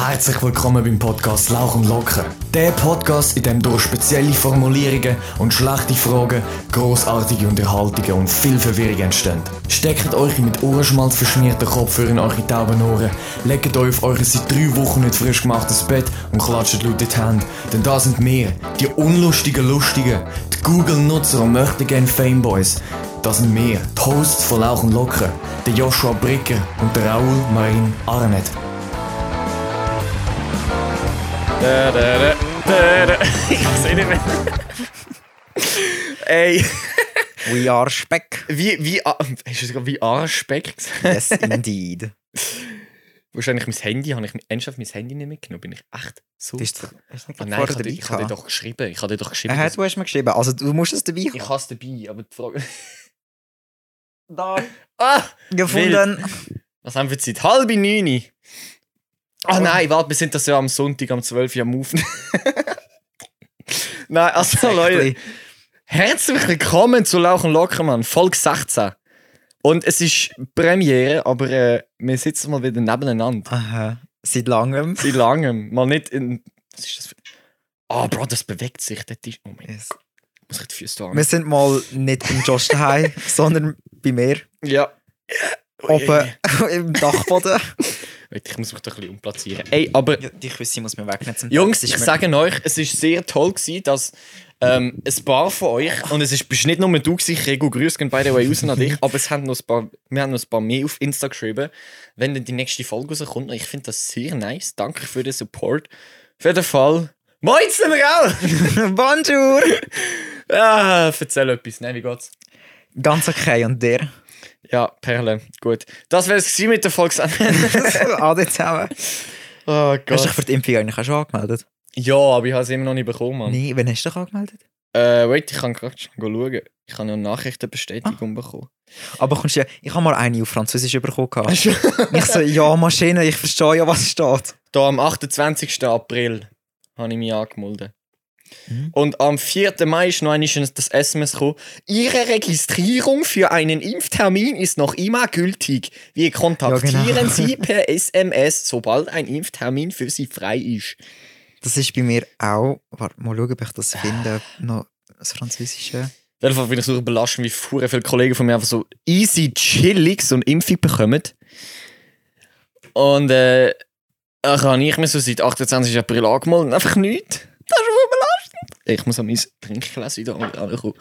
Herzlich willkommen beim Podcast Lauch und Locker. Der Podcast, in dem durch spezielle Formulierungen und schlechte Fragen großartige Unterhaltungen und viel Verwirrung entstehen. Steckt euch mit Ohrenschmalz verschmierten Kopfhörer in eure tauben Ohren, legt euch auf euer seit drei Wochen nicht frisch gemachtes Bett und klatscht laut in die Hände. Denn da sind wir, die unlustigen Lustigen, die Google-Nutzer und möchten gerne Fameboys. Das sind wir, die Hosts von Lauch und Locker, der Joshua Bricker und der Raoul Marin Arnett. Da, da, da, da, da. Ich sehe nicht mehr. Ey, We are Speck. wie, wie, A- hast du sogar wie Arschbeck gesagt? Yes, indeed. Wahrscheinlich mein Handy, habe ich ernsthaft mein Handy nicht mitgenommen, bin ich echt so... Doch- hast du nicht Ah, gerade nein, ich habe dir- doch geschrieben, ich habe dir doch geschrieben, Aha, du hast mir geschrieben. Also du musst es dabei ich habe es dabei, aber die Frage... Da Ah! gefunden. Was haben wir für Zeit? Halbe neun. Ah Oh. nein, warte, wir sind das ja am Sonntag am 12 Uhr am Aufnehmen. nein, also Leute, herzlich willkommen zu Lauch und Locker, Mann. Folge 16. Und es ist Premiere, aber äh, wir sitzen mal wieder nebeneinander. Aha. Seit langem. Seit langem. Mal nicht in... Was ist das für... Ah, Bro, das bewegt sich. Das ist... Oh mein Yes. Gott. Muss ich die Füße da Wir sind mal nicht beim Josh daheim, sondern bei mir. Ja. Oben im Dachboden. Ich muss mich doch ein bisschen umplatzieren. Ey, aber... Ja, die Küsse muss man wegnehmen. Jungs, ich sage euch, es war sehr toll, gewesen, dass ähm, ein paar von euch, und es ist bist nicht nur du, gewesen, Rego, grüß gehen by the way raus an dich, aber es haben noch ein paar, wir haben noch ein paar mehr auf Insta geschrieben, wenn dann die nächste Folge rauskommt. Und ich finde das sehr nice. Danke für den Support. Für den Fall. Moin zusammen, Bonjour! Ah, erzähl etwas. Nein, wie geht's? Ganz okay. Und der? Ja, Perle, gut. Das wäre es mit der Folge. Alle zusammen. oh Hast du dich Gott. für die Impfung eigentlich auch schon angemeldet? Ja, aber ich habe es immer noch nicht bekommen, Mann. Nein, wann hast du dich angemeldet? Äh, wait, ich kann gerade schon schauen. Ich habe noch eine Nachrichtenbestätigung bekommen. Aber kommst du ja, ich habe mal eine auf Französisch bekommen. ich so, ja, Maschine, ich verstehe ja, was steht. Da am 28. April habe ich mich angemeldet. Mhm. Und am 4. Mai ist noch einmal das SMS gekommen. Ihre Registrierung für einen Impftermin ist noch immer gültig. Wir kontaktieren Ja, genau. Sie per SMS, sobald ein Impftermin für Sie frei ist. Das ist bei mir auch. Warte, mal schauen, ob ich das finde. Noch das Französische. Auf jeden bin ich so überrascht, wie viele Kollegen von mir einfach so easy, chillig so eine Impfung bekommen. Und äh, dann habe ich mir so seit 28. April angemeldet und einfach nichts. Das ist. Ich muss an mein Trinkglas wieder ankommen.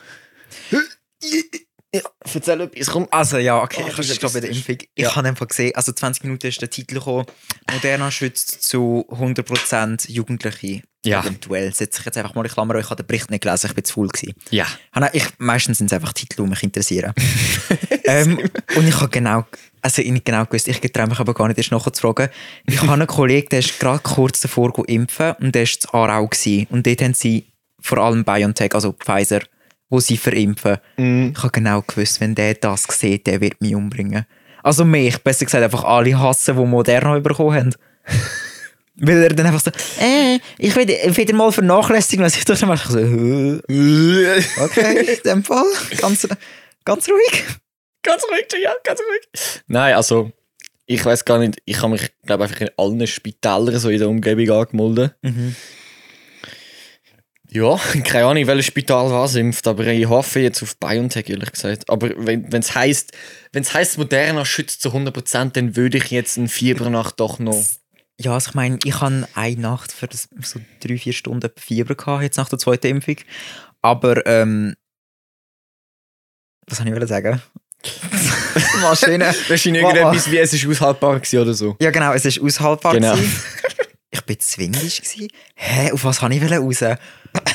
Ja, erzähl etwas, komm. Also ja, okay, Oh, ich glaube bei der Impfung. Ich Ja. habe einfach gesehen, also 20 Minuten ist der Titel gekommen. Moderna schützt zu 100% Jugendliche. Ja. Eventuell. Setze ich jetzt einfach mal in Klammer. Ich habe den Bericht nicht gelesen, ich bin zu faul gewesen. Ja. Habe- Ich, meistens sind es einfach Titel, die mich interessieren. ähm, und ich habe genau, also ich nicht genau gewusst, ich traue mich aber gar nicht erst nachzufragen. Ich habe einen Kollegen, der ist gerade kurz davor zu impfen und der war zu Aarau. Gewesen. Und dort haben sie vor allem BioNTech, also Pfizer, wo sie verimpfen. Ich habe genau gewusst, wenn der das sieht, der wird mich umbringen. Also mich, besser gesagt, einfach alle hassen, die Moderna bekommen haben. Weil er dann einfach so, äh, ich will wieder mal vernachlässigen. Und ich dachte mir einfach so, «Hä? okay, in dem Fall, ganz, ganz ruhig. Ganz ruhig, ja, ganz ruhig. Nein, also, ich weiß gar nicht, ich habe mich, glaube einfach in allen Spitälern so in der Umgebung angemeldet. Ja, keine Ahnung, welches Spital was impft, aber ich hoffe jetzt auf BioNTech, ehrlich gesagt. Aber wenn es heisst, wenn es heisst, Moderna schützt zu 100%, dann würde ich jetzt eine Fiebernacht doch noch. Ja, also ich meine, ich habe eine Nacht für das, so drei, vier Stunden Fieber gehabt, jetzt nach der zweiten Impfung. Aber, ähm, was soll ich sagen? Maschine. Wahrscheinlich Wa- wa- irgendetwas wie es ist aushaltbar oder so. Ja, genau, es ist aushaltbar. Genau. gewesen. Ich bin zwingisch. gewesen. Hä, auf was wollte ich raus?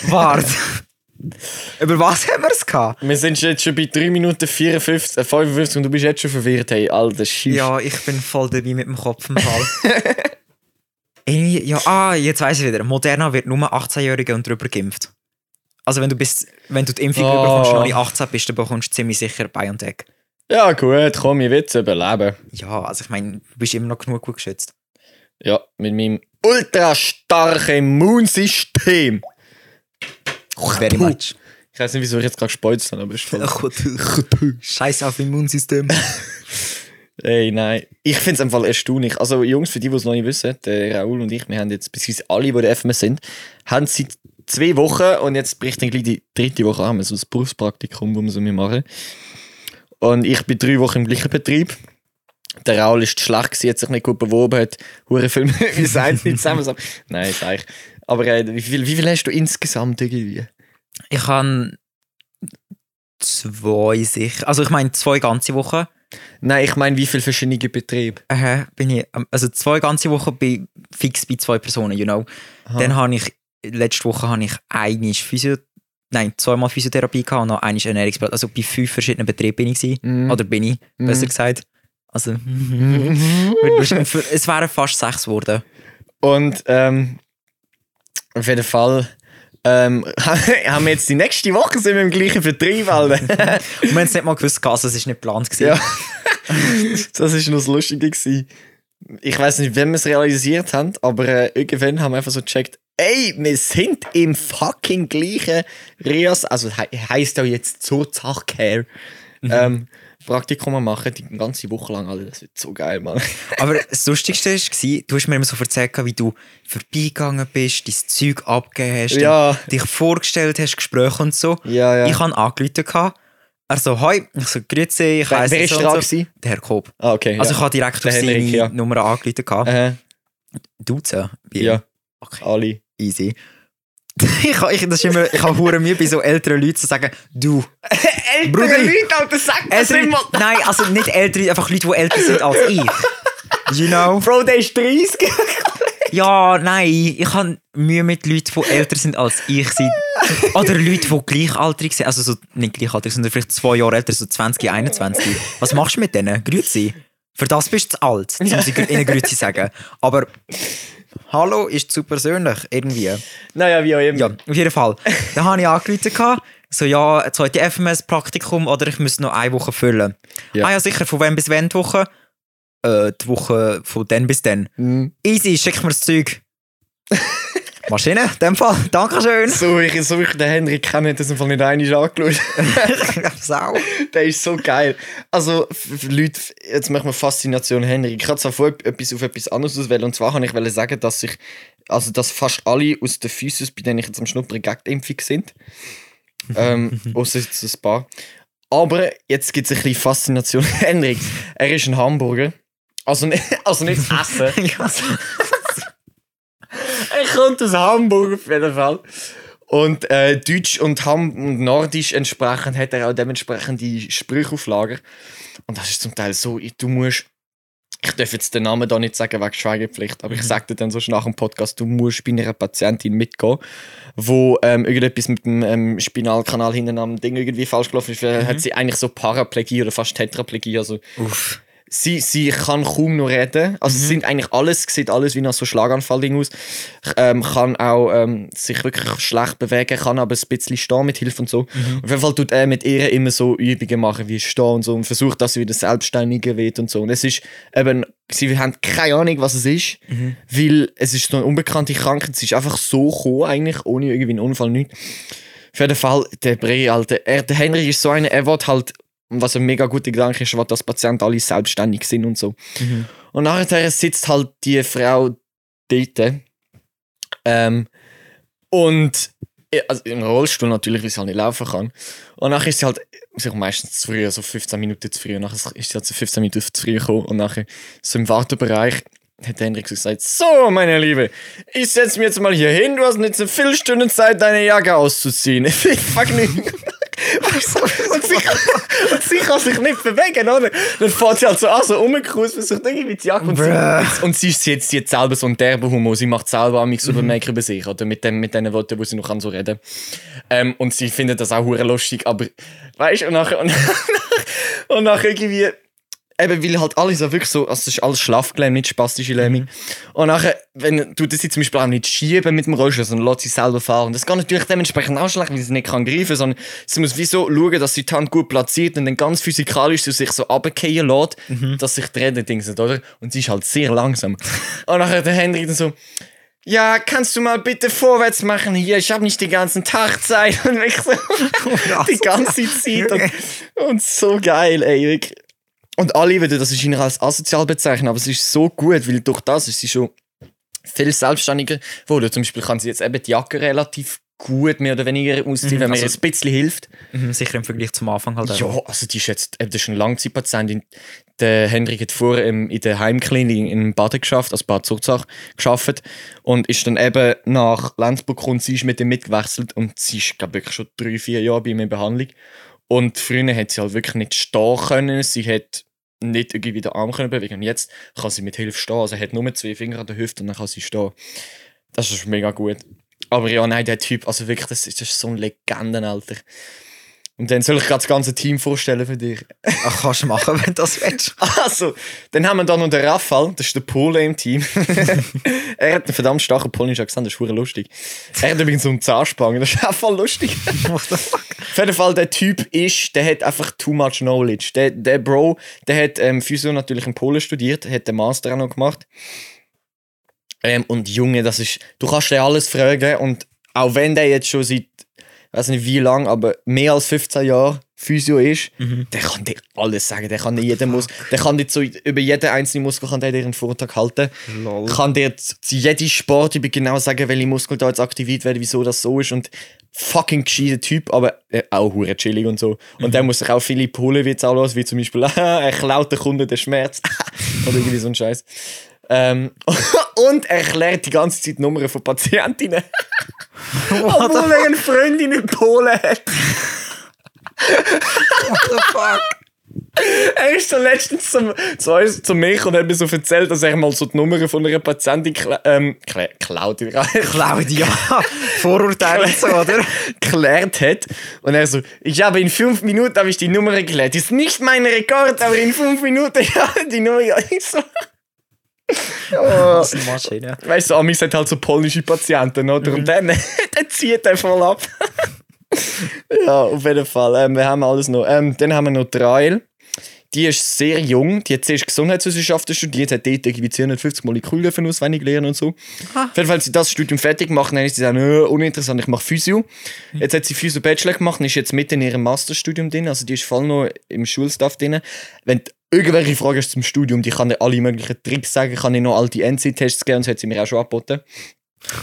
Warte. Über was haben wir es gehabt? Wir sind jetzt schon bei 3 Minuten 54, äh, 55 und du bist jetzt schon verwirrt, hey, alter Schiff. Ja, ich bin voll dabei mit dem Kopf im Fall. Irgendwie- ja, ah, jetzt weiß ich wieder. Moderna wird nur 18-Jährige und drüber geimpft. Also wenn du bist, wenn du die Impfung Oh. bekommst und noch nicht 18 bist, dann bekommst du ziemlich sicher BioNTech. Ja, gut, komm, ich will es überleben. Ja, also ich meine, du bist immer noch genug gut geschützt. Ja, mit meinem ultra starken Immunsystem. Very much. Ich weiß nicht, wieso ich jetzt gerade gespeuzt habe, aber ist voll. Scheiß auf Immunsystem. Ey, nein. Ich finde es einfach erstaunlich. Also, Jungs, für die, die es noch nicht wissen, der Raoul und ich, wir haben jetzt, beziehungsweise alle, die der FMS sind, haben seit zwei Wochen und jetzt bricht dann gleich die dritte Woche an, so ein Berufspraktikum, das wir so machen. Und ich bin drei Wochen im gleichen Betrieb. Der Raul ist schlecht gewesen, hat sich nicht gut beworben, hat hure Filme wie seins nicht zusammen. Nein, sag ich. Aber äh, wie, viel, wie viel hast du insgesamt irgendwie? Ich habe zwei sicher. Also ich meine zwei ganze Wochen. Nein, ich meine, wie viele verschiedene Betriebe? Äh, bin ich, also zwei ganze Wochen bin fix bei zwei Personen, you know. Dann habe ich, letzte Woche habe ich einmal Physio, nein, zweimal Physiotherapie gehabt und noch einmal Ernährungsberatung. Also bei fünf verschiedenen Betrieben bin ich gewesen. Mhm. Oder bin ich, besser gesagt. Also, es wären fast sechs geworden. Und ähm, auf jeden Fall ähm, haben wir jetzt die nächste Woche sind wir im gleichen Betrieb, Alter. Und wir haben es nicht mal gewusst, also es war nicht geplant. Ja. das ist noch das Lustige. Gewesen. Ich weiß nicht, wenn wir es realisiert haben, aber äh, irgendwann haben wir einfach so gecheckt, ey, wir sind im fucking gleichen Rias, also he heisst ja jetzt Zurzachcare. Ähm, Praktikum machen, die ganze Woche lang, Alter, das wird so geil, Mann. Aber das Lustigste war, du hast mir immer so erzählt, wie du vorbeigegangen bist, dein Zeug abgegeben hast, Ja. dich vorgestellt hast, Gespräche und so. Ja, ja. Ich habe angerufen. gehabt. Er so, hoi, ich so, grüezi, ich weiss wer ist so dran so. Der Herr Kob. Ah, okay. Also ja. ich habe direkt auf seine ja. Nummer angerufen. Äh, Duzen? ja, Okay, alle. easy. ich, ich, das ist immer, ich habe hure Mühe bei so älteren Leuten zu sagen, du. Ältere Bruder. Leute, Alter, sag das Ältere, immer! nein, also nicht ältere, einfach Leute, die älter sind als ich. You know? Bro, der ist 30. Ja, nein, ich habe Mühe mit Leuten, die älter sind als ich sind. Oder Leute, die gleichaltrig sind. Also so, nicht gleichaltrig, sondern vielleicht zwei Jahre älter, so 20, 21. Was machst du mit denen? Grüezi. Für das bist du zu alt, das muss ich ihnen Grüezi sagen. Aber Hallo ist zu persönlich, irgendwie. naja, wie auch immer. Ja, auf jeden Fall. Dann habe ich angerufen, so ja, zweites FMS-Praktikum oder ich muss noch eine Woche füllen. Ja. Ah ja, sicher, von wann bis wann die Woche? Äh, die Woche von dann bis dann. Mhm. Easy, schick mir das Zeug. Maschine, in dem Fall. Dankeschön. So, ich, so ich den Henrik kenne, hat das im Fall nicht einmal angeschaut. Sau. Der ist so geil. Also, Leute, jetzt machen wir Faszination Henrik. Ich hatte zwar vorher etwas auf etwas anderes auswählen. Und zwar wollte ich sagen, dass ich, also, dass fast alle aus der Physis, bei denen ich jetzt am Schnuppern Gagdimpfung sind. ähm, außer jetzt ein paar. Aber jetzt gibt es ein bisschen Faszination Henrik. Er ist ein Hamburger. Also nicht, also nicht Essen. Er kommt aus Hamburg auf jeden Fall. Und äh, Deutsch und, Ham und Nordisch entsprechend hat er auch dementsprechend die Sprüche auf Lager. Und das ist zum Teil so, du musst. Ich darf jetzt den Namen da nicht sagen wegen Schweigepflicht, aber ich sage dir dann so nach dem Podcast, du musst bei einer Patientin mitgehen, wo ähm, irgendetwas mit dem ähm, Spinalkanal hinten am Ding irgendwie falsch gelaufen ist. Mhm. Hat sie eigentlich so Paraplegie oder fast Tetraplegie. Also Uff. Sie, sie kann kaum noch reden. Also sie sind eigentlich alles, sieht alles wie nach so Schlaganfall-Ding aus. Ähm, kann auch ähm, sich wirklich schlecht bewegen, kann aber ein bisschen stehen mit Hilfe und so. Auf jeden Fall tut er mit ihr immer so Übungen machen, wie stehen und so und versucht, dass sie wieder selbstständiger wird und so. Und es ist eben, sie haben keine Ahnung, was es ist, weil es ist so eine unbekannte Krankheit. Es ist einfach so gekommen, eigentlich, ohne irgendwie einen Unfall, nichts. Auf jeden Fall, der Bre, Alter, er, der Henry ist so einer, er will halt, was ein mega guter Gedanke ist, will, dass Patienten alle selbstständig sind und so. Und nachher sitzt halt die Frau dort. Ähm, und also im Rollstuhl natürlich, weil sie halt nicht laufen kann. Und nachher ist sie halt sich meistens zu früh, so 15 Minuten zu früh. Und nachher ist sie halt so 15 Minuten zu früh gekommen. Und nachher so im Wartebereich hat Hendrik so gesagt, so meine Liebe, ich setze mich jetzt mal hier hin, du hast jetzt eine Viertelstunde Zeit, deine Jacke auszuziehen. Ich fuck nicht. Und, sie, und sie kann sich nicht bewegen, oder? Dann fährt sie halt so an, so rumgekrust, versucht irgendwie die Jacke und sie, und sie ist jetzt, jetzt selber so ein derber Humor, sie macht selber an mich Make über sich, oder? Mit, dem, mit den Worten, wo sie noch kann so reden. Ähm, Und sie findet das auch lustig, aber, weißt du, und nachher, und, und nachher irgendwie, eben, weil halt alles so wirklich so, also es ist alles Schlafgelähmt, nicht spastische Lähmung. Und nachher, wenn du das jetzt zum Beispiel auch nicht schieben mit dem Rollstuhl, sondern lässt sie selber fahren. Das geht natürlich dementsprechend auch schlecht, weil sie nicht kann greifen, sondern sie muss wie so schauen, dass sie die Hand gut platziert und dann ganz physikalisch so sich so runterfallen lässt, dass sich die Räder dingsen, oder? Und sie ist halt sehr langsam. und nachher der Henry dann so, ja, kannst du mal bitte vorwärts machen hier? Ich habe nicht den ganzen Tag Zeit. Und ich so, die ganze Zeit. Und, und so geil, ey. Wirklich. Und alle würden das wahrscheinlich als asozial bezeichnen, aber es ist so gut, weil durch das ist sie schon viel selbstständiger geworden. Zum Beispiel kann sie jetzt eben die Jacke relativ gut mehr oder weniger ausziehen, Mhm, wenn also- ein bisschen hilft. Mhm, sicher im Vergleich zum Anfang halt. Ja, auch. also die ist jetzt eben, das ist eine Langzeitpatientin. Der Henrik hat vorher in der Heimklinik in Baden geschafft, also Bad Zurzach geschafft und ist dann eben nach Lenzburg gekommen, sie ist mit ihm mitgewechselt und sie ist, glaube ich, wirklich schon drei, vier Jahre bei ihm in Behandlung. Und früher hat sie halt wirklich nicht stehen können, sie hat nicht irgendwie den Arm können bewegen und jetzt kann sie mit Hilfe stehen, also sie hat nur zwei Finger an der Hüfte und dann kann sie stehen. Das ist mega gut. Aber ja, nein, der Typ, also wirklich, das ist, das ist so ein Legenden, Alter. Und dann soll ich gerade das ganze Team vorstellen für dich. Ach, kannst du machen, wenn du das willst. Also, dann haben wir da noch den Rafael, das ist der Pole im Team. er hat einen verdammt starken polnischen Akzent, das ist verdammt lustig. Er hat übrigens so einen Zahnspange, das ist auch voll lustig. What the fuck? Auf jeden Fall, der Typ ist, der hat einfach too much knowledge. Der, der Bro, der hat ähm, Physio natürlich in Polen studiert, hat den Master auch noch gemacht. Ähm, und Junge, das ist, du kannst dir alles fragen und auch wenn der jetzt schon seit, weiß nicht wie lang, aber mehr als 15 Jahre Physio ist, der kann dir alles sagen. Der kann jeden Mus der kann dir zu, über jeden einzelnen Muskel kann der dir einen Vortrag halten. Lol. Kann dir zu jedem Sport über genau sagen, welche Muskel da jetzt aktiviert werden, wieso das so ist und fucking gescheiter Typ, aber äh, auch hure chillig und so. Und der muss sich auch viele Polewitze anlassen, wie zum Beispiel, er klaut den Kunden den Schmerz oder irgendwie so ein Scheiß. Ähm, und er erklärt die ganze Zeit die Nummern von Patientinnen. Obwohl er eine Freundin in Polen hat. What the fuck? Er ist so letztens zum, zu uns, zu mir und hat mir so erzählt, dass er mal so die Nummern von einer Patientin kla ähm, kla klaut, Claudia, Vorurteile so, oder? geklärt hat. Und er so, ich habe in fünf Minuten habe ich die Nummer geklärt. Ist nicht mein Rekord, aber in fünf Minuten ja die Nummer. Ich so. Das ist eine Maschine. Weißt du, Amis hat halt so polnische Patienten, oder? Und dann, dann zieht er voll ab. ja, auf jeden Fall. Ähm, wir haben alles noch. Ähm, dann haben wir noch Trail. Die ist sehr jung, die hat zuerst Gesundheitswissenschaften studiert, hat dort irgendwie 250 Moleküle von auswendig lernen und so. Auf jeden Fall, als sie das Studium fertig gemacht dann ist sie gesagt, äh, uninteressant, ich mache Physio. Jetzt hat sie Physio Bachelor gemacht und ist jetzt mitten in ihrem Masterstudium drin, also die ist voll noch im Schulstaff drin. Wenn du irgendwelche Fragen hast zum Studium, die kann dir alle möglichen Tricks sagen, kann dir noch alte NC-Tests geben und das hat sie mir auch schon angeboten.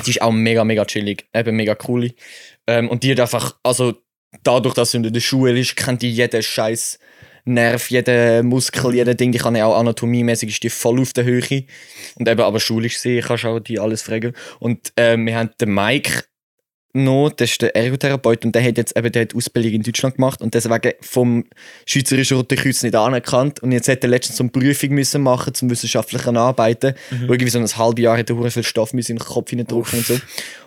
Sie ist auch mega, mega chillig, eben mega cool. Ähm, und die hat einfach, also dadurch, dass sie in der Schule ist, kennt die jeden Scheiß Nerv, jeden Muskel, jeden Ding, die kann ja auch anatomiemäßig ist die voll auf der Höhe. Und eben aber schulisch sehen, kannst du auch die alles fragen. Und ähm, wir haben den Mike noch, das ist der Ergotherapeut und der hat jetzt eben der hat Ausbildung in Deutschland gemacht und deswegen vom Schweizerischen Roten Kreuz nicht anerkannt und jetzt hat er letztens so eine Prüfung müssen machen zum wissenschaftlichen Arbeiten, wo irgendwie so ein halbes Jahr hat er viel Stoff in den Kopf hineindrücken und so.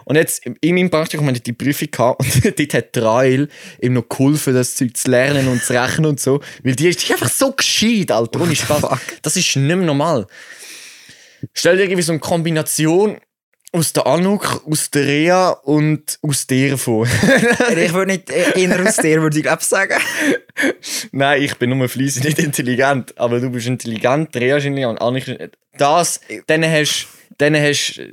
Und jetzt in meinem Praktikum hatte ich die Prüfung gehabt und dort hat Trail ihm noch geholfen, das Zeug zu lernen und zu rechnen und so, weil die ist, die ist einfach so gescheit, Alter, ohne Spaß. Das ist nicht mehr normal. Stell dir irgendwie so eine Kombination aus der Anuk, aus der Rea und aus dir vor. ich würde nicht äh, eher aus dir, würde ich glaube sagen. Nein, ich bin nur fleissig, nicht intelligent. Aber du bist intelligent, Rea ist intelligent, Annik ist Das, dann hast dann hast du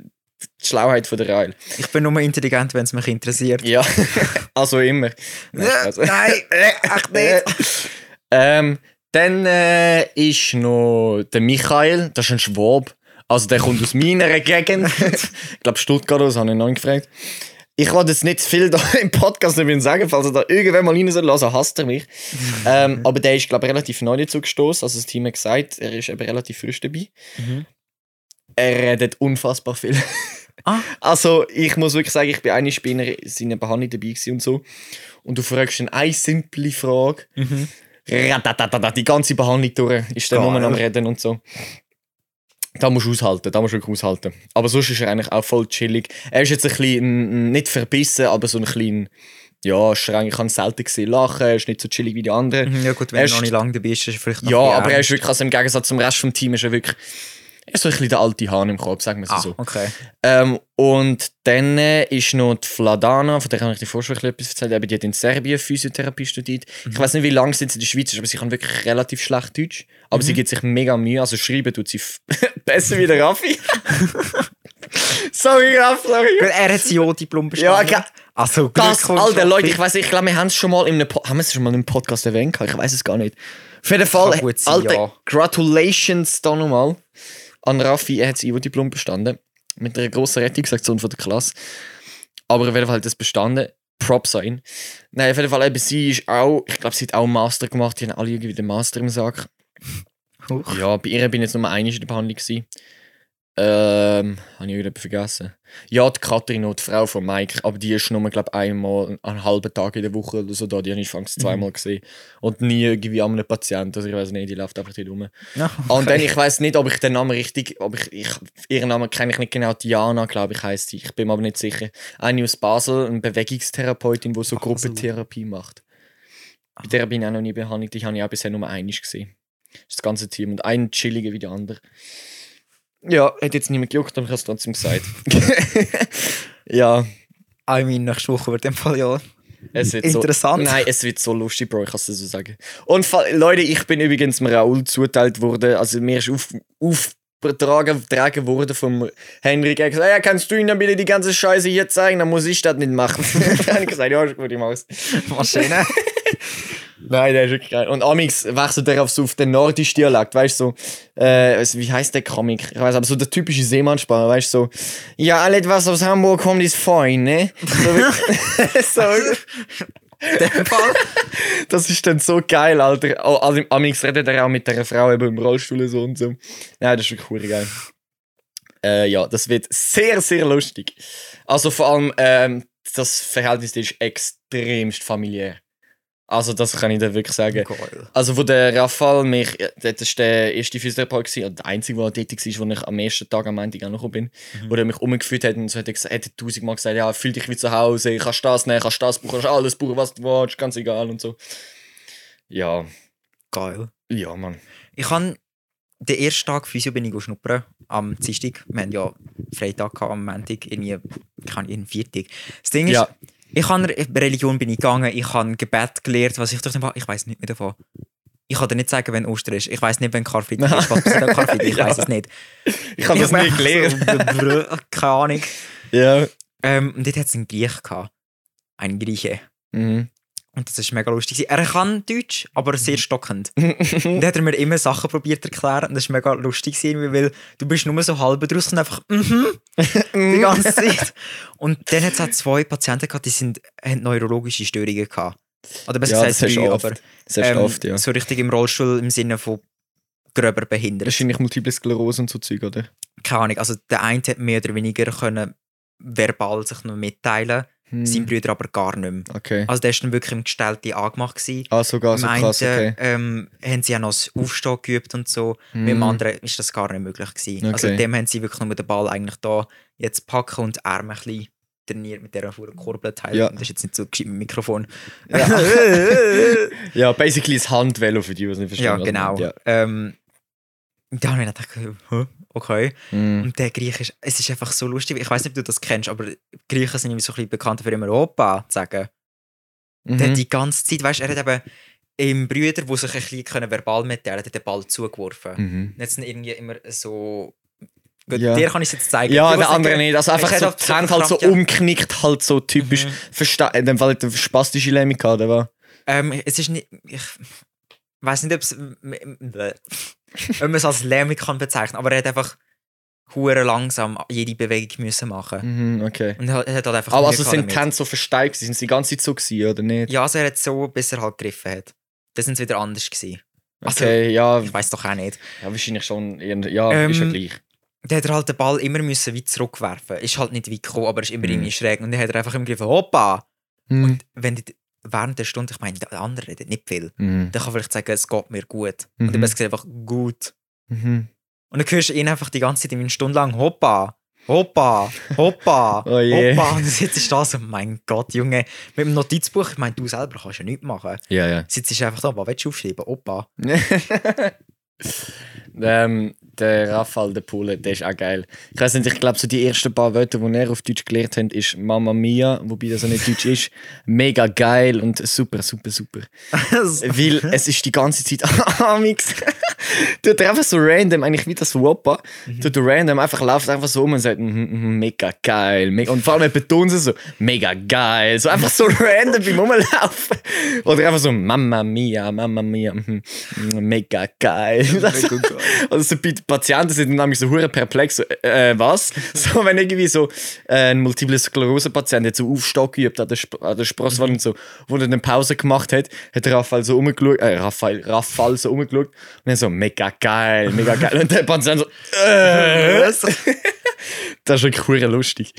die Schlauheit von der Reihe. Ich bin nur intelligent, wenn es mich interessiert. Ja, also immer. Nein, Äh, Spaß. Nein, äh, echt nicht. ähm, dann äh, ist noch der Michael, das ist ein Schwab. Also der kommt aus meiner Gegend. ich glaube Stuttgart, das habe ich noch nicht gefragt. Ich wollte jetzt nicht viel da im Podcast übrigens sagen, falls er da irgendwann mal rein soll, also hasst er mich. ähm, aber der ist, glaube ich, relativ neu dazu gestoßen. Also das Team hat gesagt, er ist eben relativ frisch dabei. Er redet unfassbar viel. Ah. Also ich muss wirklich sagen, ich bin eine Spinner in seiner Behandlung dabei und so. Und du fragst ihn eine simple Frage. Ratatatata, Die ganze Behandlung durch ist der nur am Reden und so. Da musst du aushalten, da musst du wirklich aushalten. Aber sonst ist er eigentlich auch voll chillig. Er ist jetzt ein bisschen, nicht verbissen, aber so ein bisschen, ja, streng. Ich habe selten gesehen lachen, er ist nicht so chillig wie die anderen. Mhm, Ja gut, wenn Er du noch ist- nicht lange dabei bist, ist es vielleicht noch Ja, aber er ist wirklich, also im Gegensatz zum Rest vom Team, ist er wirklich, er ist so ein bisschen der alte Hahn im Kopf, sagen wir es Ah, so. okay. Ähm, und dann äh, ist noch die Fladana, von der kann ich dir vorher schon etwas erzählen, eben, die hat in Serbien Physiotherapie studiert. Ich weiß nicht, wie lange sie jetzt in der Schweiz ist, aber sie kann wirklich relativ schlecht Deutsch. Aber sie gibt sich mega Mühe, also schreiben tut sie besser wie der Raffi. sorry, Raff, sorry. Weil Er hat sein Jo-Diplom Ja, bestanden. ge- Also, Das, Alter, Leute, ich weiß, ich glaube, wir haben es schon mal in einem, Po- haben es schon mal in einem Podcast erwähnt, ich weiß es gar nicht. Auf jeden Fall, sein, Alter, ja. Gratulations da nochmal an Raffi, er hat das IO-Diplom bestanden. Mit einer grossen Rettungsaktion von der Klasse. Aber auf jeden Fall hat es bestanden. Props an ihn. Nein, auf jeden Fall, eben, sie ist auch, ich glaube, sie hat auch einen Master gemacht, die haben alle irgendwie den Master im Sack. Huch. Ja, bei ihr bin ich jetzt nur einmal in der Behandlung. Gewesen. Ähm, habe ich wieder vergessen. Ja, die Katrin und die Frau von Mike, aber die ist nur, glaube einmal einen halben Tag in der Woche oder so da. Die habe ich fast Mhm. zweimal gesehen. Und nie irgendwie an einem Patienten. Also ich weiß nicht, die läuft einfach nicht rum. Ja, Und dann, okay. ich weiß nicht, ob ich den Namen richtig, ob ich, ich ihren Namen kenne ich nicht genau. Diana, glaube ich, heißt sie. Ich bin mir aber nicht sicher. Eine aus Basel, eine Bewegungstherapeutin, die so Basel. Gruppentherapie macht. Bei der bin ich auch noch nie behandelt. Die habe ich auch bisher nur einmal gesehen. Das ganze Team. Und ein chilliger wie der andere. Ja, hat jetzt niemand gejuckt, aber ich habe es trotzdem gesagt. ja, I mean, nächste Woche wird im Fall ja. es wird Interessant. So, nein, es wird so lustig, Bro, ich kann es so sagen. Und Leute, ich bin übrigens dem Raoul zuteilt worden, also mir ist auf, aufgetragen getragen worden vom Henrik. Er hat gesagt, ja, kannst du ihnen bitte die ganze Scheiße hier zeigen, dann muss ich das nicht machen. dann habe ich gesagt, ja, ist gut, ich mach's. Maschine. Nein, der ist wirklich geil. Und Amix wechselt er auf, so auf den nordischen Dialekt, weißt du, so, äh, also, wie heißt der Comic? Ich weiß, aber so der typische Seemannssprache, weißt du, so, ja, alles, was aus Hamburg kommt, ist fein, ne? So, so, das ist dann so geil, Alter. Oh, also, Amix redet er auch mit der Frau eben im Rollstuhl so und so. Nein, das ist wirklich cool geil. Äh, ja, das wird sehr, sehr lustig. Also vor allem, ähm, das Verhältnis ist extremst familiär. Also das kann ich dir wirklich sagen. Geil. Also wo der Rafal mich, das war der erste Physiotherapeut, gewesen, und der einzige, der tätig war, wo ich am ersten Tag am Montag angekommen bin, wo er mich umgeführt hat und so hat er, gesagt, hat tausendmal gesagt, ja, fühl dich wie zu Hause, kannst das nehmen, kannst das brauchen, kannst alles brauchen, was du willst, ganz egal und so. Ja, Geil. ja, Mann. Ich habe den ersten Tag Physio bin ich schnuppern am Dienstag. Wir haben ja Freitag gehabt, am Montag, irgendwie, ich kann in Viertag. Das Ding ist, Ja. Ich habe Religion bin ich gegangen, ich habe Gebet gelehrt, was ich durch den ich weiß nicht mehr davon. Ich kann dir nicht sagen, wenn Ostern ist. Ich weiß nicht, wenn Karfreitag ist. Was passiert an Karfreitag? Ich Ja. weiß es nicht. Ich habe das einfach gelernt. So, keine Ahnung. Ja. Ähm, und dort hat es einen Griech gehabt. Ein Grieche. Mhm. Und das ist mega lustig. Er kann Deutsch, aber sehr stockend. Und dann hat er mir immer Sachen probiert zu erklären und das war mega lustig, weil du bist nur so halb draus und einfach mhm die ganze Zeit. Und dann hat es auch zwei Patienten gehabt, die sind, haben neurologische Störungen gehabt. Oder besser Ja, das gesagt du drei, oft. aber Das ähm, oft, ja. so richtig im Rollstuhl im Sinne von gröber behindert. Wahrscheinlich Multiple Sklerose und so Zeug, oder? Keine Ahnung, also der eine hat mehr oder weniger können verbal sich noch mitteilen, Hm. sein Bruder aber gar nicht mehr. Okay. Also der war dann wirklich im Gestellte angemacht. Gewesen. Ah, sogar so Im krass, okay. ähm, haben sie auch noch das Aufstehen geübt und so. Mit dem anderen ist das gar nicht möglich gewesen. Also Okay. dem haben sie wirklich nur den Ball eigentlich da jetzt packen und die Arme ein bisschen trainiert mit dieser verdammten Kurbelteil. Ja. Das ist jetzt nicht so gescheit mit dem Mikrofon. Ja. ja, basically das Handvelo für die, es nicht verstehen. ja, was genau. Ja. Ähm, da habe ich gedacht, hä, okay. Mhm. Und der Griech ist, es ist einfach so lustig. Ich weiß nicht, ob du das kennst, aber Griechen sind irgendwie so ein bisschen bekannt für immer Opa zu sagen. Der hat Mhm. die ganze Zeit, weißt du, er hat eben im Brüder, die sich ein bisschen verbal mitteilen hat den Ball zugeworfen. Mhm. Und jetzt irgendwie immer so. Gut, Ja. dir kann ich es jetzt zeigen. Ja, der andere nicht. Also einfach so, die Hände halt so ja. umknickt, halt so typisch. Mhm. Versta in dem Fall hat er spastische Lähmung gehabt, aber. Ähm, es ist nicht. Ich weiß nicht, ob es. Ob man es als Lähmung kann bezeichnen aber er hat einfach hure langsam jede Bewegung müssen machen. Mhm, okay. Und er hat halt einfach. Aber also sind die Hände so versteift, gewesen? sind sie die ganze Zeit so gewesen, oder nicht? Ja, also er hat so, bis er halt gegriffen hat. Das sind wieder anders gewesen. Also, Okay, ja, Ich weiß doch auch nicht. ja, wahrscheinlich schon. Ja, Ähm, ist ja gleich. Dann hat er halt den Ball immer müssen weit zurückwerfen. Ist halt nicht weit gekommen, aber ist immer Mhm. irgendwie schräg. Und dann hat er einfach immer gegriffen, Hoppa! Mhm. Und wenn die, während der Stunde, ich meine, der andere redet nicht viel, Mhm. dann kann vielleicht sagen, es geht mir gut. Und Mhm. dann besser einfach gut. Mhm. Und dann hörst du ihn einfach die ganze Zeit eine Stunde lang Hoppa, Hoppa, Hoppa, Oh je. Hoppa. Und dann sitzt du da so, mein Gott, Junge, mit dem Notizbuch, ich meine, du selber kannst ja nichts machen. Ja, ja. Sitzt du einfach da, was willst du aufschreiben? Hoppa. ähm, der Rafael de Pule, der ist auch geil. Ich weiß nicht, ich glaube, so die ersten paar Wörter, die er auf Deutsch gelernt hat, ist Mama Mia, wobei das auch nicht Deutsch ist. Mega geil und super, super, super. Weil es ist die ganze Zeit Amix. Er einfach so random, eigentlich wie das Whopper, Mhm. tut er random einfach läuft einfach so um und sagt, mhm, mhm, mega geil. Mega. Und vor allem er betont es so, mega geil. So einfach so random beim Rumlaufen. Oder einfach so, Mamma mia, Mamma mia, mhm, mega geil. Das, also so den Patienten sind dann nämlich so hure perplex, so, äh, was? So, wenn irgendwie so äh, ein Multiple Sklerose-Patient jetzt so Aufstock geübt an der, Sp an der Sprosswand und so, wo er eine Pause gemacht hat, hat Raphael so umgeschaut, äh, Raphael, Raphael so umgeschaut und dann so, mega geil, mega geil. Und der Patient so, äh, was? das ist wirklich hure lustig.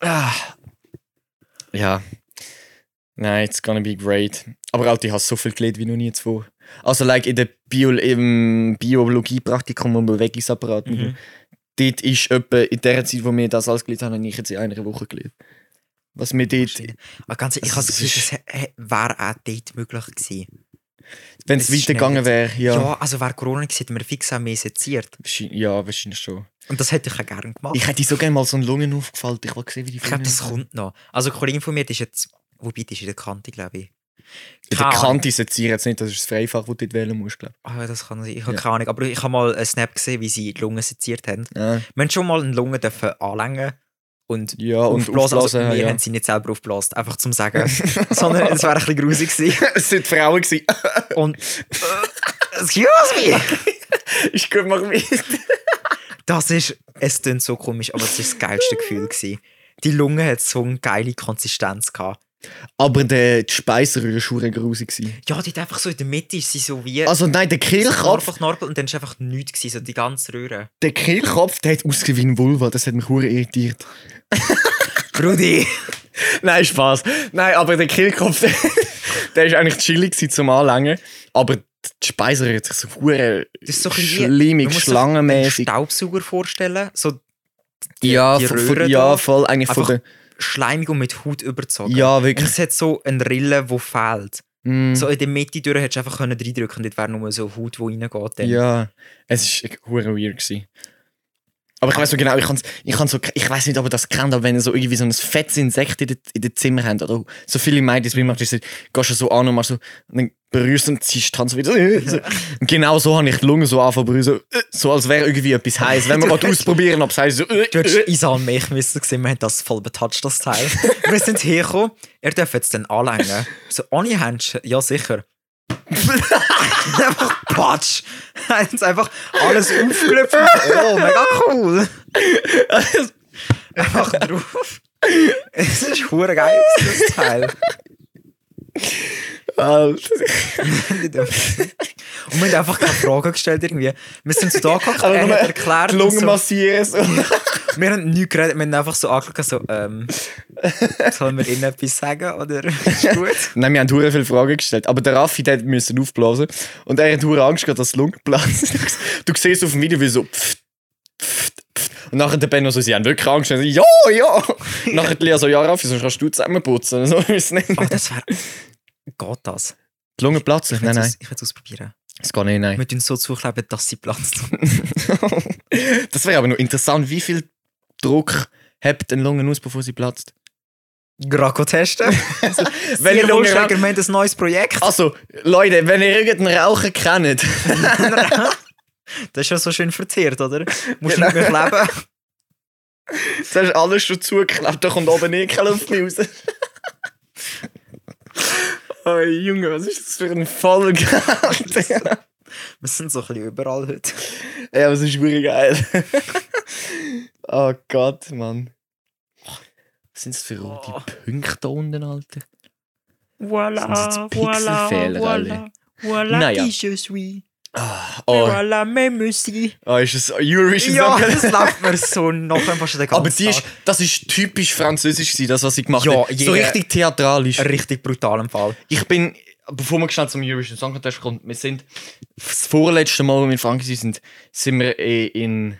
Ah. Ja. Nein, it's gonna be great. Aber auch, ich habe so viel gelernt wie noch nie zuvor. Also, like in der Bio im Biologie-Praktikum und Bewegungsapparat. Mhm. Dort ist etwa in der Zeit, wo wir das alles gelernt haben, habe ich jetzt in einer Woche gelernt. Was wir dort, Aber ganz ehrlich, ich Also, habe das es Gefühl, das wäre auch dort möglich gewesen. Wenn es weitergegangen wäre, ja. Ja, also wäre Corona gewesen, hätten wir fix auch mehr seziert. Ja, wahrscheinlich schon. Und das hätte ich auch gerne gemacht. Ich hätte so gerne mal so einen Lungen aufgefallen. Ich will sehen, wie die Ich glaube, das Lungen- kommt noch. Also eine Kollegin von mir, ist jetzt, wobei, die ist in der Kante, glaube ich. In der. Kante sezieren jetzt nicht, das ist das Freifach, das du dort wählen musst, glaube Ah, ja, das kann sein. Ich habe Ja. keine Ahnung. Aber ich habe mal einen Snap gesehen, wie sie die Lungen seziert haben. ich. Ja. Wir haben schon mal eine Lunge dürfen anlängen und Ja, und aufblasen. Also, aufblasen, wir ja. haben sie nicht selber aufgeblasen, einfach zum Sagen. Sondern es wäre ein bisschen grusig gewesen. es sind Frauen gewesen. Und. Äh, excuse me! ich gut, mach mit. Das ist. Es klingt so komisch, aber es war das geilste Gefühl. Gewesen. Die Lunge hat so eine geile Konsistenz gehabt. Aber der, die Speiseröhre war schon grusig. gewesen. Ja, die hat einfach so in der Mitte ist sie so wie. Also nein, der Kehlkopf, Knorpel, Knorpel und dann war einfach nichts, gewesen, so die ganze Röhre. der Kehlkopf, der hat ausgesehen wie ein Vulva. Das hat mich hure irritiert. Rudi! Nein, Spaß. Nein, aber der Kehlkopf, der, der ist eigentlich chillig gewesen zum Anlängen. Aber die Speiseröhre hat sich so hure Das ist so schlimmig, schlangenmäßig. einen Staubsauger vorstellen. So Ja, die von, Röhre von, ja, voll. Eigentlich von Einfach der. Schleimig und mit Haut überzogen. Ja, Und wirklich. es hat so eine Rille, die fehlt. Mm, So in der Mitte durch hättest du einfach können reindrücken können, dort wäre nur so Haut, die reingeht. Dann. ja, es war weird. Gewesen. Aber ich weiß so genau, ich kann ich kann so, ich weiß nicht, ob ihr das kennt, aber wenn ihr so irgendwie so ein fettes Insekt in den in den Zimmer habt, oder so viele Mädchen, das macht, ist, gehst du so an und machst so, und dann berührst und ziehst Hand so wieder. So. Und genau so habe ich die Lunge so berühren, so, äh, so als wäre irgendwie etwas heiß. Wenn wir mal ausprobieren, ob es heiß so, äh, Du hättest äh. Isa und mich müssen sehen, wir haben das voll betoucht, das Teil. wir sind hergekommen, er darf jetzt dann anlängen. So, ohne Händchen, ja sicher. Einfach jetzt einfach alles aufgelöpft. Oh, mega cool. einfach drauf. Es ist hure geil, das Teil. Und wir haben einfach keine Fragen gestellt irgendwie. Wir sind so da gehockt, Aber er hat erklärt. die Lunge so, massieren. So. wir haben nichts geredet, wir haben einfach so angeschaut, so, ähm, sollen wir ihnen etwas sagen oder ist gut? Nein, wir haben hure viele Fragen gestellt. Aber der Raffi, der musste aufblasen. Und er hat hure Angst gehabt, dass die Lunge platzt. du siehst auf dem Video, wie so pft, pft, pft. Und nachher der Benno so, sie haben wirklich Angst. Und ich so, ja, ja. Und nachher die Lea so, ja, Raffi, sonst kannst du zusammenputzen. So das wäre... Geht das? Die Lunge platzen? Ich Nein, will nein. es ausprobieren. Das geht nicht, nein. Wir tun so zukleben, dass sie platzt. das wäre aber noch interessant, wie viel Druck hebt eine Lunge aus, bevor sie platzt. Graco testen. Also, Wenn Sie die Lunge Holschläger, wir haben ein neues Projekt. Also, Leute, wenn ihr irgendeinen Raucher kennt, Das ist ja so schön verzehrt, oder? Musst du Genau. nicht mehr kleben. das hast alles schon zugeklebt, da kommt oben eh keine Luft mehr raus. Oh Junge, was ist das für ein? Alter? Wir sind so ein bisschen überall heute. ja, das ist wirklich geil. oh Gott, Mann. Was sind das für rote Oh. Punkte da unten, Alter? Voilà, Sind das Pixelfehler, alle? voilà, Naja. qui je suis. Oh, oh ist es Eurovision Ja, das läuft mir so noch einfach schon den ganzen Aber die ist, das ist typisch französisch, gewesen, das, was ich gemacht Ja, habe. So richtig theatralisch. Richtig brutaler Fall. Ich bin, bevor wir schnell zum Eurovision Song Contest kommen, wir sind das vorletzte Mal, wo wir in Frankreich sind, sind wir eh in.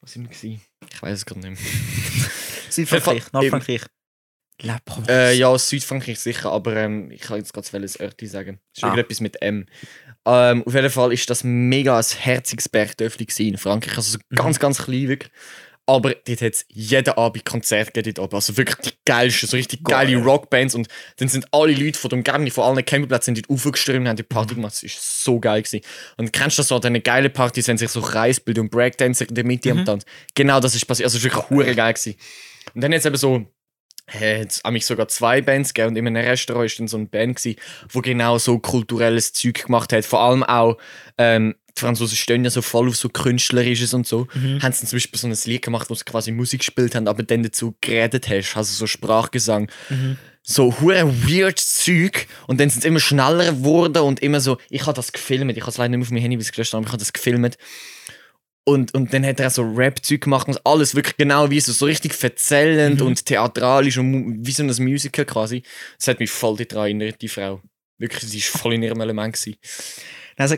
Was sind wir gewesen? Ich weiß es gerade nicht mehr. Südfrankreich, Im- Nordfrankreich. La Provence. Äh, ja, Südfrankreich sicher, aber ähm, ich kann jetzt gerade welches Örtli sagen. Es ist Ah. irgendetwas mit M. Ähm, auf jeden Fall ist das mega ein herziges Bergdörfli in Frankreich. Also so Mhm. ganz, ganz klein wirklich. Aber dort hat es jeden Abend Konzerte gegeben oben. Also wirklich die geilsten, so richtig geile Rockbands. Und dann sind alle Leute von dem Garni, von allen Campingplätzen, dort aufgestürmt und haben die Party gemacht. Das war so geil. Gewesen. Und kennst du das so, an diesen geilen Partys, wenn sich so Kreisbild und Breakdancer in der Mitte am Tanz. Genau das ist passiert. Also es war wirklich geil. Gewesen. Und dann jetzt eben so äh, hat es sogar zwei Bands gegeben und in einem Restaurant war dann so eine Band, gewesen, die genau so kulturelles Zeug gemacht hat. Vor allem auch, ähm, die Franzosen stehen ja so voll auf so Künstlerisches und so. Mhm. Haben sie zum Beispiel so ein Lied gemacht, wo sie quasi Musik gespielt haben, aber dann dazu geredet hast, also so Sprachgesang. Mhm. So hure weird Zeug und dann sind sie immer schneller geworden und immer so, ich habe das gefilmt, ich habe es leider nicht mehr auf mein Handy gelöscht, aber ich habe das gefilmt und, und dann hat er auch so Rap-Zeug gemacht und alles wirklich genau wie so, so richtig erzählend und theatralisch und wie so ein Musical quasi. Das hat mich voll daran erinnert, die Frau. Wirklich, sie war voll in ihrem Element. Gewesen. Also,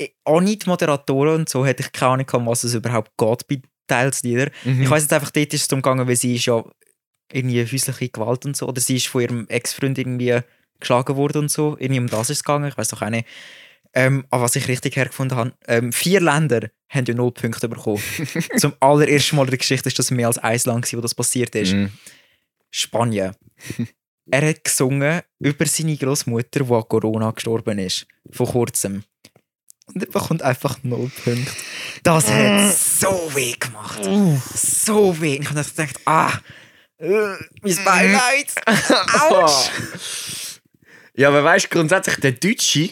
eh, ohne die Moderatoren und so hätte ich keine Ahnung, was es überhaupt geht bei Teilslieder. Mhm. Ich weiß jetzt einfach, dort ist es darum gegangen, weil sie ist ja irgendwie häusliche Gewalt und so, oder sie ist von ihrem Ex-Freund irgendwie geschlagen worden und so. Irgendwie um das ist es gegangen, ich weiß doch auch nicht. Ähm, aber was ich richtig hergefunden habe, ähm, vier Länder haben ja null Punkte bekommen. Zum allerersten Mal in der Geschichte ist das mehr als ein Land, wo das passiert ist. Mhm. Spanien. er hat gesungen über seine Großmutter, die an Corona gestorben ist. Vor kurzem. Und er bekommt einfach null Punkte. Das hat so weh gemacht. So weh. Ich habe gedacht, ah, äh, mein Beileid. Autsch. Ja, aber weißt du, grundsätzlich der Deutsche,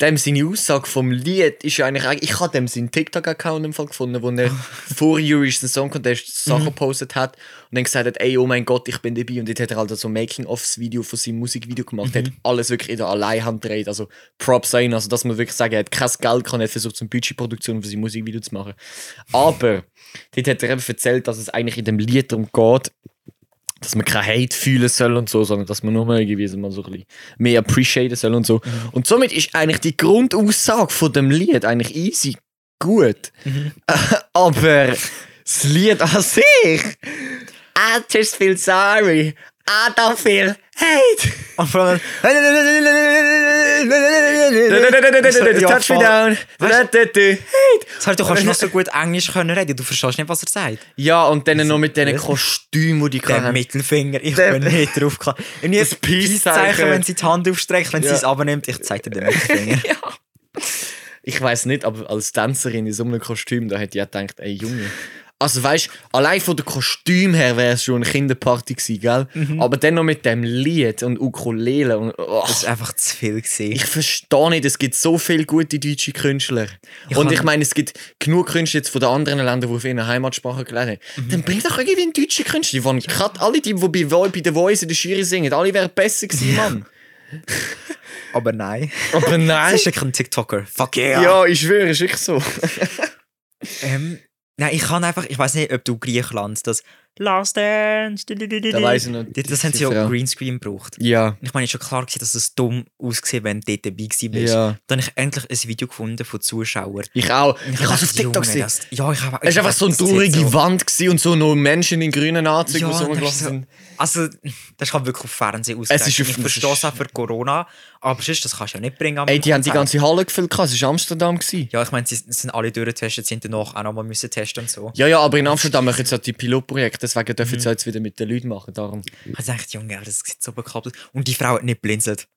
dem seine Aussage vom Lied ist ja eigentlich. Ich habe dem seinen TikTok-Account im Fall gefunden, wo er vor Eurovision Song Contest Sachen gepostet hat und dann gesagt hat, ey, oh mein Gott, ich bin dabei. Und jetzt hat er halt so ein Making-ofs-Video von seinem Musikvideo gemacht, hat alles wirklich in der Alleinhand gedreht. Also Props sein, also dass man wirklich sagen, er hat kein Geld, kann er versucht, zum Budgetproduktion für sein Musikvideo zu machen. Aber dort hat er eben erzählt, dass es eigentlich in dem Lied darum geht, dass man kein Hate fühlen soll und so, sondern dass man nur mal irgendwie so mal so ein bisschen mehr appreciaten soll und so. Und somit ist eigentlich die Grundaussage von dem Lied eigentlich easy gut. Aber das Lied an sich, I just feel sorry, I don't feel hate. Und vor allem. Touch me down. Hate. Das du kannst noch so gut Englisch können reden, du verstehst nicht, was er sagt. Ja, und dann noch mit diesen Kostümen, die die Der haben. Mittelfinger, ich Der- bin nicht drauf gekommen. Irgendwie Das das Peace-Zeichen, wenn sie die Hand aufstreckt, wenn sie es abnimmt, ich zeige dir den Mittelfinger. Ich weiß nicht, aber als Tänzerin in so einem Kostüm, da hätte ich gedacht, ey Junge. Also weißt allein von dem Kostüm her wäre es schon eine Kinderparty gewesen, gell? Aber dann noch mit dem Lied und Ukulele und oh, Das ist einfach zu viel gewesen. ich verstehe nicht, es gibt so viele gute deutsche Künstler. Ich und ich meine, es gibt genug Künstler jetzt von den anderen Ländern, die auf ihrer Heimatsprache gelernt haben. Dann bring doch irgendwie einen deutschen Künstler. Die waren gerade alle, die, die bei, bei der Voice in der Jury singen, alle wären besser gewesen, Mann. Aber nein. Aber Das nein. ist ja kein TikToker. Fuck yeah. Ja, ich schwöre, ist wirklich so. Ähm, nein, ich kann einfach, ich weiß nicht, ob du Griechenland das Last Dance. Da weiss ich noch, Das, das haben sie ja Frau. Greenscreen gebraucht. Ja. Ich meine, es ist schon klar gewesen, dass es dumm ausgesehen wenn du dort dabei gewesen bist. Ja. Dann habe ich endlich ein Video gefunden von Zuschauern. Ich auch. Und Ich habe es auf TikTok gesehen. das- Ja, ich habe. Es war einfach so eine traurige Wand gewesen und so noch Menschen in grünen Anzügen, Ja, die so sind. also, das kann wirklich auf Fernsehen Es ausgerechnet. ist auf- Ich verstehe es auch für Corona, aber sonst, das kannst du ja nicht bringen. am Ey, die haben die Konzert. ganze Halle gefüllt, es war Amsterdam. Gewesen. Ja, ich meine, sie sind alle durchgetestet, sind danach auch nochmal müssen testen und so. Ja, ja, aber in Amsterdam machen jetzt ja die Pilotprojekte, deswegen dürfen sie jetzt wieder mit den Leuten machen. Darum. Ich habe gedacht, Junge, das sieht so bekoppelt. Und die Frau hat nicht blinzelt.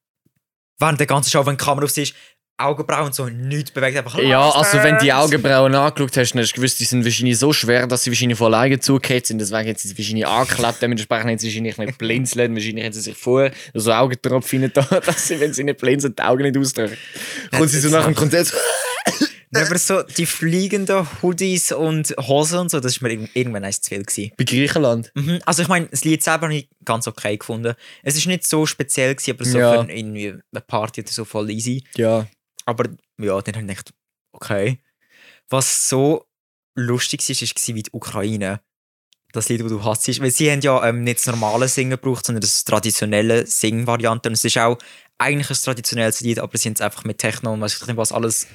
Während der ganzen Show, wenn die Kamera auf sie ist, Augenbrauen so, nichts bewegt, einfach Ja, also wenn die. Augenbrauen angeschaut hast, dann hast du gewusst, die sind wahrscheinlich so schwer, dass sie wahrscheinlich von alleine zugekehrt sind. Deswegen haben sie wahrscheinlich angeklebt, dementsprechend haben sie wahrscheinlich nicht blinzeln. Wahrscheinlich haben sie sich vorher so Augentropfen da, dass sie, wenn sie nicht blinzeln, die Augen nicht ausdrücken. Kommt sie so nach dem Konzert. Ja, aber so die fliegenden Hoodies und Hosen und so, das ist mir irg- irgendwann eins zu viel gewesen. Bei Griechenland. Mhm. Also ich meine, das Lied selber habe ich ganz okay gefunden. Es ist nicht so speziell gewesen, aber so Ja. für irgendwie eine Party oder so voll easy. Ja. Aber ja, dann habe ich gedacht, okay. Was so lustig war, war wie die Ukraine. Das Lied, das du hast. Weil sie haben ja ähm, nicht das normale Singen gebraucht, sondern das traditionelle Singvariante. Und es ist auch eigentlich ein traditionelles Lied, aber sie haben es einfach mit Techno und weiß ich nicht was alles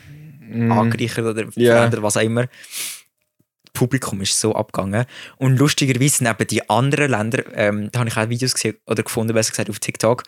angereichert oder verändert, was auch immer. Das Publikum ist so abgegangen. Und lustigerweise sind eben die anderen Länder, ähm, da habe ich auch Videos gesehen oder gefunden, besser gesagt auf TikTok,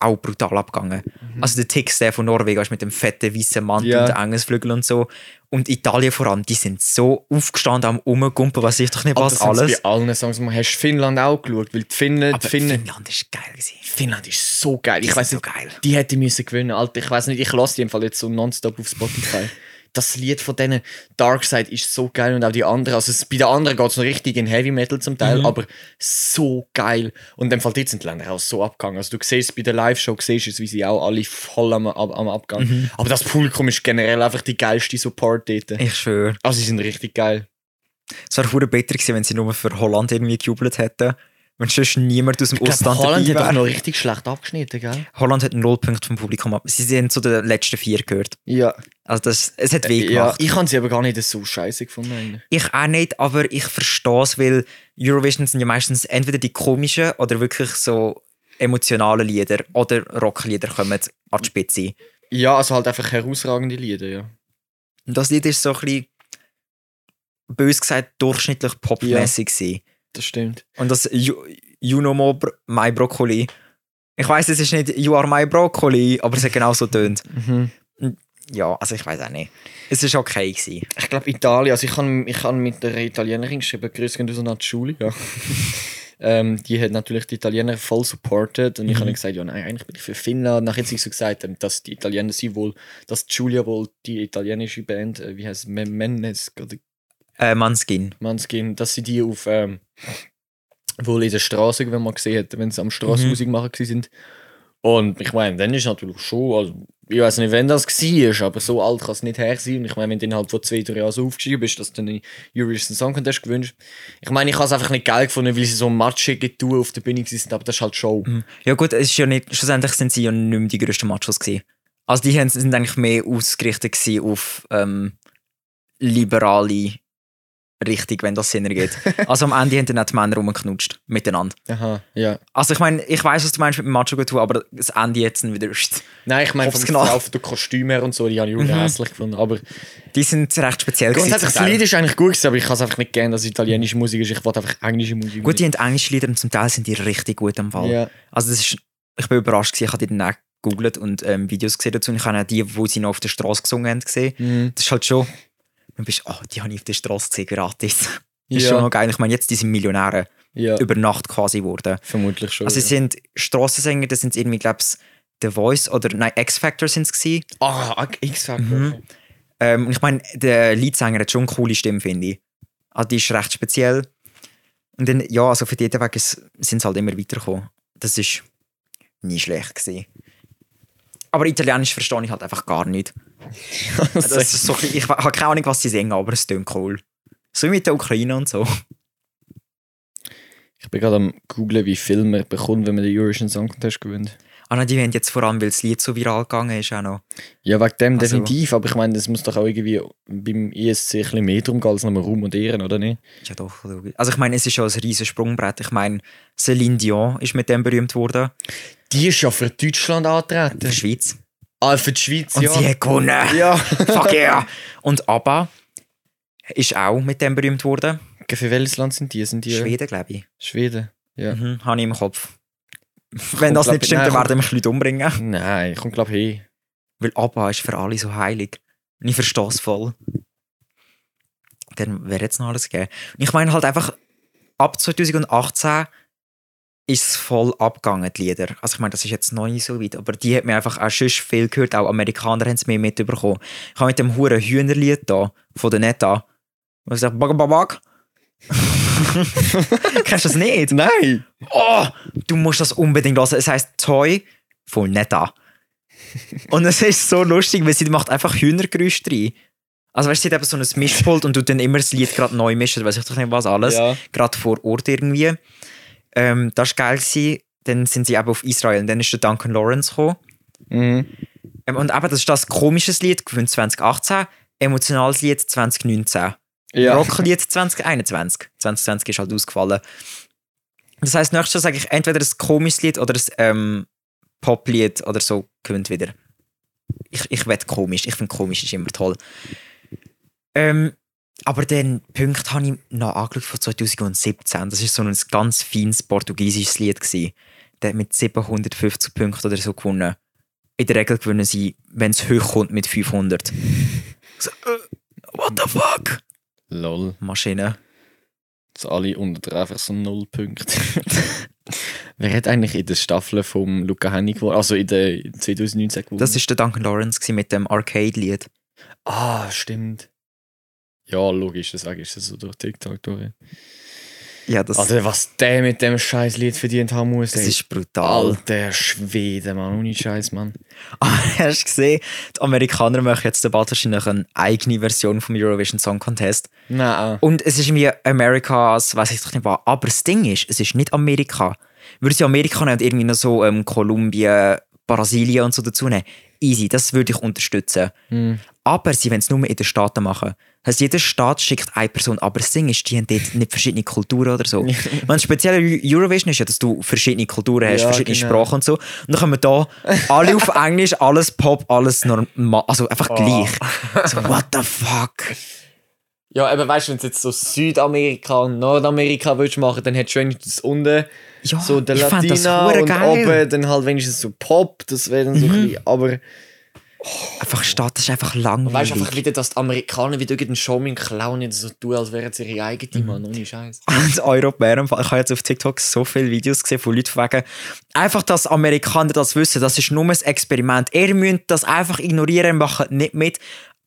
auch brutal abgegangen. Also der Tix der von Norwegen ist mit dem fetten weißen Mantel Ja. und den Engelsflügel und so. Und Italien vor allem, die sind so aufgestanden am Umgumpen, was ich doch nicht was das alles. bei allen Songs. Man hast Finnland auch geschaut, weil die Finnen, Aber Finnen, Finnland ist geil gewesen. Finnland ist so geil. Die Ich weiß so nicht, geil. die hätte müssen gewinnen. Alter, ich weiß nicht, ich lasse die im Fall jetzt so nonstop auf Spotify. Das Lied von denen Darkside ist so geil und auch die anderen. Also es, bei den anderen geht es noch richtig in Heavy Metal zum Teil, Mhm. aber so geil. Und dem Fall dort sind die Länder auch so abgegangen. Also du siehst bei der Live-Show, siehst du es, wie sie auch alle voll am, am, am Abgang. Mhm. Aber das Publikum ist generell einfach die geilste Support dort. Ich schwöre. Also sie sind richtig geil. Es wäre besser gewesen, wenn sie nur für Holland irgendwie gejubelt hätten. Wenn sonst niemand aus dem Ich Ausland glaube, Holland hat doch noch richtig schlecht abgeschnitten, gell? Holland hat null Punkte vom Publikum ab. Sie sind zu den letzten vier gehört. Ja. Also das, es hat weh ja gemacht. ich habe sie aber gar nicht so scheiße gefunden. Ich auch nicht, aber ich verstehe es, weil Eurovision sind ja meistens entweder die komischen oder wirklich so emotionalen Lieder oder Rocklieder kommen an die Spitze. Ja, also halt einfach herausragende Lieder, ja. Und das Lied ist so ein bisschen, bös gesagt, durchschnittlich popmäßig gewesen. Das stimmt. Und das You, you know more bro my broccoli. Ich weiß, es ist nicht You are my broccoli, aber es hat genau so tönt. Ja, also ich weiß auch nicht. Es ist okay gewesen. Ich glaube Italien, also ich habe ich hab mit der Italienerin geschrieben, grüß gehen an die Schule, ja. ähm, die hat natürlich die Italiener voll supported und ich habe gesagt, ja nein, eigentlich bin ich für Finnland. Nachher hat sie so gesagt, ähm, dass die Italiener sie wohl, dass Giulia wohl die italienische Band, äh, wie heißt es, Men- Mennes oder Äh, Manskin. Manskin, dass sie die auf ähm, wohl in der Straße, wenn man gesehen hat, wenn sie am Straße Mhm. Machen sind. Und ich meine, dann ist natürlich schon, also ich weiß nicht, wenn das war, aber so alt kann es nicht her sein. Und ich meine, wenn du innerhalb von zwei, drei Jahren so aufgeschrieben bist, dass du den Eurovision Song Contest gewünscht. Ich meine, ich habe es einfach nicht geil gefunden, weil sie so matschige Tour auf der Bühne sind, aber das ist halt Show. Ja gut, es ist ja nicht, schlussendlich sind sie ja nicht mehr die grössten Machos gewesen. Also die haben- sind eigentlich mehr ausgerichtet auf ähm, liberale Richtung, wenn das Sinn ergibt. also am Ende haben dann auch die Männer rumgeknutscht, miteinander. Aha, ja. Also ich meine, ich weiß, was du meinst mit dem Macho tun, aber das Ende jetzt dann wieder... Nein, ich meine, vom genau. Der Kostüme und so, die habe ich mhm. hässlich gefunden. Aber Die sind recht speziell gewesen grundsätzlich, das. Lied ist eigentlich gut gewesen, aber ich kann es einfach nicht gerne, dass es italienische Musik ist. Ich wollte einfach englische Musik. Gut, die haben englische Lieder und zum Teil sind die richtig gut am Fall. Ja. Also das ist, ich bin überrascht gewesen, ich habe die dann auch gegoogelt und ähm, Videos gesehen dazu und ich habe auch die, wo sie noch auf der Straße gesungen haben, gesehen. Mhm. Das ist halt schon, du bist, oh, die habe ich auf der Straße gesehen, gratis. Das ist Ja. schon noch geil. Ich meine, jetzt die sind Millionäre Ja, über Nacht quasi geworden. vermutlich schon. Also sie sind Strassensänger, das sind irgendwie, glaube ich, The Voice oder nein, X-Factor sind es gewesen. Ah, X-Factor. Mhm. Ähm, und ich meine, der Leadsänger hat schon eine coole Stimme, finde ich. Also die ist recht speziell. Und dann, ja, also für jeden Weg sind sie halt immer weitergekommen. Das ist nie schlecht gewesen. Aber Italienisch verstehe ich halt einfach gar nicht. Ist so, ich habe keine Ahnung, was sie singen, aber es klingt cool. So wie mit der Ukraine und so. Ich bin gerade am googlen, wie viel man bekommt, wenn man den Eurovision Song Contest gewinnt. Ah nein, die haben jetzt vor allem, weil das Lied so viral gegangen ist, auch noch. Ja, wegen dem Also- definitiv, aber ich meine, das muss doch auch irgendwie beim ESC ein bisschen mehr drum gehen als nur Ruhm und Ehren, oder nicht? Ja doch, also ich meine, es ist schon ein riesiges Sprungbrett. Ich meine, Celine Dion ist mit dem berühmt worden. Die ist ja für Deutschland In antreten. der Schweiz. Ah, für die Schweiz, Und ja. sie hat gewonnen. Ja. Fuck yeah! Und ABBA ist auch mit dem berühmt worden. Für welches Land sind die? Sind die Schweden, glaube ich. Schweden. Ja. Mhm, habe ich im Kopf. Wenn das nicht ich- stimmt, nein, dann werden mich Leute umbringen. Nein, ich komme glaube hey. Weil ABBA ist für alle so heilig. Und ich verstehe es voll. Dann wäre jetzt noch alles gegeben. Und ich meine halt einfach, ab 2018 ist es voll abgegangen, die Lieder. Also ich meine, das ist jetzt noch nicht so weit, aber die hat mir einfach auch schon viel gehört. Auch Amerikaner haben es mehr mitbekommen. Ich habe mit dem huren Hühnerlied da, von der Netta, wo ich sage, bag, bag, bag. Kennst du das nicht? Nein! Oh, du musst das unbedingt hören. Es heisst Toy von Netta. und es ist so lustig, weil sie macht einfach Hühnergeräusche rein. Also weißt du, sie hat eben so ein Mischpult und du dann immer das Lied gerade neu mischen, weiß ich doch nicht was alles. Ja. Gerade vor Ort irgendwie. Ähm, das war geil. Gewesen. Dann sind sie eben auf Israel und dann ist der Duncan Lawrence gekommen. Mhm. Ähm, und eben, das ist das komisches Lied von 2018, emotionales Lied 2019. Ja. Rocklied 2021. 2020 ist halt ausgefallen. Das heisst, nächstes Jahr sage ich entweder ein komisches Lied oder ein ähm, Poplied oder so gewinnt wieder. Ich, ich wette komisch. Ich finde komisch ist immer toll. Ähm, aber den Punkt habe ich noch angeschaut von 2017. Das ist so ein ganz feines portugiesisches Lied. Gewesen. hat er mit 750 Punkten oder so gewonnen. In der Regel gewinnen sie, wenn es hochkommt, mit 500. So, äh, what the fuck? Lol. Maschine. Dass alle unter einfach so null Punkte. Wer hat eigentlich in der Staffel vom Luca Hennig gewonnen? Also in der 2019 gewonnen? Das war der Duncan Lawrence mit dem Arcade-Lied. Ah, stimmt. Ja, logisch, das sage ich so durch TikTok durch. Ja, das, Alter, was der mit dem scheiß Lied verdient haben muss. das ey. ist brutal. Alter Schwede, Mann. Ohne Scheiß, Mann. Hast du gesehen, die Amerikaner machen jetzt bald wahrscheinlich eine eigene Version vom Eurovision Song Contest. Nein. Und es ist wie Amerikas, weiß ich doch nicht was. Aber das Ding ist, es ist nicht Amerika. Würde sie Amerika nehmen und irgendwie noch so ähm, Kolumbien, Brasilien und so dazu nehmen, easy, das würde ich unterstützen. Hm. Aber sie wollen es nur in den Staaten machen. Das heißt, jeder Staat schickt eine Person, aber das Ding ist, die haben dort nicht verschiedene Kulturen oder so. Wenn speziell Eurovision ist ja, dass du verschiedene Kulturen hast, Ja, verschiedene genau. Sprachen und so. Und dann wir da alle auf Englisch, alles Pop, alles normal, also einfach Oh. gleich. So, what the fuck? Ja, aber weißt du, wenn du jetzt so Südamerika und Nordamerika willst machen, dann hättest du wenigstens unten Ja, so der das Latina und geil. Mhm. oben dann halt wenigstens so Pop, das wäre dann so ein bisschen, aber Einfach Stadt, das ist einfach weißt langweilig. du einfach wieder, dass die Amerikaner wieder irgendeinen Show mit klauen und so tun, als wären sie ihre eigene. Mann, ohne Scheiß. als Europäer, ich habe jetzt auf TikTok so viele Videos gesehen von Leuten wegen, einfach, dass Amerikaner das wissen, das ist nur ein Experiment. Ihr müsst das einfach ignorieren, machen nicht mit.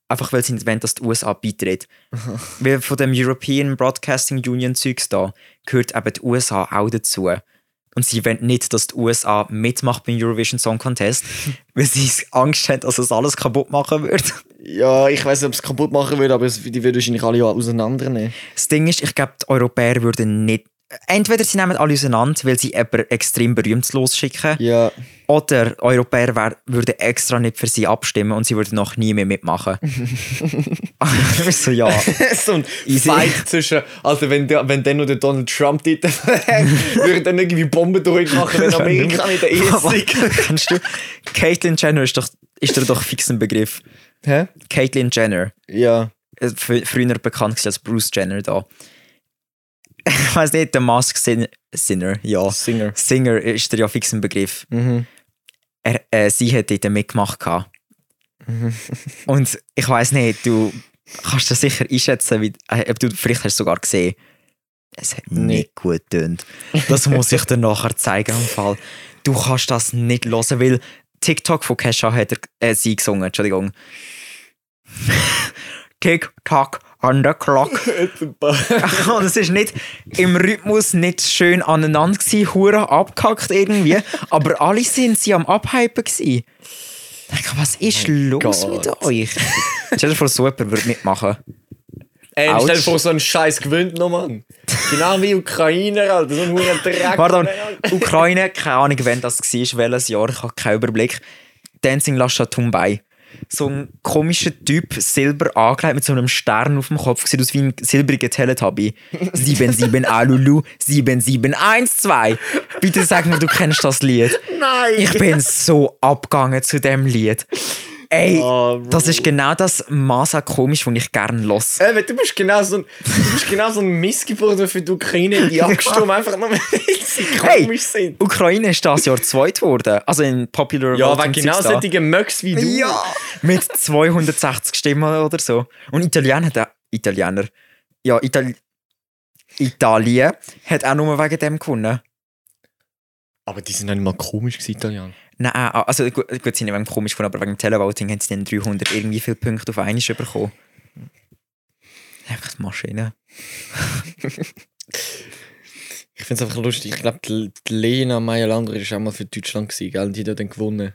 Einfach weil sie nicht wollen, dass die USA beitritt. weil von dem European Broadcasting Union Zeugs da gehört eben die USA auch dazu. Und sie wollen nicht, dass die USA mitmacht beim Eurovision Song Contest, weil sie Angst haben, dass es alles kaputt machen würde. Ja, ich weiß nicht, ob es kaputt machen würde, aber die würden wahrscheinlich alle auseinandernehmen. Das Ding ist, ich glaube, die Europäer würden nicht. Entweder sie nehmen alle auseinander, weil sie jemanden extrem berühmt losschicken, Ja. oder Europäer wär, würden extra nicht für sie abstimmen und sie würden noch nie mehr mitmachen. so, ja. so ein Easy. Fight zwischen, also wenn, der, wenn dann nur der Donald Trump dort würde dann irgendwie Bomben durchmachen, wenn Amerika nicht der erste Kennst du? Caitlyn Jenner ist doch, ist dir doch fix ein Begriff. Hä? Caitlyn Jenner. Ja. Äh, fr- Früher bekannt als Bruce Jenner da. Ich weiß nicht, der Mask Sin Sinner, ja. Singer. Singer ist dir ja fix ein Begriff. Mhm. er, äh, sie hat dort mitgemacht. gehabt. Und ich weiß nicht, du kannst das sicher einschätzen, wie, äh, du vielleicht hast du sogar gesehen. Es hat nicht gut getönt. Das muss ich dir nachher zeigen im Fall. Du kannst das nicht hören, weil TikTok von Kesha hat er, äh, sie gesungen, Entschuldigung. TikTok on the clock. Und es ist nicht im Rhythmus nicht schön aneinander gewesen, hure abgehackt irgendwie, aber alle sind sie am Abhypen. Ich denke, was ist los Gott. mit euch? Stell dir vor, so jemand würde mitmachen. Ey, stell dir vor, so einen Scheiß gewöhnt noch, Mann. Genau wie Ukrainer, Alter. So ein hoher Dreck. Mal, Ukraine, keine Ahnung, wann das war, welches Jahr, ich habe keinen Überblick. Dancing Lasha Tumbai. So ein komischer Typ, silber angelegt mit so einem Stern auf dem Kopf, sieht aus wie ein silbriger Teletubby. 77 Alulu, 7712. Bitte sag mir, du kennst das Lied. Nein! Ich bin so abgegangen zu dem Lied. Ey, Oh, das ist genau das Masa komisch, das ich gerne los. Äh, du bist genau so ein, du bist genau so ein Missgeburt für die Ukraine, die abgestimmt einfach nur, sie Hey, komisch sind. Ukraine ist das Jahr zweit geworden. Also in Popular Ja, Voting aber genau solche Möcks wie du. Ja! Mit 260 Stimmen oder so. Und Italien hat auch. Italiener. Ja, Itali Italien hat auch nur wegen dem gewonnen. Aber die sind noch nicht mal komisch gewesen, Italiener. Nein, also gut, gut sie sind nicht wegen komisch gefunden, aber wegen dem Televoting haben sie dann 300 irgendwie viele Punkte auf einmal bekommen. Die Maschine. Ich finde es einfach lustig. Ich glaube, die, Lena Meyer-Landrer war auch mal für Deutschland, gewesen, gell? Die hat dann gewonnen.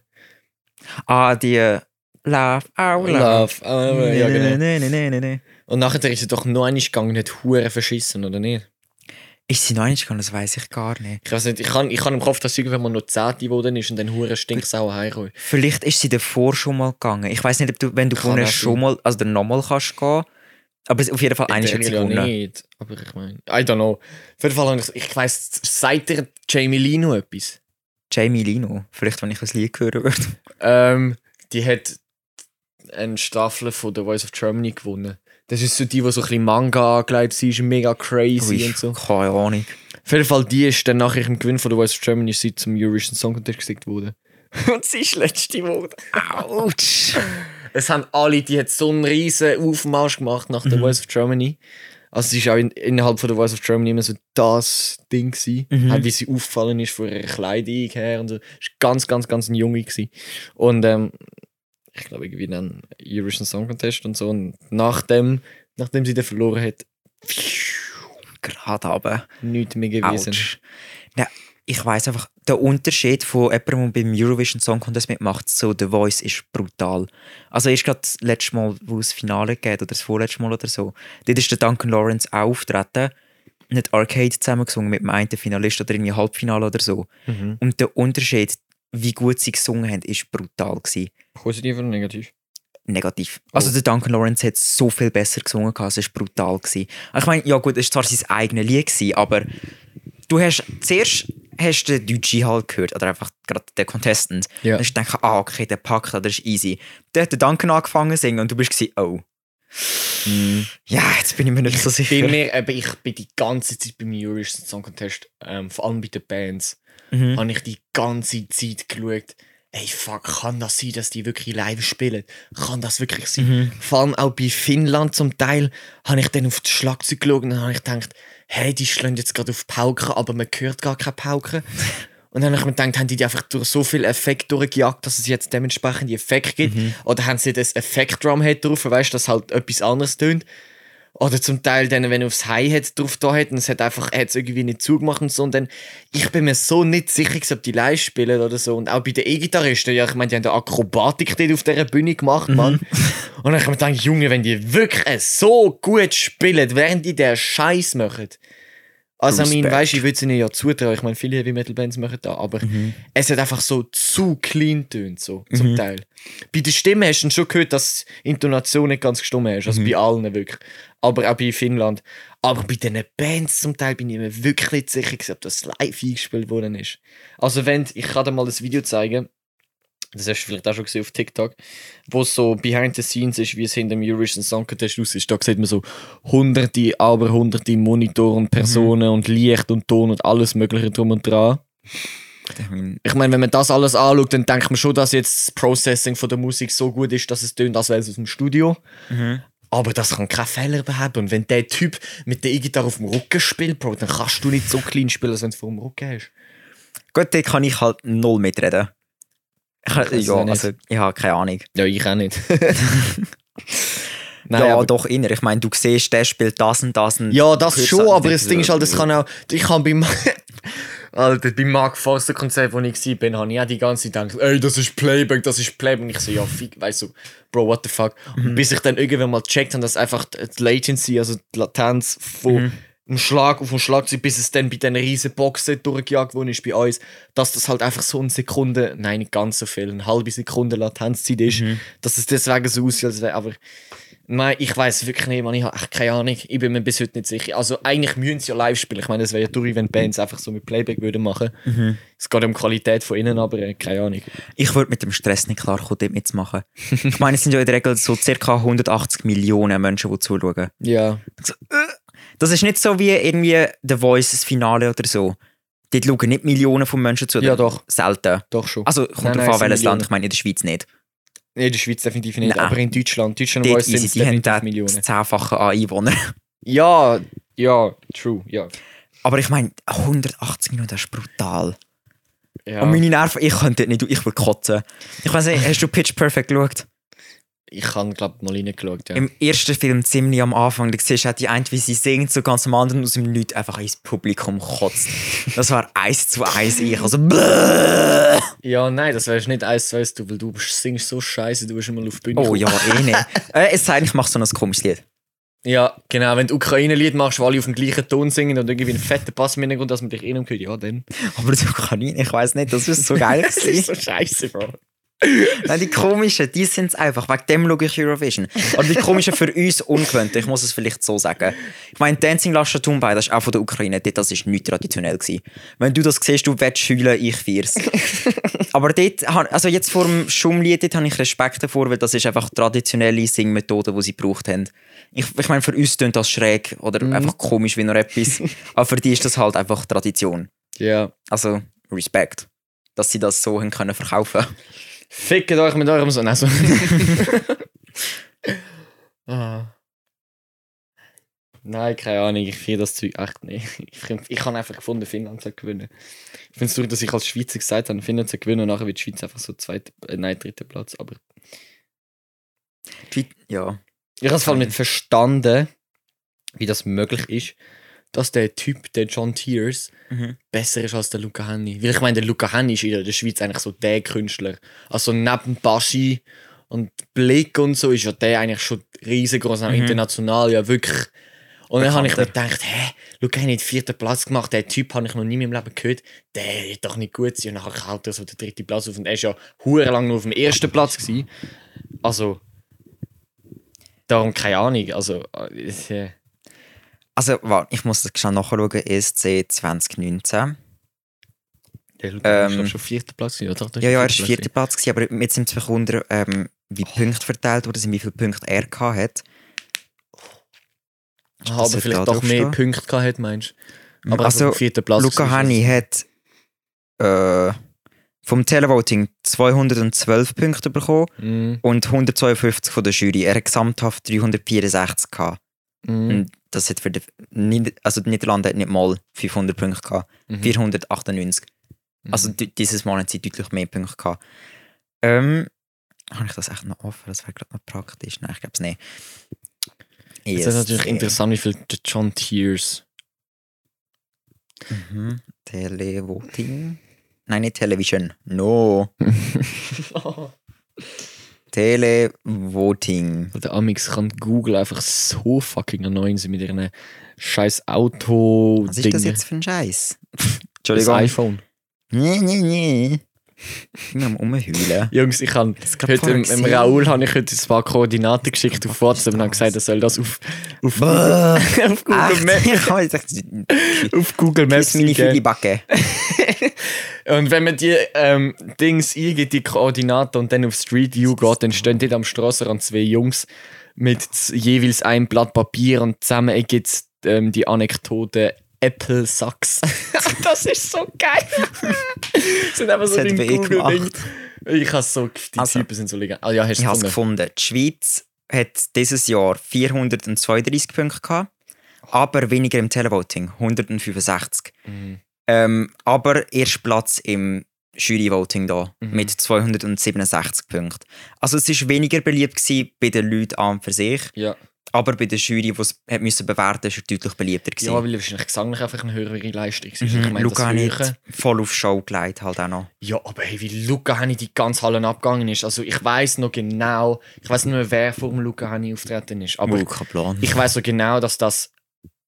Ah, die äh, Love, oh Love. Love. Ah, ja, genau. Nee, nee, nee, nee, nee. Und nachher ist sie doch noch einmal gegangen und hat Huren verschissen, oder nicht? Ist sie noch nicht gegangen? Das weiß ich gar nicht. Ich weiß nicht, ich kann, ich kann im Kopf, dass sie irgendwann noch 10 geworden ist und dann Huren stinksauer heimkommen. Vielleicht ist sie davor schon mal gegangen. Ich weiß nicht, ob du, wenn du gewonnen schon mal, also dann nochmal kannst gehen. Aber auf jeden Fall In eine sie Regel ja gewonnen. nicht. Aber ich meine, I don't know. Auf jeden Fall, habe ich, ich weiss, sagt dir Jamie noch etwas? Jamie Lino. Vielleicht, wenn ich ein Lied hören würde. Ähm, die hat eine Staffel von The Voice of Germany gewonnen. Das ist so die, die so ein bisschen Manga angelegt ist, mega crazy Ui, und so. Keine Ahnung. Auf jeden Fall, die ist dann nachher im Gewinn von der Voice of Germany sie zum Eurovision Song Contest gesingt worden. Und sie ist letzte geworden. Autsch. Es haben alle, die hat so einen riesen Aufmarsch gemacht nach der Voice of Germany. Also es war auch in, innerhalb von der Voice of Germany immer so das Ding gewesen, halt, wie sie auffallen ist von ihrer Kleidung her und so. Es war ganz, ganz, ganz ein Junge gewesen. Und ähm, ich glaube irgendwie dann Eurovision Song Contest und so. Und nachdem, nachdem sie den verloren hat, Gerade aber. nichts mehr gewesen. Autsch. Ja, ich weiß einfach, der Unterschied von jemandem, der beim Eurovision Song Contest mitmacht, zu The Voice, ist brutal. Also erst gerade das letzte Mal, wo es Finale geht, oder das vorletzte Mal oder so, dort ist der Duncan Lawrence auch auftreten, nicht Arcade zusammengesungen mit dem einen Finalist oder irgendwie Halbfinale oder so. Mhm. Und der Unterschied, wie gut sie gesungen haben, ist brutal gewesen. Positiv oder negativ? Negativ. Also Oh. der Duncan Lawrence hat so viel besser gesungen, es war brutal. Gewesen. Ich meine, ja gut, es war zwar sein eigenes Lied, gewesen, aber du hast zuerst hast den Deutschen halt gehört, oder einfach gerade den Contestant. Ja. Dann hast du gedacht, ah, okay, der packt, das ist easy. Dann hat der Duncan angefangen zu singen und du bist gewesen, oh. Ja, jetzt bin ich mir nicht so sicher. Bei mir, eben, ich bin die ganze Zeit beim Eurovision Song Contest, ähm, vor allem bei den Bands, Mhm. habe ich die ganze Zeit geschaut, ey, fuck, kann das sein, dass die wirklich live spielen? Kann das wirklich sein? Mhm. Vor allem auch bei Finnland zum Teil, habe ich dann auf das Schlagzeug geschaut und dann habe ich gedacht, hey, die schlagen jetzt gerade auf Pauken, aber man hört gar keine Pauken. Und dann habe ich mir gedacht, haben die die einfach durch so viel Effekt durchgejagt, dass es jetzt dementsprechend die Effekt gibt? Mhm. Oder haben sie das Effekt-Drum-Head drauf, weißt du, dass halt etwas anderes tönt? Oder zum Teil dann, wenn er aufs Hi-Hat drauf da hat und es hat einfach, er hat es irgendwie nicht zugemacht und so. Und dann, ich bin mir so nicht sicher, ob die live spielen oder so. Und auch bei den E-Gitarristen, ja, ich meine, die haben da Akrobatik dort auf dieser Bühne gemacht, Mann. Und dann habe ich mir gedacht, Junge, wenn die wirklich so gut spielen, während die den Scheiß machen. Also, ich meine, Respekt. weißt ich würde es ihnen ja zutrauen. Ich meine, viele Heavy Metal Bands machen da, aber es hat einfach so zu clean tönt, so, zum Teil. Bei der Stimme hast du schon gehört, dass die Intonation nicht ganz gestummt ist. Also bei allen wirklich. Aber auch bei Finnland. Aber bei diesen Bands zum Teil bin ich mir wirklich nicht sicher, ob das live eingespielt worden ist. Also, wenn, ich kann dir mal das Video zeigen. Das hast du vielleicht auch schon gesehen auf TikTok, wo so behind the scenes ist, wie es hinter dem Eurovision Song Contest aus ist. Da sieht man so hunderte, aber hunderte Monitore und Personen und Licht und Ton und alles Mögliche drum und dran. Ich meine, wenn man das alles anschaut, dann denkt man schon, dass jetzt das Processing von der Musik so gut ist, dass es tönt, als wäre es aus dem Studio. Aber das kann kein Fehler beheben. Und wenn der Typ mit der E-Gitarre auf dem Rücken spielt, Bro, dann kannst du nicht so clean spielen, als wenn du es vor dem Rücken hast. Gut, dort kann ich halt null mitreden. Ich, es ja, also, ich habe keine Ahnung. Ja, ich auch nicht. Nein, ja, aber- doch inner. Ich meine, du siehst, der spielt das und das. Und Ja, das schon, aber das Ding ist halt, das kann auch. Ich kann beim. Alter, beim Mark Forster Konzert, wo ich war, habe ich auch die ganze Zeit gedacht, ey, das ist Playback, das ist Playback. Und ich so, ja, fick, weißt du, Bro, what the fuck. Mhm. Und bis ich dann irgendwann mal gecheckt habe, dass einfach die Latency, also die Latenz von Mhm. Dem Schlag auf den Schlagzeug, bis es dann bei diesen riesen Boxen durchgejagt worden ist bei uns, dass das halt einfach so eine Sekunde, nein, nicht ganz so viel, eine halbe Sekunde Latenzzeit ist, Mhm. dass es deswegen so aussieht, als wäre, aber Nein, ich weiß wirklich nicht, man. Ich habe echt keine Ahnung. Ich bin mir bis heute nicht sicher. Also eigentlich müssen sie ja live spielen. Ich meine, das wäre ja durch, wenn Bands einfach so mit Playback würden machen. Mhm. Es geht um die Qualität von innen, aber äh, keine Ahnung. Ich würde mit dem Stress nicht klarkommen, dort mitzumachen. ich meine, es sind ja in der Regel so ca. 180 Millionen Menschen, die zuschauen. Ja. Das ist nicht so wie irgendwie The Voice, das Finale oder so. Dort schauen nicht Millionen von Menschen zu. Ja, doch. Selten. Doch schon. Also, kommt Nein, drauf an, es welches Land. Ich meine, in der Schweiz nicht. Nee, in der Schweiz definitiv nicht, Nein. aber in Deutschland. Deutschland Dort Voice sind es definitiv Millionen. das Zehnfache an Einwohner. Ja, ja, true, ja. Aber ich meine, 180 Minuten, das ist brutal. ja. Und meine Nerven, ich könnte nicht, ich würde kotzen. Ich weiß nicht, hast du Pitch Perfect geschaut? Ich habe, glaube ich, mal reingeschaut, ja. Im ersten Film ziemlich am Anfang, da siehst du auch die eine, wie sie singt, so ganz am anderen aus dem Nichts einfach ins Publikum kotzt. Das war eins zu eins ich. Also, bläh. Ja, nein, das wärst nicht eins zu eins, du, weil du singst so scheiße, du bist immer auf die Bühne. Oh ja, eh nicht. Äh, es sei denn, ich mache so ein komisches Lied. Ja, genau. Wenn du Ukraine-Lied machst, wo alle auf dem gleichen Ton singen und irgendwie einen fetten Pass im Hintergrund, dass man dich eh noch hört, ja, dann. Aber so kann ich nicht, ich weiß nicht, das ist so geil. Das ist so scheiße, Bro. Nein, die komischen, die sind es einfach. Wegen dem schaue ich Eurovision. Oder die komischen für uns ungewöhnten, ich muss es vielleicht so sagen. Ich meine, Dancing Lascia Tumbai, das ist auch von der Ukraine, dort, das ist nicht traditionell gewesen. Wenn du das siehst, du willst heulen, ich feier's. Aber dort, also jetzt vor dem Schummlied, dort habe ich Respekt davor, weil das ist einfach traditionelle Singmethode, die sie gebraucht haben. Ich, ich meine, für uns klingt das schräg oder einfach komisch wie noch etwas. Aber für die ist das halt einfach Tradition. Ja. Also, Respekt. Dass sie das so haben können verkaufen Fickt euch mit eurem Sohn. Also. ah. Nein, keine Ahnung, ich finde das Zeug echt nicht. Ich, ich habe einfach gefunden, Finnland soll gewinnen. Ich finde es durch, dass ich als Schweizer gesagt habe, Finnland soll gewinnen und nachher wird die Schweiz einfach so zweiter, äh, nein, dritter Platz. Aber Die- Ja. ich habe es vor allem nicht verstanden, wie das möglich ist, dass der Typ, der John Tears, Mhm. besser ist als der Luca Henny. Weil ich meine, der Luca Henny ist in der Schweiz eigentlich so der Künstler. Also neben Baschi und Blick und so ist ja der eigentlich schon riesengroß, auch international, ja wirklich. Und dann habe ich mir gedacht, hä, Luca Henny hat vierten Platz gemacht, der Typ habe ich noch nie in meinem Leben gehört, der wird doch nicht gut sein. Und dann hält er so den dritten Platz auf und er ist ja lang nur auf dem ersten Platz gewesen. Also, darum keine Ahnung, also, äh, äh, Also, warte, ich muss das schnell nachschauen. ESC 2019. der Ähm, doch schon vierter Platz oder? Ja, ja, er war vierter Platz, gewesen, aber jetzt sind wir wundern, ähm, wie Punkte verteilt wurden, sind, wie viele Punkte er gehabt hat. Aha, aber vielleicht doch mehr draufstehen. Punkte gehabt, meinst du? Aber Also, vierter Platz. Luca Henny hat äh, vom Televoting 212 Punkte bekommen Mhm. und 152 von der Jury. Er hat gesamthaft 364 gehabt. Mhm. Das hat für die, Nieder- also die Niederlande hat nicht mal 500 Punkte gehabt, Mhm. 498. Also Mhm. di- dieses Mal haben sie deutlich mehr Punkte gehabt. Ähm, habe ich das echt noch offen? Das wäre gerade noch praktisch. Nein, ich glaube es nicht. Es ist natürlich interessant, wie viel John Tears. Mhm. Televoting. Nein, nicht Television. No. Televoting. Der Amix kann Google einfach so fucking annoying sein mit ihren scheiß Auto. Was ist das jetzt für ein Scheiß? Das Entschuldigung. iPhone. Nee, nee, nee. Immer am Umheulen. Jungs, ich habe Das heute dem gesehen. Raoul habe ich heute ein paar Koordinaten geschickt auf WhatsApp und habe gesagt, er soll das auf, auf, Bäh. auf Google? Maps, Ich kann jetzt echt auf Google Maps meine eingeben. Fülibacke. Und wenn man die ähm, Dings eingibt, die Koordinaten und dann auf Street View geht, dann stehen dort am Strassenrand zwei Jungs mit jeweils einem Blatt Papier und zusammen gibt es ähm, die Anekdote Apple Sucks. das ist so geil. das sind einfach so die weh Google-Ding. Ich habe so, die Also, Typen sind so legal. Ah ja, hast Ich habe es gefunden. Die Schweiz hat dieses Jahr 432 Punkte gehabt, aber weniger im Televoting, 165. Mhm. Ähm, aber erst Platz im Juryvoting da Mhm. mit 267 Punkten. Also es ist weniger beliebt gewesen bei den Leuten an und für sich, Ja. aber bei der Jury, die es hat müssen bewerten musste, ist er deutlich beliebter gewesen. ja, weil wahrscheinlich gesanglich einfach eine höhere Leistung ist. Mhm. Ich meine, Luca hat Höhere- voll auf Show gelegt halt auch noch. Ja, aber hey, wie Luca Hani die ganze Halle abgegangen ist. Also ich weiß noch genau, ich weiß nicht mehr, wer vor dem Luca Hani auftreten ist. Aber Luca Plan. ich weiß so genau, dass das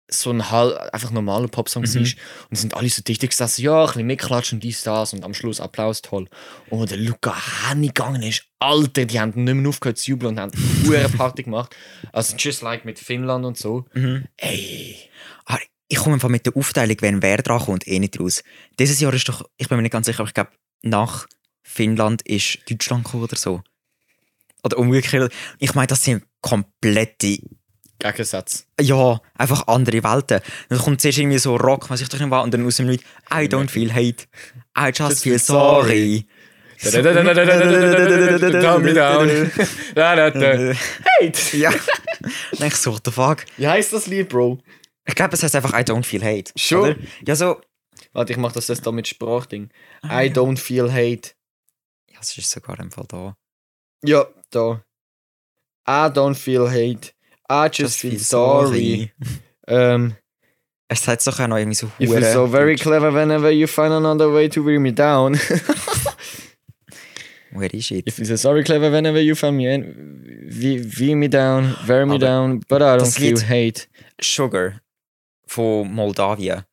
so ein Hall, einfach normaler Popsong Mhm. war. Und es sind alle so dicht gesessen, ja, ein bisschen mitklatschen, dies, das und am Schluss Applaus, toll. Und der Luca Hani gegangen ist, Alter, die haben nicht mehr aufgehört zu jubeln und haben eine Party gemacht. Also just like mit Finnland und so. Mhm. Ey, Ah, ich komme einfach mit der Aufteilung, wenn wer dran kommt, eh nicht raus. Dieses Jahr ist doch, ich bin mir nicht ganz sicher, aber ich glaube, nach Finnland ist Deutschland gekommen oder so. Oder umgekehrt. Ich meine, das sind komplette, Gegensatz. ja, einfach andere Welten. Dann kommt zuerst irgendwie so Rock, was ich doch nicht war, und dann aus dem Lied, I don't feel hate, I just feel sorry. Calm me down. Hate. Ja. Dann ich so, what the fuck? Wie heißt das Lied, Bro? Ich glaube, es heißt einfach I don't feel hate. Schon? Oder? Ja, so. Warte, ich mach das jetzt da mit Sprachding. I don't feel hate. Ja, es ist sogar im Fall da. Ja, da. I don't feel hate. I just, feel, sorry. Ähm, Es sagt doch auch noch irgendwie so you feel so very clever whenever you find another way to wear me down. Where is it? you feel so sorry clever whenever you find me in, we, wear me down, wear me Aber down, but I don't feel hate. Sugar von Moldawien.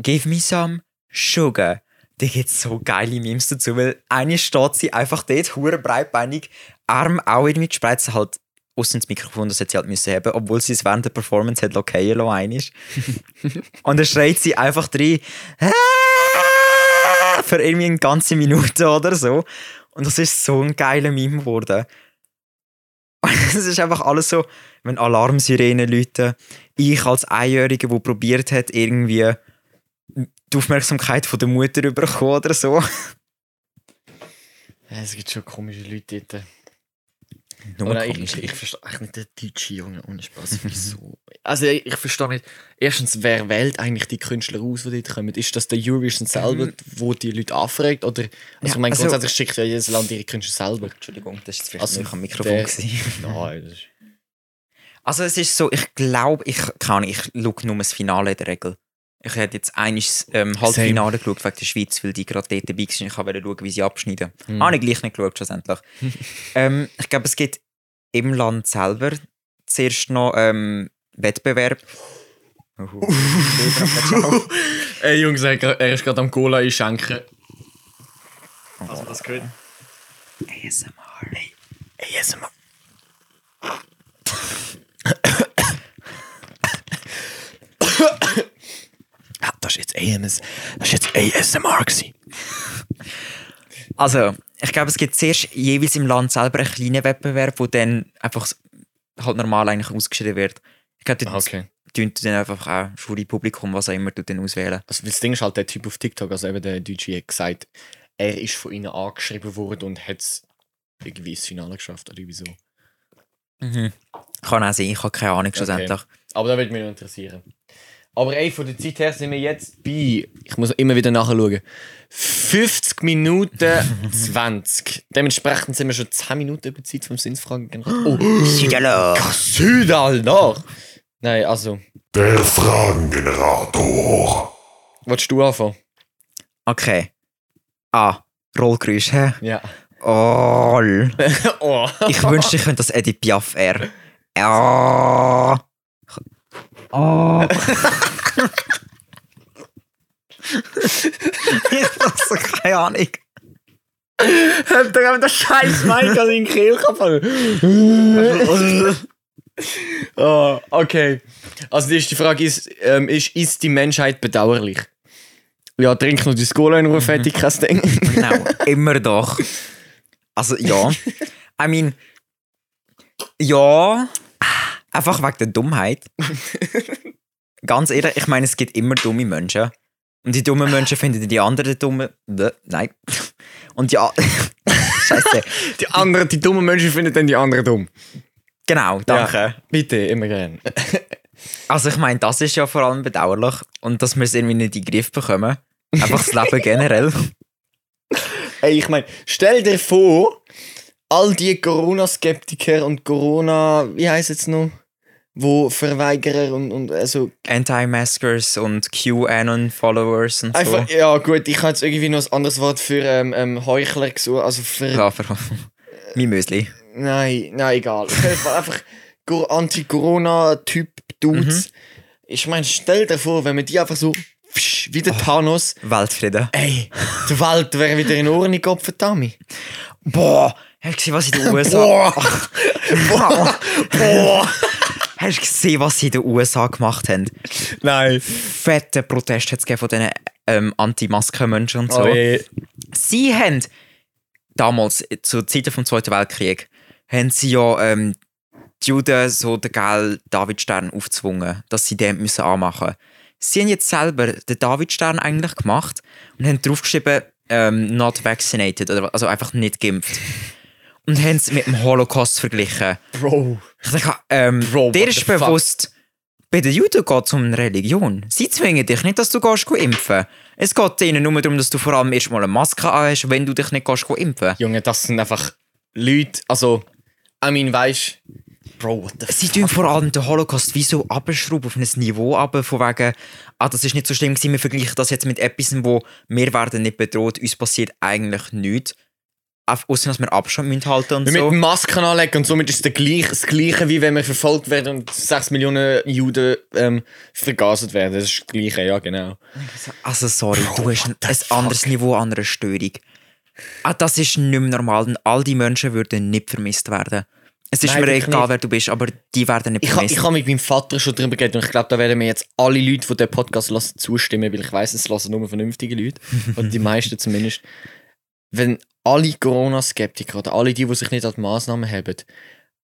Give me some sugar. da gibt es so geile Memes dazu, weil eine steht sie einfach dort, hure breitbeinig, Arm auch irgendwie gespreizt, halt außen ins Mikrofon, das hätte sie halt müssen haben, obwohl sie es während der Performance hat lockieren lassen, einmal. Und dann schreit sie einfach rein, «Ah!» für irgendwie eine ganze Minute oder so. Und das ist so ein geiler Meme geworden. Es ist einfach alles so, wenn Alarmsirenen läuten, ich als Einjährige, der probiert hat, irgendwie die Aufmerksamkeit von der Mutter zu bekommen oder so. Es gibt schon komische Leute dort. Nur Oder ich, ich, ich verstehe eigentlich nicht den deutschen Junge ohne Spaß. Wieso? Also ich, ich verstehe nicht. Erstens, wer wählt eigentlich die Künstler aus, die dort kommen? Ist das der Eurovision selber, wo die Leute anfragt? Oder, also Ja, ich meine, also- grundsätzlich schickt ja jedes Land ihre Künstler selber. Entschuldigung, das ist vielleicht Also, nicht am Mikrofon. der-. Nein, das ist... Also es ist so, ich glaube, ich kann ich schaue nur das Finale in der Regel. Ich hätte jetzt eines ähm, Halbfinale geschaut wegen der Schweiz, weil die gerade dort dabei waren. Ich wollte schauen, wie sie abschneiden. Hm. Habe ich gleich nicht geschaut, schlussendlich. ähm, ich glaube, es gibt im Land selber zuerst noch ähm, Wettbewerb. Ey Jungs, er, er ist gerade am Cola einschenken. Also das gehört. ASMR. ASMR. Das ist jetzt AMS. Das ist jetzt ASMR gewesen. Also, ich glaube, es gibt zuerst jeweils im Land selber einen kleinen Wettbewerb, wo dann einfach halt normal eigentlich ausgeschrieben wird. Ich glaube, dort Okay. tun dann einfach auch Jurypublikum, was auch immer, du dann auswählen. Also das Ding ist halt der Typ auf TikTok, also eben der Deutsche hat gesagt, er ist von ihnen angeschrieben worden und hat es irgendwie ins Finale geschafft oder wieso. Mhm. Kann auch sein, ich habe keine Ahnung schlussendlich. Aber da würde mich noch interessieren. Aber ey, von der Zeit her sind wir jetzt bei, ich muss immer wieder nachschauen, 50 Minuten 20. Dementsprechend sind wir schon 10 Minuten über die Zeit vom Sinnfragen. Oh! Südal nach! Nein, also, Der Fragengenerator. willst du anfangen? Okay. Ah, Rollgeräusch, hä? Ja. Oh, oh. ich wünschte, ich könnte das Edith Piaf R. Ja. Oh. ich hab so keine Ahnung. Habt ihr den scheiß Mike an den Kehl oh, okay. Also die erste Frage ist, ähm, ist, ist die Menschheit bedauerlich? Ja, trink noch die Cola in Ruhe, fertig, kein Ding. Genau, immer doch. Also ja. I mean, ja, einfach wegen der Dummheit. Ganz ehrlich, ich meine, es gibt immer dumme Menschen. Und die dummen Menschen finden die anderen dummen. Nein. Und ja. Scheiße. Die anderen, die dummen Menschen finden dann die anderen dumm. Genau, danke. Ja, bitte, immer gern. Also ich meine, das ist ja vor allem bedauerlich. Und dass wir es irgendwie nicht in den Griff bekommen. Einfach das Leben generell. Ey, ich meine, stell dir vor, all die Corona-Skeptiker und Corona, wie heißt es noch? Wo Verweigerer und, und also Anti-Maskers und QAnon-Followers und so. Einfach, ja gut, ich habe jetzt irgendwie noch ein anderes Wort für ähm, ähm, Heuchler gesucht, also für... Ja, für mein Müsli. Nein, nein, egal. Einfach Anti-Corona-Typ-Dudes. Ich meine, stell dir vor, wenn wir die einfach so psch, wie der Thanos... Weltfrieden. Ey, die Welt wäre wieder in Ordnung, Gott verdammt. Boah, hast du gesehen, was in den USA... Boah! Boah! Hast du gesehen, was sie in den USA gemacht haben? Nein. Fette Proteste hat's gegeben von diesen ähm, Anti-Masken-Menschen und so. Oh, ey. Sie haben damals, zu Zeiten vom Zweiten Weltkrieg, haben sie ja ähm, die Juden so den gelben Davidstern aufgezwungen, dass sie den müssen anmachen Sie haben jetzt selber den Davidstern eigentlich gemacht und haben draufgeschrieben, ähm, not vaccinated, also einfach nicht geimpft. Und haben es mit dem Holocaust verglichen. Bro. Ich denke, ähm, Bro, dir ist the fuck? bewusst, bei den Juden geht es um eine Religion. Sie zwingen dich nicht, dass du gehst impfen Es geht ihnen nur darum, dass du vor allem erstmal eine Maske hast, wenn du dich nicht gehst impfen Junge, das sind einfach Leute, also, I mean, weißt Bro, what the Sie tun vor allem den Holocaust wie so abschrauben auf ein Niveau ab, von wegen, ah, das ist nicht so schlimm gewesen, wir vergleichen das jetzt mit etwas, wo wir werden nicht bedroht, uns passiert eigentlich nichts. Ausser, dass wir Abstand müssen halten und Mit so. Masken anlegen und somit ist es der gleich, das Gleiche, wie wenn wir verfolgt werden und 6 Millionen Juden ähm, vergaset werden. Das ist das Gleiche, ja, genau. Also sorry, du hast ein, ein anderes Niveau an einer Störung. Ah, das ist nicht mehr normal. Und all die Menschen würden nicht vermisst werden. Es ist Nein, mir egal, wer du bist, aber die werden nicht Ich habe vermisst. ich ha mit meinem Vater schon darüber geredet und ich glaube, da werden mir jetzt alle Leute, die den Podcast hören, zustimmen, weil ich weiß, es lassen nur vernünftige Leute. und die meisten zumindest. Wenn alle Corona-Skeptiker oder alle die, die sich nicht an die Massnahmen haben,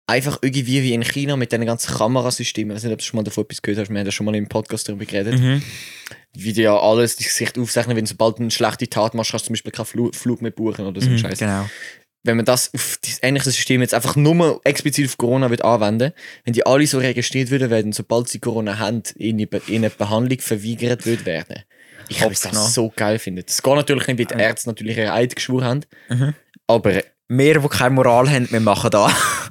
einfach irgendwie wie in China mit diesen ganzen Kamerasystemen, ich weiß nicht, ob du schon mal davon etwas gehört hast, wir haben ja schon mal im Podcast darüber geredet, Mhm. wie die ja alles die Gesicht aufzeichnen, wenn du sobald eine schlechte Tat machst, kannst du zum Beispiel keinen Flug, Flug mehr buchen oder so ein Mhm, Scheiß. Genau. Wenn man das auf das ähnliche System jetzt einfach nur explizit auf Corona wird anwenden, wenn die alle so registriert würden werden, sobald sie Corona haben, in eine, in eine Behandlung verweigert würde werden. Ich Hopp's das so geil finden. Das geht natürlich nicht, weil die Ärzte natürlich ihre Eid geschworen haben. Mhm. Aber Wir, die keine Moral haben, wir machen da.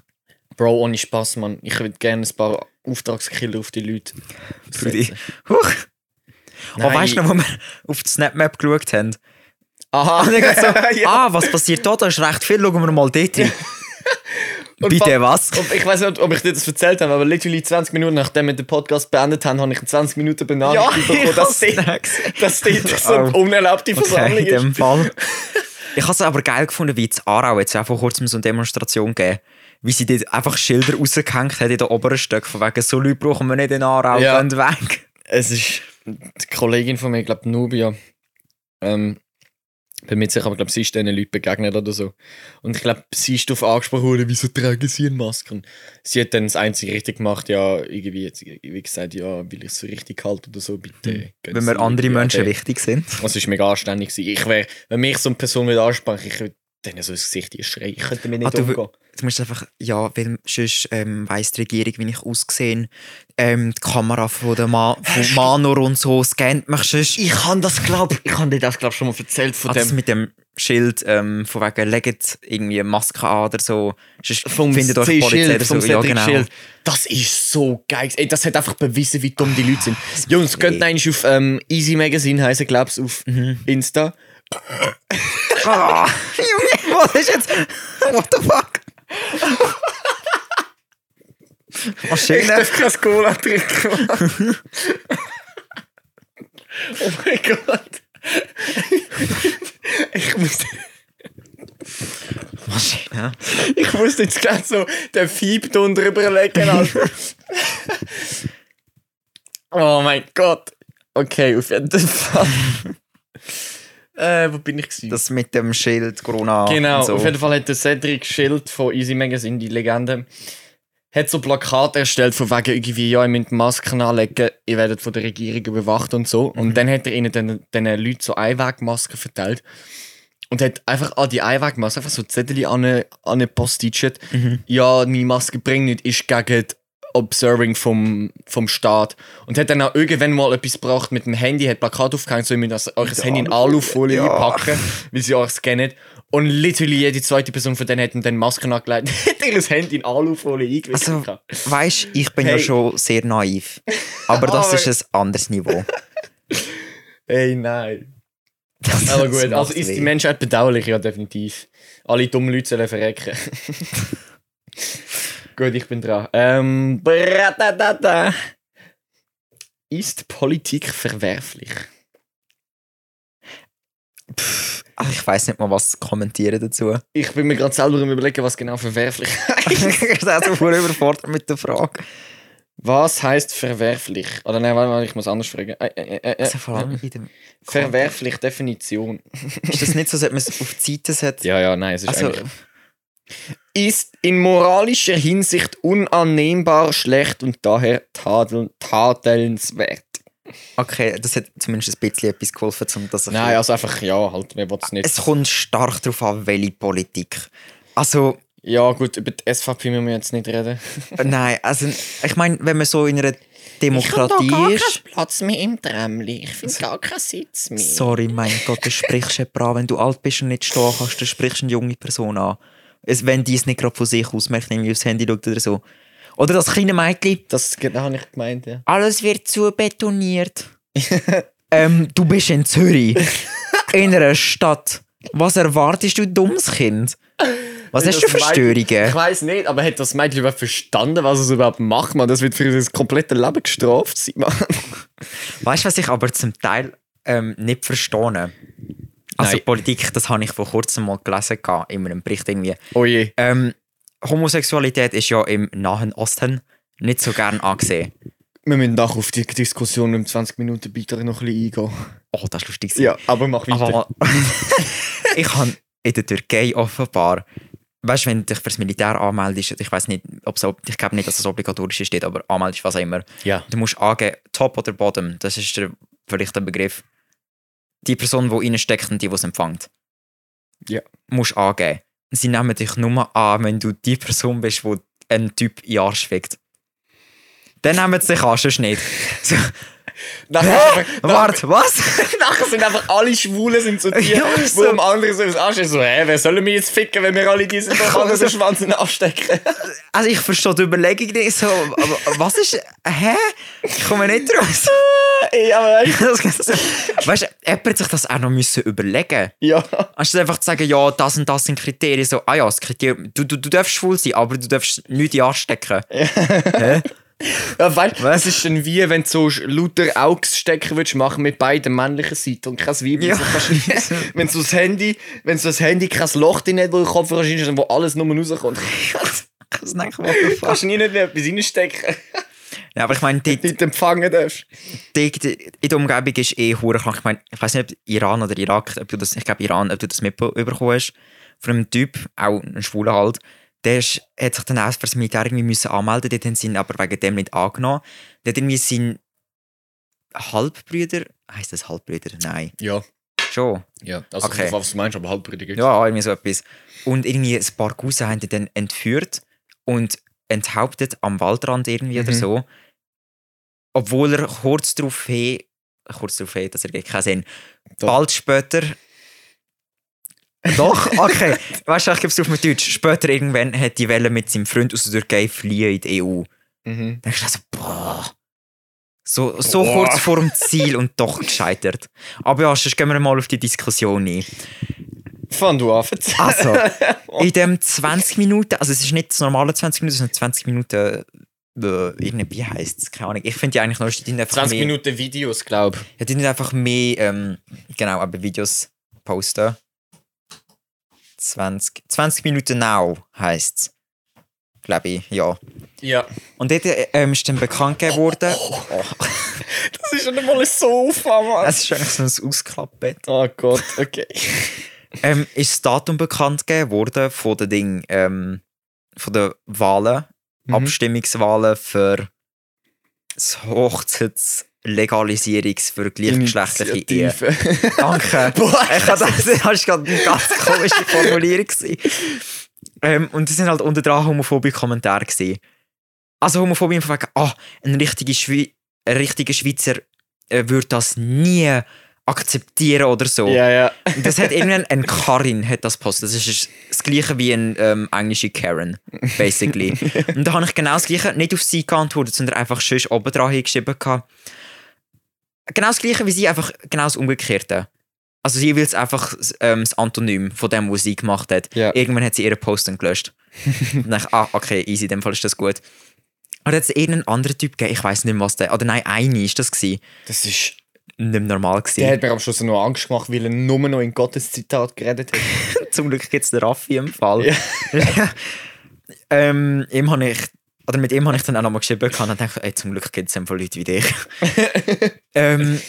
Bro, ohne Spaß, Mann. Ich würde gerne ein paar Auftragskiller auf die Leute Brudi. setzen. Huch. Oh, Nein. weißt du noch, wo wir auf die Snapmap geschaut haben? Aha. So, Ja. ah, was passiert da? Da ist recht viel, schauen wir mal dort rein. Und Bitte was? Und ich weiß nicht, ob ich dir das erzählt habe, aber literally 20 Minuten nachdem wir den Podcast beendet haben, habe ich in 20 Minuten Benachrichtigung bekommen, dass dort, dass dort so eine Oh. unerlaubte Versammlung Okay, in ist. dem Fall. Ich habe es aber geil gefunden, wie in Aarau jetzt auch vor kurzem so eine Demonstration gegeben wie sie dort einfach Schilder rausgehängt hat in den oberen Stöcken, von wegen, so Leute brauchen wir nicht in Aarau, Ja. weg. Es ist die Kollegin von mir, ich glaube Nubia, ähm, bin mir sicher, aber ich glaube, sie ist diesen Leuten begegnet oder so. Und ich glaube, sie ist darauf angesprochen worden, wieso tragen sie eine Maske? Und sie hat dann das Einzige richtig gemacht, ja, irgendwie jetzt, wie gesagt, ja, weil ich es so richtig halte oder so, bitte. Hm. Wenn mir andere Menschen wichtig sind. Das ist mega anständig. Ich wäre, wenn mich so eine Person mit ansprach, ich würde denen so ins Gesicht schreien. Ich könnte mir nicht Ah, du- umgehen. Du musst einfach, ja, weil sonst ähm, weiss die Regierung, wie ich aussehe. Ähm, die Kamera von der Ma von Manor und so scannt mich sonst. Ich kann das glaub, ich habe dir das glaub schon mal erzählt von Ah, das dem. mit dem Schild, ähm, von wegen, legt irgendwie eine Maske an oder so. Sonst Vom findet euch Polizei Schild, oder so. Ja, genau. Schild. Das ist so geil. Ey, das hat einfach bewiesen, wie dumm die Leute sind. Jungs, könnt eigentlich auf ähm, Easy Magazine heißen, glaubst du, auf Mhm. Insta. Ah, Junge, was ist jetzt? What the fuck? Maschine. kein Cola trinken. oh mein Gott. ich muss. Maschine. Ich muss jetzt gleich so den Fiebton drüber legen. Alter. oh mein Gott. Okay, auf jeden Fall. Äh, wo bin ich gewesen? Das mit dem Schild, Corona genau, und so. auf jeden Fall hat der Cedric Schild von Easy Magazine, die Legende, hat so Plakate erstellt von wegen irgendwie, ja, ihr müsst Masken anlegen, ihr werdet von der Regierung überwacht und so. Und dann hat er ihnen den, den Leuten so Einwegmasken verteilt. Und hat einfach an die Einwegmaske einfach so Zettel an eine, an eine Postitschet. Ja, meine Maske bringt nicht, ist gegen die Observing vom, vom Staat. Und hat dann auch irgendwann mal etwas gebracht mit dem Handy, hat Plakat aufgehängt, so ihr müsst euch das Handy in Alufolie Ja. packen, weil sie euch scannen. Und literally jede zweite Person von denen hat dann Masken angelegt, hat ihr das Handy in Alufolie eingewickelt. Also, weißt ich bin ja Hey. schon sehr naiv. Aber das ist ein anderes Niveau. Hey, nein. Das, Aber gut, also ist die. Menschheit bedauerlich, ja, definitiv. Alle dummen Leute sollen verrecken. gut, ich bin dran. Ähm. Ist Politik verwerflich? Ach, ich weiß nicht mal, was kommentieren dazu. Ich bin mir gerade selber am überlegen, was genau verwerflich heißt. ich bin also voll überfordert mit der Frage. Was heißt verwerflich? Oder nein, warte mal, ich muss anders fragen. Äh, äh, äh, äh, Also vor allem in dem, verwerflich, Definition. ist das nicht so, dass man es auf die Seite setzt? Ja, ja, nein, es ist Also, eigentlich... Ist in moralischer Hinsicht unannehmbar, schlecht und daher tadel tadelnswert. okay, das hat zumindest ein bisschen etwas geholfen, um das ein Nein, also einfach, ja, halt, wer will es nicht. Es kommt stark darauf an, welche Politik. Also, Ja, gut, über die SVP müssen wir jetzt nicht reden. äh, nein, also ich meine, wenn man so in einer Demokratie ist. Platz mehr im Tramli. Ich finde gar keinen Sitz mehr. Sorry, mein Gott, du sprichst jemanden an. Wenn du alt bist und nicht stehen kannst, dann sprichst du eine junge Person an. Es, wenn die es nicht gerade von sich aus merkt, irgendwie aufs Handy schaut oder so. Oder das kleine Mädchen. Das genau habe ich gemeint, ja. Alles wird zu betoniert. ähm, du bist in Zürich. in einer Stadt. Was erwartest du, dummes Kind? Was hast du für Mädchen- Ich Störungen? weiß nicht, aber hat das Mädchen überhaupt verstanden, was es überhaupt macht, man? Das wird für das komplette Leben gestraft sein. Weißt du, was ich aber zum Teil ähm, nicht verstehe? Also Nein. Politik, das habe ich vor kurzem mal gelesen in einem Bericht irgendwie. Oh je. Ähm, Homosexualität ist ja im Nahen Osten nicht so gern angesehen. Wir müssen nachher auf die Diskussion im 20 Minuten Beitrag noch ein bisschen eingehen. Oh, das ist lustig. Ja, aber mach weiter. Aber ich habe in der Türkei offenbar, weißt du, wenn du dich fürs Militär anmeldest, ich weiß nicht, ob es, ich glaube nicht, dass es obligatorisch steht, aber anmeldest, was auch immer. ja. Du musst angeben, Top oder Bottom, das ist der, vielleicht der Begriff. Die Person, die reinsteckt und die, die es empfängt. Ja. Musst angeben. Sie nehmen dich nur an, wenn du die Person bist, die einen Typ in den Arsch fickt. Dann nehmen sie dich an, sonst nicht. So, Nachher, warte, was? nachher sind einfach alle Schwulen sind so die, Ja, wo so. am anderen so Arsch ist, so, hä, wer soll mich jetzt ficken, wenn wir alle diesen den Schwanz anstecken? Also ich verstehe die Überlegung nicht so, aber was ist, hä? Ich komme nicht raus. Ey, aber weißt weißt du, jemand hat sich das auch noch müssen überlegen Ja. Anstatt einfach zu sagen, ja, das und das sind Kriterien, so, ah ja, das Kriterium, du, du, du darfst schwul sein, aber du darfst nicht in anstecken. Hä? Ja, weißt, was ist denn wie, wenn du so lauter Augsstecker würdest machen mit beiden männlichen Seiten und kein weibliches? Ja. Wenn du das Handy, wenn du das Handy kein Loch drin hat, wo der Kopf reinsteckst, wo alles nur rauskommt, Das denke ich mal. kannst du nie nicht etwas reinstecken, Ja, aber ich meine, dort, nicht empfangen darfst. dort in der Umgebung ist eh hure krank. Ich meine, ich weiß nicht, ob Iran oder Irak, ob du das, ich glaube Iran, ob du das mitbekommen hast, von einem Typ, auch ein Schwuler halt, der ist, hat sich dann auch für das Militär irgendwie müssen anmelden, dort haben sie ihn aber wegen dem nicht angenommen. Der hat irgendwie sein Halbbrüder, heisst das Halbbrüder? Nein, Ja. schon. Ja, also Okay. okay. was du meinst, aber halbbrüdig. Ja, irgendwie so etwas. Und irgendwie ein paar Cousins haben ihn dann entführt und enthauptet am Waldrand irgendwie oder Mhm. so. Obwohl er kurz darauf hin, kurz darauf hin, das ergibt keinen Sinn, bald später. Doch, okay. weißt du, ich gebe es auf mit Deutsch. Später irgendwann hat die Welle mit seinem Freund aus der Türkei fliehen in die EU. Mhm. Dann denkst du so, boah. So, so Boah. kurz vor dem Ziel und doch gescheitert. Aber ja, sonst gehen wir mal auf die Diskussion ein. Fang du an. Also, in dem 20 Minuten, also es ist nicht das normale 20 Minuten, sondern 20 Minuten, äh, irgendwie heisst es, keine Ahnung. Ich finde die eigentlich noch, die sind einfach 20 mehr, Minuten Videos, glaube ja, die einfach mehr, ähm, genau, aber Videos posten. 20, 20 Minuten now heisst es. Glaube ich, ja. Ja. Und dort ähm, ist dann bekannt gegeben worden, Das ist schon einmal ein Sofa, Mann. es ist eigentlich so ein Ausklappbett, Oh Gott, okay. ähm, ist das Datum bekannt gegeben worden von den Ding, ähm, von den Wahlen, Mhm. Abstimmungswahlen für das Hochzeitslegalisierungs für gleichgeschlechtliche Ehe. Danke. Boah, ich das, das war gerade eine ganz komische Formulierung. gewesen. Ähm, und das sind halt unter dran homophobe Kommentare gewesen. Also Homophobie im Fall, ah, ein richtiger, Schwe ein richtiger Schweizer äh, würde das nie akzeptieren oder so. Ja, ja. Und Das hat irgendein ein Karin hat das postet. Das ist das gleiche wie ein ähm, englische Karen, basically. Und da habe ich genau das gleiche nicht auf sie geantwortet, sondern einfach schön oben dran hingeschrieben. gehabt. Genau das gleiche wie sie, einfach genau das Umgekehrte. Also sie will einfach ähm, das Antonym von dem, was sie gemacht hat. Ja. Irgendwann hat sie ihren Post dann gelöscht. Und dann dachte ich, ah, okay, easy, in dem Fall ist das gut. Aber hat es irgendeinen anderen Typ gegeben, ich weiß nicht mehr, was der. Oder nein, eine ist das gewesen. Das ist. Nicht mehr normal gewesen. Der hat mir am Schluss noch Angst gemacht, weil er nur noch in Gottes Zitat geredet hat. Zum Glück gibt es den Raffi im Fall. Ja. ähm, ihm habe ich, oder mit ihm habe ich dann auch nochmal geschrieben und dachte, ey, zum Glück gibt es einfach Leute wie dich. ähm,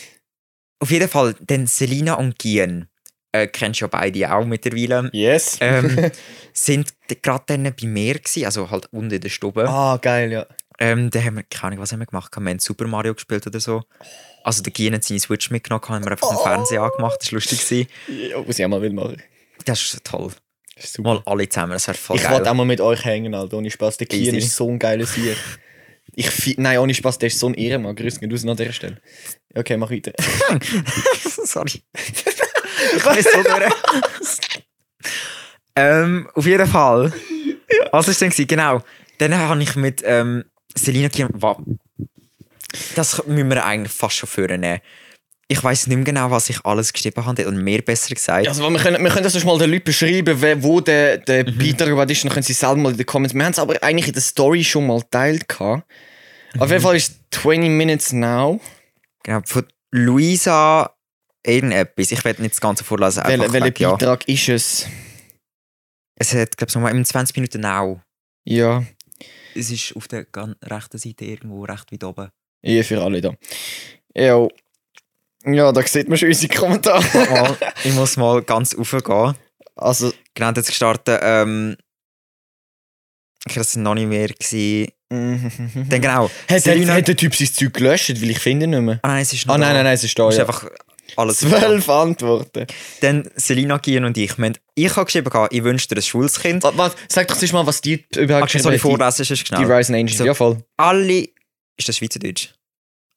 auf jeden Fall, dann Selina und Gian, äh, kennst du ja beide auch mittlerweile, Yes. ähm, sind gerade dann bei mir gewesen, also halt unten in der Stube. ah, geil, ja. Ähm, da haben wir, keine Ahnung, was haben wir gemacht? Wir haben Super Mario gespielt oder so. Also der Gian hat seine Switch mitgenommen, haben wir einfach den Fernseher angemacht, das war lustig. Ja. Was ich auch mal will machen. Das ist toll. Super. Mal alle zusammen, das wäre voll ich geil. wollte auch mal mit euch hängen, Alter. Ohne Spaß. Der Kian ist so ein geiler Sieg. Ich Nein, ohne Spaß, der ist so ein Ehrenmann. Grüß dich aus an dieser Stelle. Okay, mach weiter. Sorry. ich weiß so ähm, auf jeden Fall. Was war denn? Genau. Dann habe ich mit ähm, Selina Kian. Das müssen wir eigentlich fast schon vornehmen. Ich weiß nicht mehr genau, was ich alles geschrieben habe und mehr besser gesagt. Also, wir können, wir können das mal den Leuten beschreiben, wer, wo der, der Mhm. Beitrag überhaupt ist, dann können sie selber mal in den Comments. Wir haben es aber eigentlich in der Story schon mal geteilt. gehabt. Auf Mhm. jeden Fall ist es 20 Minutes now. Genau, von Luisa irgendetwas. Ich werde nicht das Ganze vorlesen. Wel, welcher ja. Beitrag ist es? Es hat, glaube ich, nochmal in 20 Minuten now. Ja, Es ist auf der rechten Seite irgendwo recht weit oben. eh für alle da. Ja, ja da sieht man schon unsere Kommentare. Mal, ich muss mal ganz raufgehen. Also, Genau, jetzt gestartet. Ähm, ich das sind noch nicht mehr. Gewesen. Dann genau. hat, Selina- hat der Typ sein Zeug gelöscht, weil ich finde ihn nicht mehr. Ah nein, es ist noch Ah nein, nein, nein, es ist da. Es ist Ja. einfach alles. Zwölf Antworten. Dann Selina, Gian und ich. Haben- Ich habe geschrieben, ich wünsche dir ein schwules Kind. Warte, warte, sag doch zuerst mal, was die überhaupt Okay, soll ich geschrieben hat. vorlesen? Sonst Die, schnell. die Rising Angels, So. ja voll. alle. Ist das Schweizerdeutsch?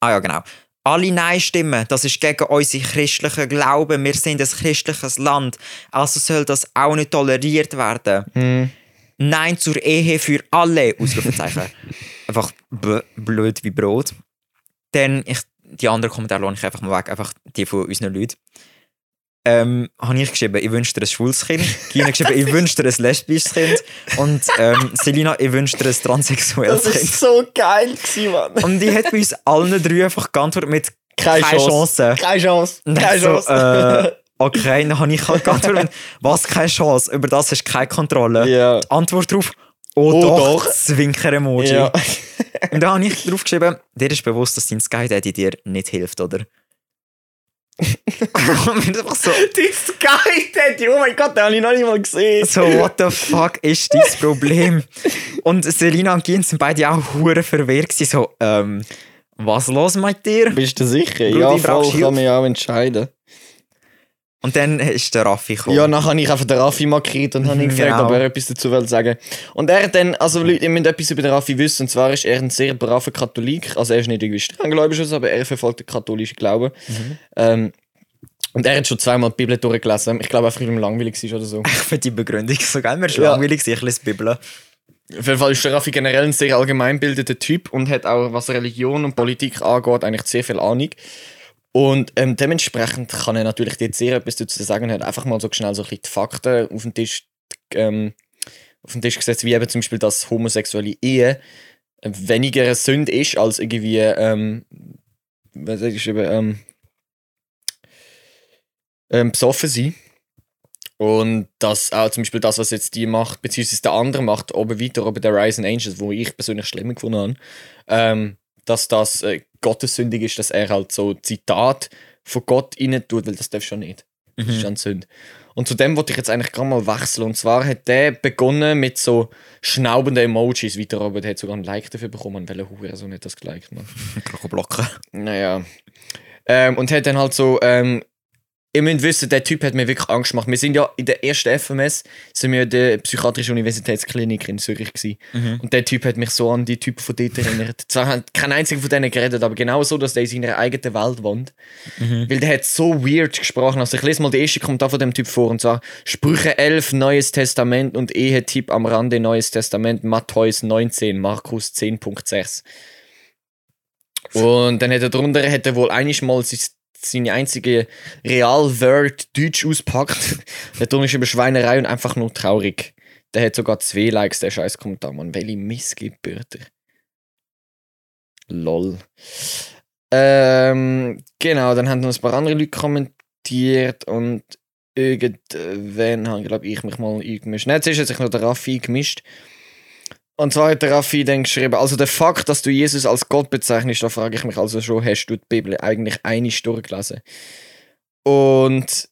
Ah ja, genau. Alle Nein-Stimmen, das ist gegen unsere christlichen Glauben. Wir sind ein christliches Land. Also soll das auch nicht toleriert werden. Hm. Nein zur Ehe für alle! Ausrufezeichen. einfach blöd wie Brot. Dann, ich, die anderen Kommentare lasse ich einfach mal weg, einfach die von unseren Leuten. Ähm, habe ich geschrieben, ich wünsche dir ein schwules Kind. Gina geschrieben, ich wünsche dir ein lesbisches Kind. Und ähm, Selina, ich wünsche dir ein transsexuelles Das Kind. ist so geil gewesen, Mann. Und die hat bei uns allen drei einfach geantwortet mit Keine, keine Chance. Chance. Keine Chance. Keine so, Chance. äh, okay, dann habe ich halt geantwortet mit, was keine Chance, über das hast du keine Kontrolle. ja. Die Antwort darauf, oh, Oh, doch, doch. Zwinker-Emoji. ja. Und da habe ich drauf geschrieben, dir ist bewusst, dass dein Sky Daddy dir nicht hilft, oder? So, Die Sky Daddy, oh mein Gott, den habe ich noch nicht mal gesehen. so, what the fuck ist dein Problem? Und Selina und Gien sind beide auch hure verwirrt gewesen, so, ähm, was los mit dir? Bist du sicher? Brudi, ja, voll, Hilfe? kann ja auch entscheiden. Und dann ist der Raffi gekommen. Ja, nachher habe ich einfach den Raffi markiert und habe ihn gefragt, Genau. ob er etwas dazu will sagen Und er dann, also Leute, ihr müsst etwas über den Raffi wissen, und zwar ist er ein sehr braver Katholik, also er ist nicht irgendwie strenggläubig, aber er verfolgt den katholischen Glauben. Ähm, und er hat schon zweimal die Bibel durchgelesen. Ich glaube einfach, weil ihm langweilig war oder so. Ich finde die Begründung so geil. Mir ist Ja. langweilig, ich lese die Bibel. Auf jeden Fall ist der Raffi generell ein sehr allgemeinbildeter Typ und hat auch, was Religion und Politik angeht, eigentlich sehr viel Ahnung. Und ähm, dementsprechend kann er natürlich jetzt sehr etwas dazu sagen und hat einfach mal so schnell so ein bisschen die Fakten auf den Tisch, ähm, auf den Tisch gesetzt, wie eben zum Beispiel, dass homosexuelle Ehe weniger eine Sünde ist als irgendwie, ähm, was sag ich eben, ähm, ähm, besoffen sein. Und dass auch zum Beispiel das, was jetzt die macht, beziehungsweise der andere macht, oben weiter, oben der Rising Angels, wo ich persönlich schlimmer gefunden habe, ähm, dass das äh, gottessündig ist, dass er halt so Zitat von Gott rein tut, weil das darf schon nicht. Das ist Mhm. schon Sünde. Und zu dem wollte ich jetzt eigentlich gerade mal wechseln. Und zwar hat der begonnen mit so schnaubenden Emojis weiter oben. Der hat sogar ein Like dafür bekommen. Und welcher Hure so nicht das geliked, man. Kann blocken. Naja. Ähm, und hat dann halt so, ähm, ihr müsst wissen, der Typ hat mir wirklich Angst gemacht. Wir sind ja in der ersten FMS, sind wir in der psychiatrischen Universitätsklinik in Zürich gewesen. Mhm. Und der Typ hat mich so an die Typen von dort erinnert. Zwar hat kein einziger von denen geredet, aber genau so, dass der in seiner eigenen Welt wohnt. Mhm. Weil der hat so weird gesprochen. Also ich lese mal den ersten Kommentar von dem Typ vor und zwar Sprüche 11, Neues Testament und Ehe-Tipp am Rande Neues Testament, Matthäus 19, Markus 10.6. Und dann hat er drunter hat er wohl einiges mal sein- seine einzige Realword Deutsch auspackt. der Ton ist über Schweinerei und einfach nur traurig. Der hat sogar zwei Likes, der scheiß Kommentar, Mann. Welche Missgebürter. Lol. Ähm, genau, dann haben noch ein paar andere Leute kommentiert und irgendwann habe, glaube ich, mich mal eingemischt. Nein, jetzt ist sich noch der Raffi eingemischt. Und zwar hat der Raffi dann geschrieben, also der Fakt, dass du Jesus als Gott bezeichnest, da frage ich mich also schon, hast du die Bibel eigentlich einig durchgelesen? Und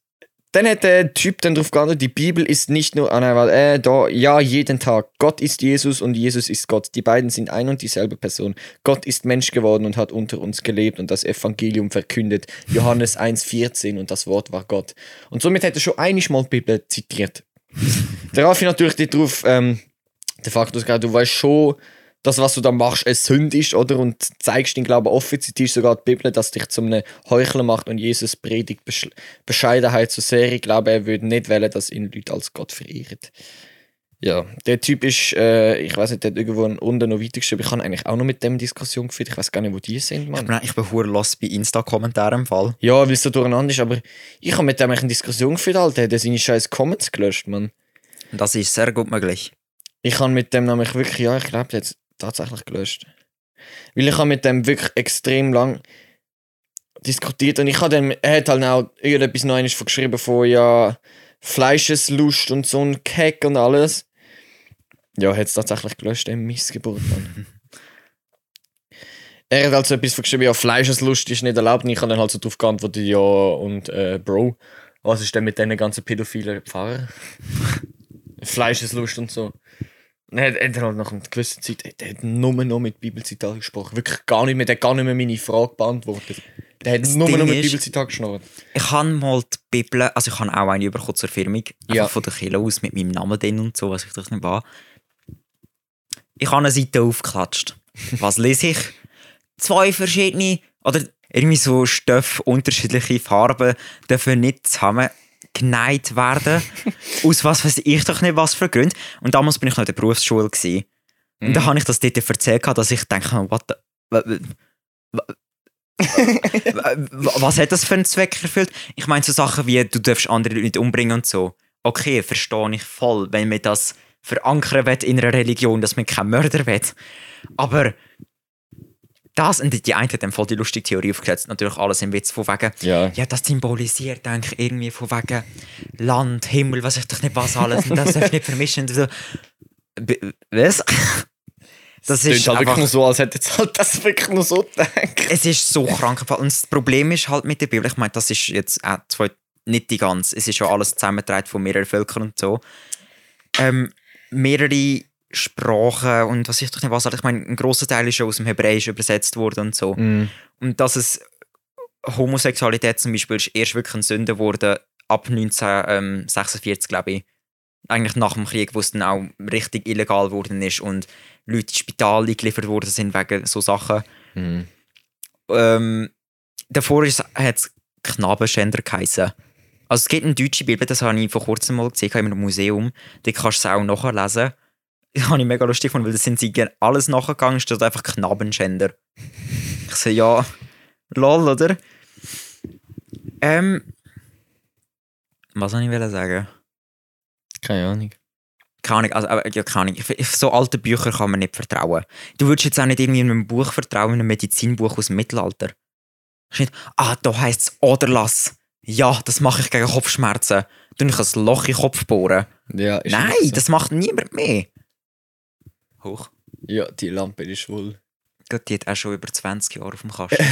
dann hat der Typ dann drauf geantwortet, die Bibel ist nicht nur, ah nein, weil, äh, da, ja, jeden Tag. Gott ist Jesus und Jesus ist Gott. Die beiden sind ein und dieselbe Person. Gott ist Mensch geworden und hat unter uns gelebt und das Evangelium verkündet. Johannes 1,14 und das Wort war Gott. Und somit hat er schon einmal die Bibel zitiert. Der Raffi natürlich drauf, ähm, der Fakt ist, du weißt schon, das, was du da machst, eine Sünde ist, oder? Und zeigst den Glauben offen, zitierst sogar die Bibel, dass dich zum einem Heuchler macht und Jesus predigt Besch Bescheidenheit so sehr. Ich glaube, er würde nicht wählen, dass ihn Leute als Gott verehren. Ja, der Typ ist, äh, ich weiß nicht, der hat irgendwo unten noch weitergeschrieben. Ich habe eigentlich auch noch mit dem Diskussion geführt. Ich weiß gar nicht, wo die sind, Mann. Ich bin, ich bin hure los bei Insta-Kommentaren im Fall. Ja, weil es so durcheinander ist, aber ich habe mit dem eigentlich eine Diskussion geführt, Alter. Der hat seine scheiß Comments gelöscht, Mann. Das ist sehr gut möglich. Ich habe mit dem nämlich wirklich, ja, ich glaube, der hat es tatsächlich gelöscht. Weil ich habe mit dem wirklich extrem lang diskutiert und ich habe dem, er hat halt auch irgendetwas Neues geschrieben von, ja, Fleischeslust und so ein Keck und alles. Ja, hat es tatsächlich gelöscht, der Missgeburt. Er hat also etwas geschrieben, ja, Fleischeslust ist nicht erlaubt und ich habe dann halt so drauf geantwortet, ja, und äh, Bro, was ist denn mit diesen ganzen pädophilen Pfarrer? Fleischeslust und so. Er hat, er halt nach einer gewissen Zeit, der hat nur noch mit Bibelzitat gesprochen. Wirklich gar nicht mehr, der hat gar nicht mehr meine Frage beantwortet. Der hat Das nur Ding noch mit ist- Bibelzitat geschnurrt. Ich habe mal die Bibel, also ich habe auch eine bekommen zur Firmung, Ja. von der Kirche aus mit meinem Namen drin und so, was ich das nicht war. Ich habe eine Seite aufgeklatscht. Was lese ich? Zwei verschiedene, oder irgendwie so Stoffe, unterschiedliche Farben dürfen nicht zusammen geneigt werden. Aus was weiß ich doch nicht was für Gründen. Und damals bin ich noch in der Berufsschule. Gewesen. Und Mhm. da habe ich das dort erzählt, dass ich denke, what the, wa- wa- wa- was hat das für einen Zweck erfüllt? Ich meine, so Sachen wie, du darfst andere Leute nicht umbringen und so. Okay, verstehe ich voll, wenn man das verankern will in einer Religion, dass man kein Mörder will. Aber das, und die eine hat dann voll die lustige Theorie aufgesetzt, natürlich alles im Witz von wegen, Ja. ja, das symbolisiert eigentlich irgendwie von wegen Land, Himmel, was ich doch nicht was alles, und das darf nicht vermischen. So. Was? Das Das ist halt wirklich einfach, nur so, als hätte jetzt halt das wirklich nur so gedacht. es ist so krank. Und das Problem ist halt mit der Bibel, ich meine, das ist jetzt auch zwei, nicht die ganze, es ist ja alles zusammengetragen von mehreren Völkern und so. Ähm, mehrere Sprachen und was ich doch nicht was, ich meine, ein grosser Teil ist schon aus dem Hebräisch übersetzt worden und so. Mhm. Und dass es Homosexualität zum Beispiel ist erst wirklich eine Sünde wurde ab 1946, glaube ich. Eigentlich nach dem Krieg, wo es dann auch richtig illegal geworden ist und Leute ins Spital eingeliefert worden sind wegen so Sachen. Mhm. Ähm, davor ist- hat es Knabenschänder geheißen. Also es gibt eine deutsche Bibel, das habe ich vor kurzem mal gesehen, in einem Museum. Da kannst du es auch nachlesen. Das habe ich mega lustig gefunden, weil da sind sie gen- alles nachgegangen, steht einfach Knabenschänder. Ich so, ja, lol, oder? Ähm, was soll ich sagen? Keine Ahnung. Keine Ahnung, also, aber, ja, keine Ahnung. So alte Bücher kann man nicht vertrauen. Du würdest jetzt auch nicht irgendwie in einem Buch vertrauen, in einem Medizinbuch aus dem Mittelalter. Nicht, ah, da heisst es Aderlass. Ja, das mache ich gegen Kopfschmerzen. Dann ich ein Loch in den Kopf bohren. Ja, Nein, so. das macht niemand mehr. Hoch. Ja, die Lampe ist wohl. Gott, die hat auch schon über 20 Jahre auf dem Kasten.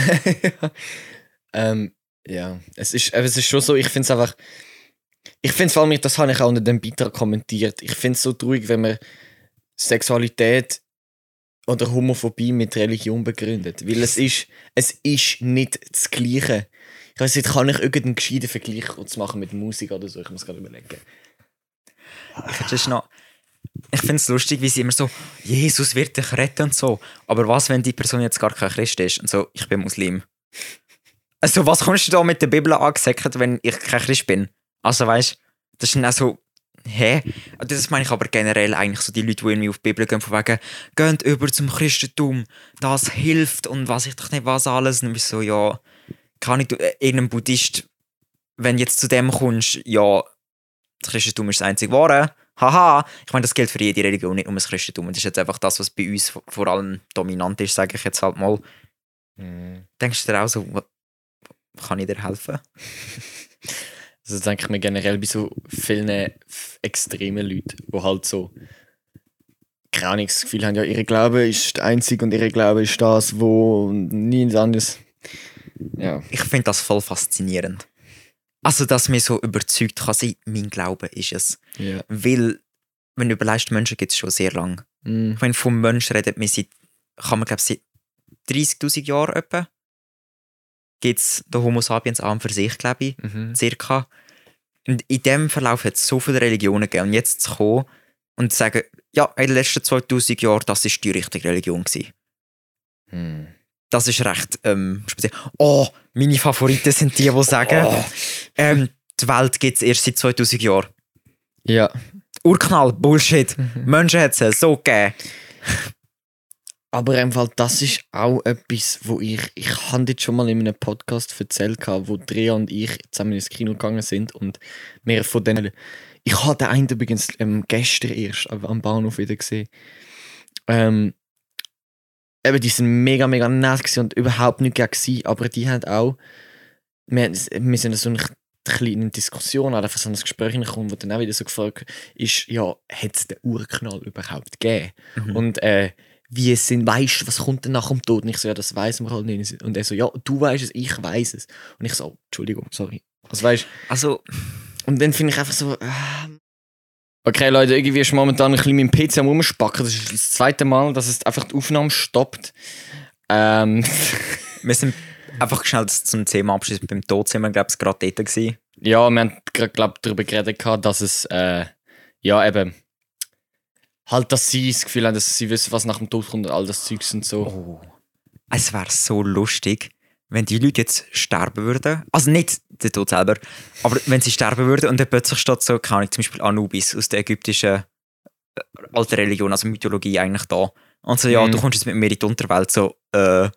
ähm, ja, es ist, es ist schon so, ich finde es einfach. Ich finde vor allem, das habe ich auch unter dem Beitrag kommentiert. Ich finde es so traurig, wenn man Sexualität oder Homophobie mit Religion begründet. Weil es ist, es ist nicht das Gleiche. Ich weiß nicht, kann ich irgendeinen gescheiten Vergleich machen mit Musik oder so? Ich muss gerade überlegen. Ich, hätte noch- ich finde es lustig, wie sie immer so, Jesus wird dich retten und so. Aber was, wenn die Person jetzt gar kein Christ ist und so, ich bin Muslim? Also, was kommst du da mit der Bibel angesagt, wenn ich kein Christ bin? Also, weißt du, das ist dann auch so, hä? Das meine ich aber generell eigentlich so, die Leute, die irgendwie auf die Bibel gehen, von wegen, geht über zum Christentum, das hilft und was ich doch nicht was alles. Und ich so, ja, kann ich, äh, irgendein Buddhist, wenn jetzt zu dem kommst, ja, das Christentum ist das einzige Wahre. Haha, ich meine, das gilt für jede Religion, nicht nur das Christentum. Das ist jetzt einfach das, was bei uns vor- allem dominant ist, sage ich jetzt halt mal. Denkst du dir auch so, kann ich dir helfen? Also das denke ich mir generell bei so vielen extremen Leuten, die halt so keine Ahnung, das Gefühl haben, ja, ihre Glaube ist der einzige und ihre Glaube ist das, wo nichts anderes. Ja. Ich finde das voll faszinierend. Also, dass mir so überzeugt kann sein, mein Glaube ist es. ja. Weil, wenn du überlegst, Menschen gibt es schon sehr lange. Mm. Ich meine, vom Mensch redet man seit, kann man glaube seit 30'000 Jahren etwa. Gibt es den Homo sapiens an für sich, glaube ich. Mhm. circa. Und in dem Verlauf hat es so viele Religionen gegeben. Und jetzt zu kommen und zu sagen, ja, in den letzten 2000 Jahren, das ist die richtige Religion gewesen. Hm. Das ist recht ähm, speziell. Oh, meine Favoriten sind die, die sagen, Oh. ähm, die Welt gibt es erst seit 2000 Jahren. Ja. Urknall, Bullshit. Menschen hat es so gegeben. Aber im Fall, das ist auch etwas, wo ich, ich habe jetzt schon mal in einem Podcast erzählt, wo Drea und ich zusammen ins Kino gegangen sind und mehr von denen, ich habe den einen übrigens ähm, gestern erst am Bahnhof wieder gesehen. Ähm, eben, die sind mega, mega nett und überhaupt nicht gewesen, aber die haben auch, wir, wir sind in so einer kleinen Diskussion, einfach so ein Gespräch gekommen, wo dann auch wieder so gefragt ist, ja, hat es den Urknall überhaupt gegeben? Mhm. Und äh, wie es sind, weißt du, was kommt denn nach dem Tod? Und ich so, ja, das weiß man halt nicht. Und er so, ja, du weißt es, ich weiß es. Und ich so, oh, Entschuldigung, sorry. Also weißt Also, und dann finde ich einfach so, ah. Okay, Leute, irgendwie ist momentan ein bisschen mein PC am Rumspacken. Das ist das zweite Mal, dass es einfach die Aufnahme stoppt. Ähm, wir sind einfach schnell zum Thema Abschluss beim Tod sind wir, glaube ich, gerade dort gewesen. ja, wir haben gerade, glaube darüber geredet, dass es, äh, ja, eben, halt, dass sie das Gefühl haben, dass sie wissen, was nach dem Tod kommt und all das Zeugs und so. Oh. Es wäre so lustig, wenn die Leute jetzt sterben würden. Also nicht der Tod selber, aber wenn sie sterben würden und dann plötzlich steht so, keine Ahnung, zum Beispiel Anubis aus der ägyptischen äh, alten Religion, also Mythologie eigentlich da. Und so, ja, Mhm. du kommst jetzt mit mir in die Unterwelt, so, äh, äh,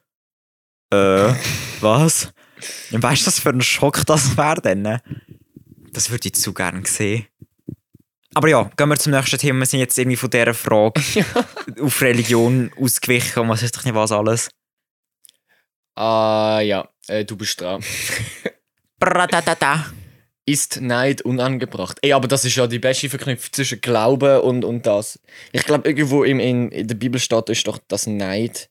was? Und weißt du, was für ein Schock das wäre dann? Das würde ich zu gern sehen. Aber ja, gehen wir zum nächsten Thema. Wir sind jetzt irgendwie von dieser Frage auf Religion ausgewichen und was ist doch nicht was alles. Ah, ja, äh, du bist dran. Bradadada. Ist Neid unangebracht? Ey, aber das ist ja die beste Verknüpfung zwischen Glauben und, und das. Ich glaube, irgendwo im, in, in der Bibel steht ist doch, dass Neid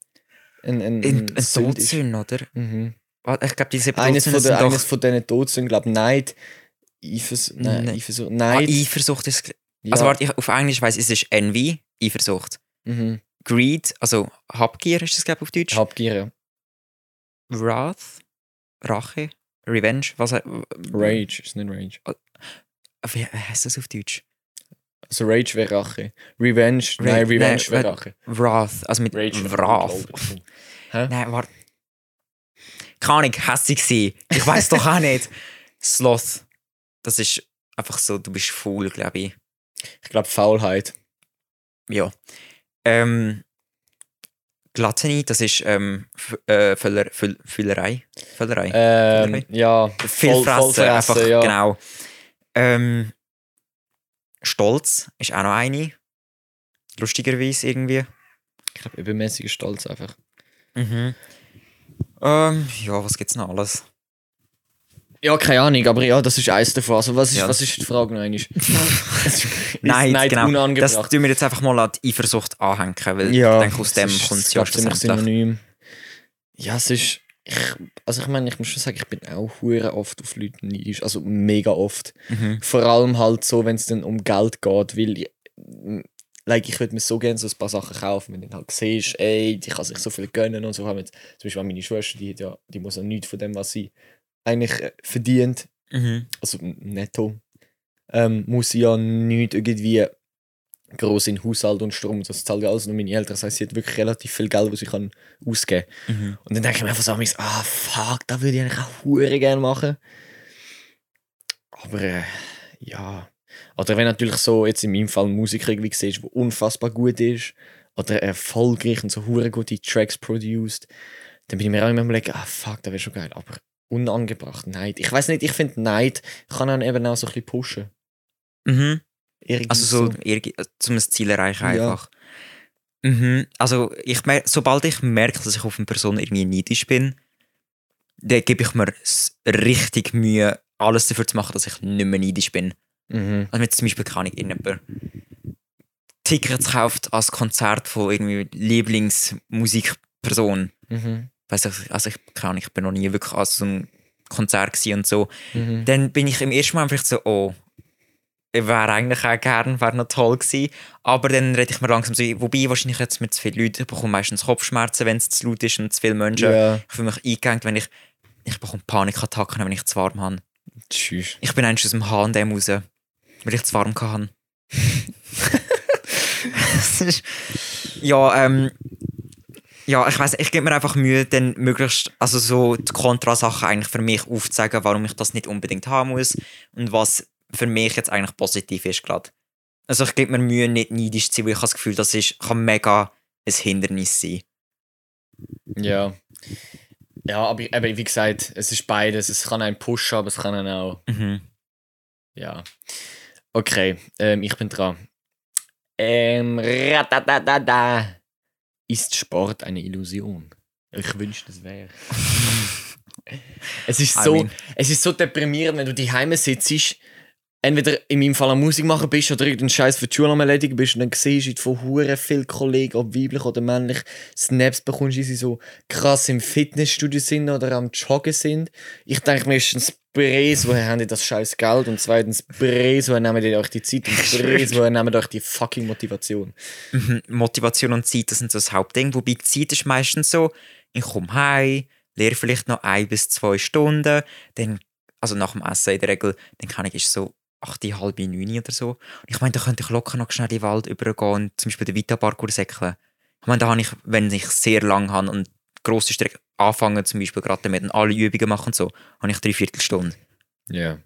ein, ein, In, ein ein. Todsünde, oder? Mhm. Ich glaube, diese Eines, von der, eines von diesen Todsünden, glaube Neid, Eifers, nein, Nein. Eifersucht, Ah, Neid. Eifersucht ist... ja. Also warte, ich, auf Englisch weiss ich, es ist Envy, Eifersucht. mhm. Greed, also Habgier ist das, glaube ich, auf Deutsch. Habgier, ja. Wrath, Rache, Revenge, was... Rage, ist nicht Rage. Wie heißt das auf Deutsch? Also Rage wäre Rache. Revenge, Ra- nein, Revenge nein, wäre Ra- Rache. Wrath, also mit Rage Wrath. Hä? Nein, warte. Keine Ahnung, hässig sein. Ich weiß doch auch nicht. Sloth. Das ist einfach so, du bist faul, glaube ich. Ich glaube Faulheit. Ja. Ähm, Gluttony, das ist ähm, äh, Füller, Füll Füllerei. Füllerei. Ähm, ja, Viel voll- fressen, voll einfach, ja. genau. Ähm, Stolz ist auch noch eine. Lustigerweise irgendwie. Ich glaube, übermäßiger Stolz einfach. Mhm. Ähm, ja, was gibt's noch alles? Ja, keine Ahnung, aber ja, das ist eins davon. Also, was ist, Ja. was ist die Frage noch einmal? Nein, Neid genau. Das tun wir jetzt einfach mal an die Eifersucht anhängen, weil Ja, ich denke, aus dem kommt es ja ziemlich synonym. Ja, es ist. Ich, also ich meine, ich muss schon sagen, ich bin auch hure oft auf Leute neidisch. Also mega oft. Mhm. Vor allem halt so, wenn es dann um Geld geht, weil ich, like, ich würde mir so gerne so ein paar Sachen kaufen, wenn du dann halt siehst, ey, die kann sich so viel gönnen und so. Zum Beispiel meine Schwester, die, ja, die muss ja nichts von dem, was sie eigentlich äh, verdient, Mhm. also netto, ähm, muss sie ja nicht irgendwie groß in Haushalt und Strom, das zahlt ja alles nur meine Eltern. Das heißt, sie hat wirklich relativ viel Geld, was sie kann ausgeben Mhm. Und dann denke ich mir einfach so, ah fuck, das würde ich eigentlich auch hure gerne machen. Aber äh, ja. Oder wenn natürlich so, jetzt in meinem Fall Musiker irgendwie siehst, der unfassbar gut ist, oder erfolgreich und so hure gute Tracks produced, dann bin ich mir auch immer überlegen, ah fuck, das wäre schon geil. Aber unangebracht, Neid. Ich weiß nicht, ich finde Neid kann dann eben auch so ein bisschen pushen. Mhm. Irgendwie Also so, irgendwie, äh, zum Ziel erreichen Ja. einfach. Mhm. Also ich sobald ich merke, dass ich auf eine Person irgendwie neidisch bin, dann gebe ich mir richtig Mühe, alles dafür zu machen, dass ich nicht mehr neidisch bin. Mhm. Also wenn zum Beispiel kann ich jemand Tickets kauft als Konzert von irgendwie Lieblingsmusikperson. Mhm. Weiss ich, also ich, keine ich bin noch nie wirklich an so einem Konzert und so. Mhm. Dann bin ich im ersten Mal vielleicht so, oh, ich wäre eigentlich auch gern, wäre noch toll gewesen. Aber dann rede ich mir langsam so, wobei wahrscheinlich jetzt mit zu vielen Leuten, ich bekomme meistens Kopfschmerzen, wenn es zu laut ist und zu viele Menschen. Ja, Ich fühle mich eingegangen, wenn ich, ich bekomme Panikattacken, wenn ich zu warm habe. tschüss. Ich bin eigentlich aus dem H&M raus, weil ich zu warm hatte. Ja, ähm, ja, ich weiß, ich gebe mir einfach Mühe, dann möglichst, also so die Kontrasachen eigentlich für mich aufzuzeigen, warum ich das nicht unbedingt haben muss und was für mich jetzt eigentlich positiv ist gerade. Also ich gebe mir Mühe, nicht neidisch zu sein, weil ich habe das Gefühl, das ist, kann mega ein Hindernis sein. Ja. Ja, aber eben, wie gesagt, es ist beides. Es kann einen pushen, aber es kann einen auch. Mhm. Ja. Okay, ähm, ich bin dran. Ähm, ratatatada. Ist Sport eine Illusion? Ich wünschte, es wäre. es ist I so, mean- es ist so deprimierend, wenn du daheim sitzt, entweder in meinem Fall am Musik machen bist oder irgendeinen Scheiß für die Schule am erledigen bist und dann siehst du von hure vielen Kollegen, ob weiblich oder männlich, Snaps bekommst, wie sie so krass im Fitnessstudio sind oder am Joggen sind. Ich denke mir, erstens, Bres, woher haben die das scheiß Geld? Und zweitens, Bres, woher nehmen die euch die Zeit? Und Bres, woher nehmen die euch die fucking Motivation? Mhm. Motivation und Zeit, das sind so das Hauptding. Wobei Zeit ist meistens so, ich komme heim, lehre vielleicht noch ein bis zwei Stunden, dann, also nach dem Essen in der Regel, dann kann ich so acht, halb neun oder so. Und ich meine, da könnte ich locker noch schnell in den Wald übergehen und zum Beispiel den Vita-Parkour säckeln. Ich meine, da habe ich, wenn ich sehr lang habe und grosse Strecke anfangen, zum Beispiel gerade damit und alle Übungen machen und so, habe ich drei Viertelstunde. Ja.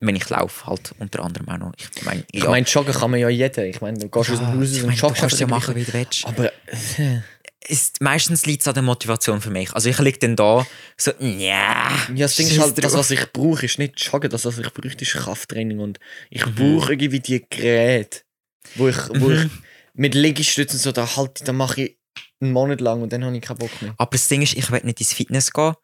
Wenn ich laufe, halt unter anderem auch noch. Ich meine, Ich ja, meine, joggen kann man ja jeder. Ich meine, du gehst aus dem ja, Haus und meine, du joggst kannst es ja machen, wie du willst. Aber äh, ist, meistens liegt es an der Motivation für mich. Also ich liege dann da so, ja. ja, das Ding ist halt, das, was ich brauche, ist nicht Joggen. Das, was ich brauche, ist Krafttraining. Und ich brauche irgendwie die Geräte, wo ich, wo ich mit Liegestützen so da halte, dann mache ich einen Monat lang und dann habe ich keinen Bock mehr. Aber das Ding ist, ich will nicht ins Fitness gehen,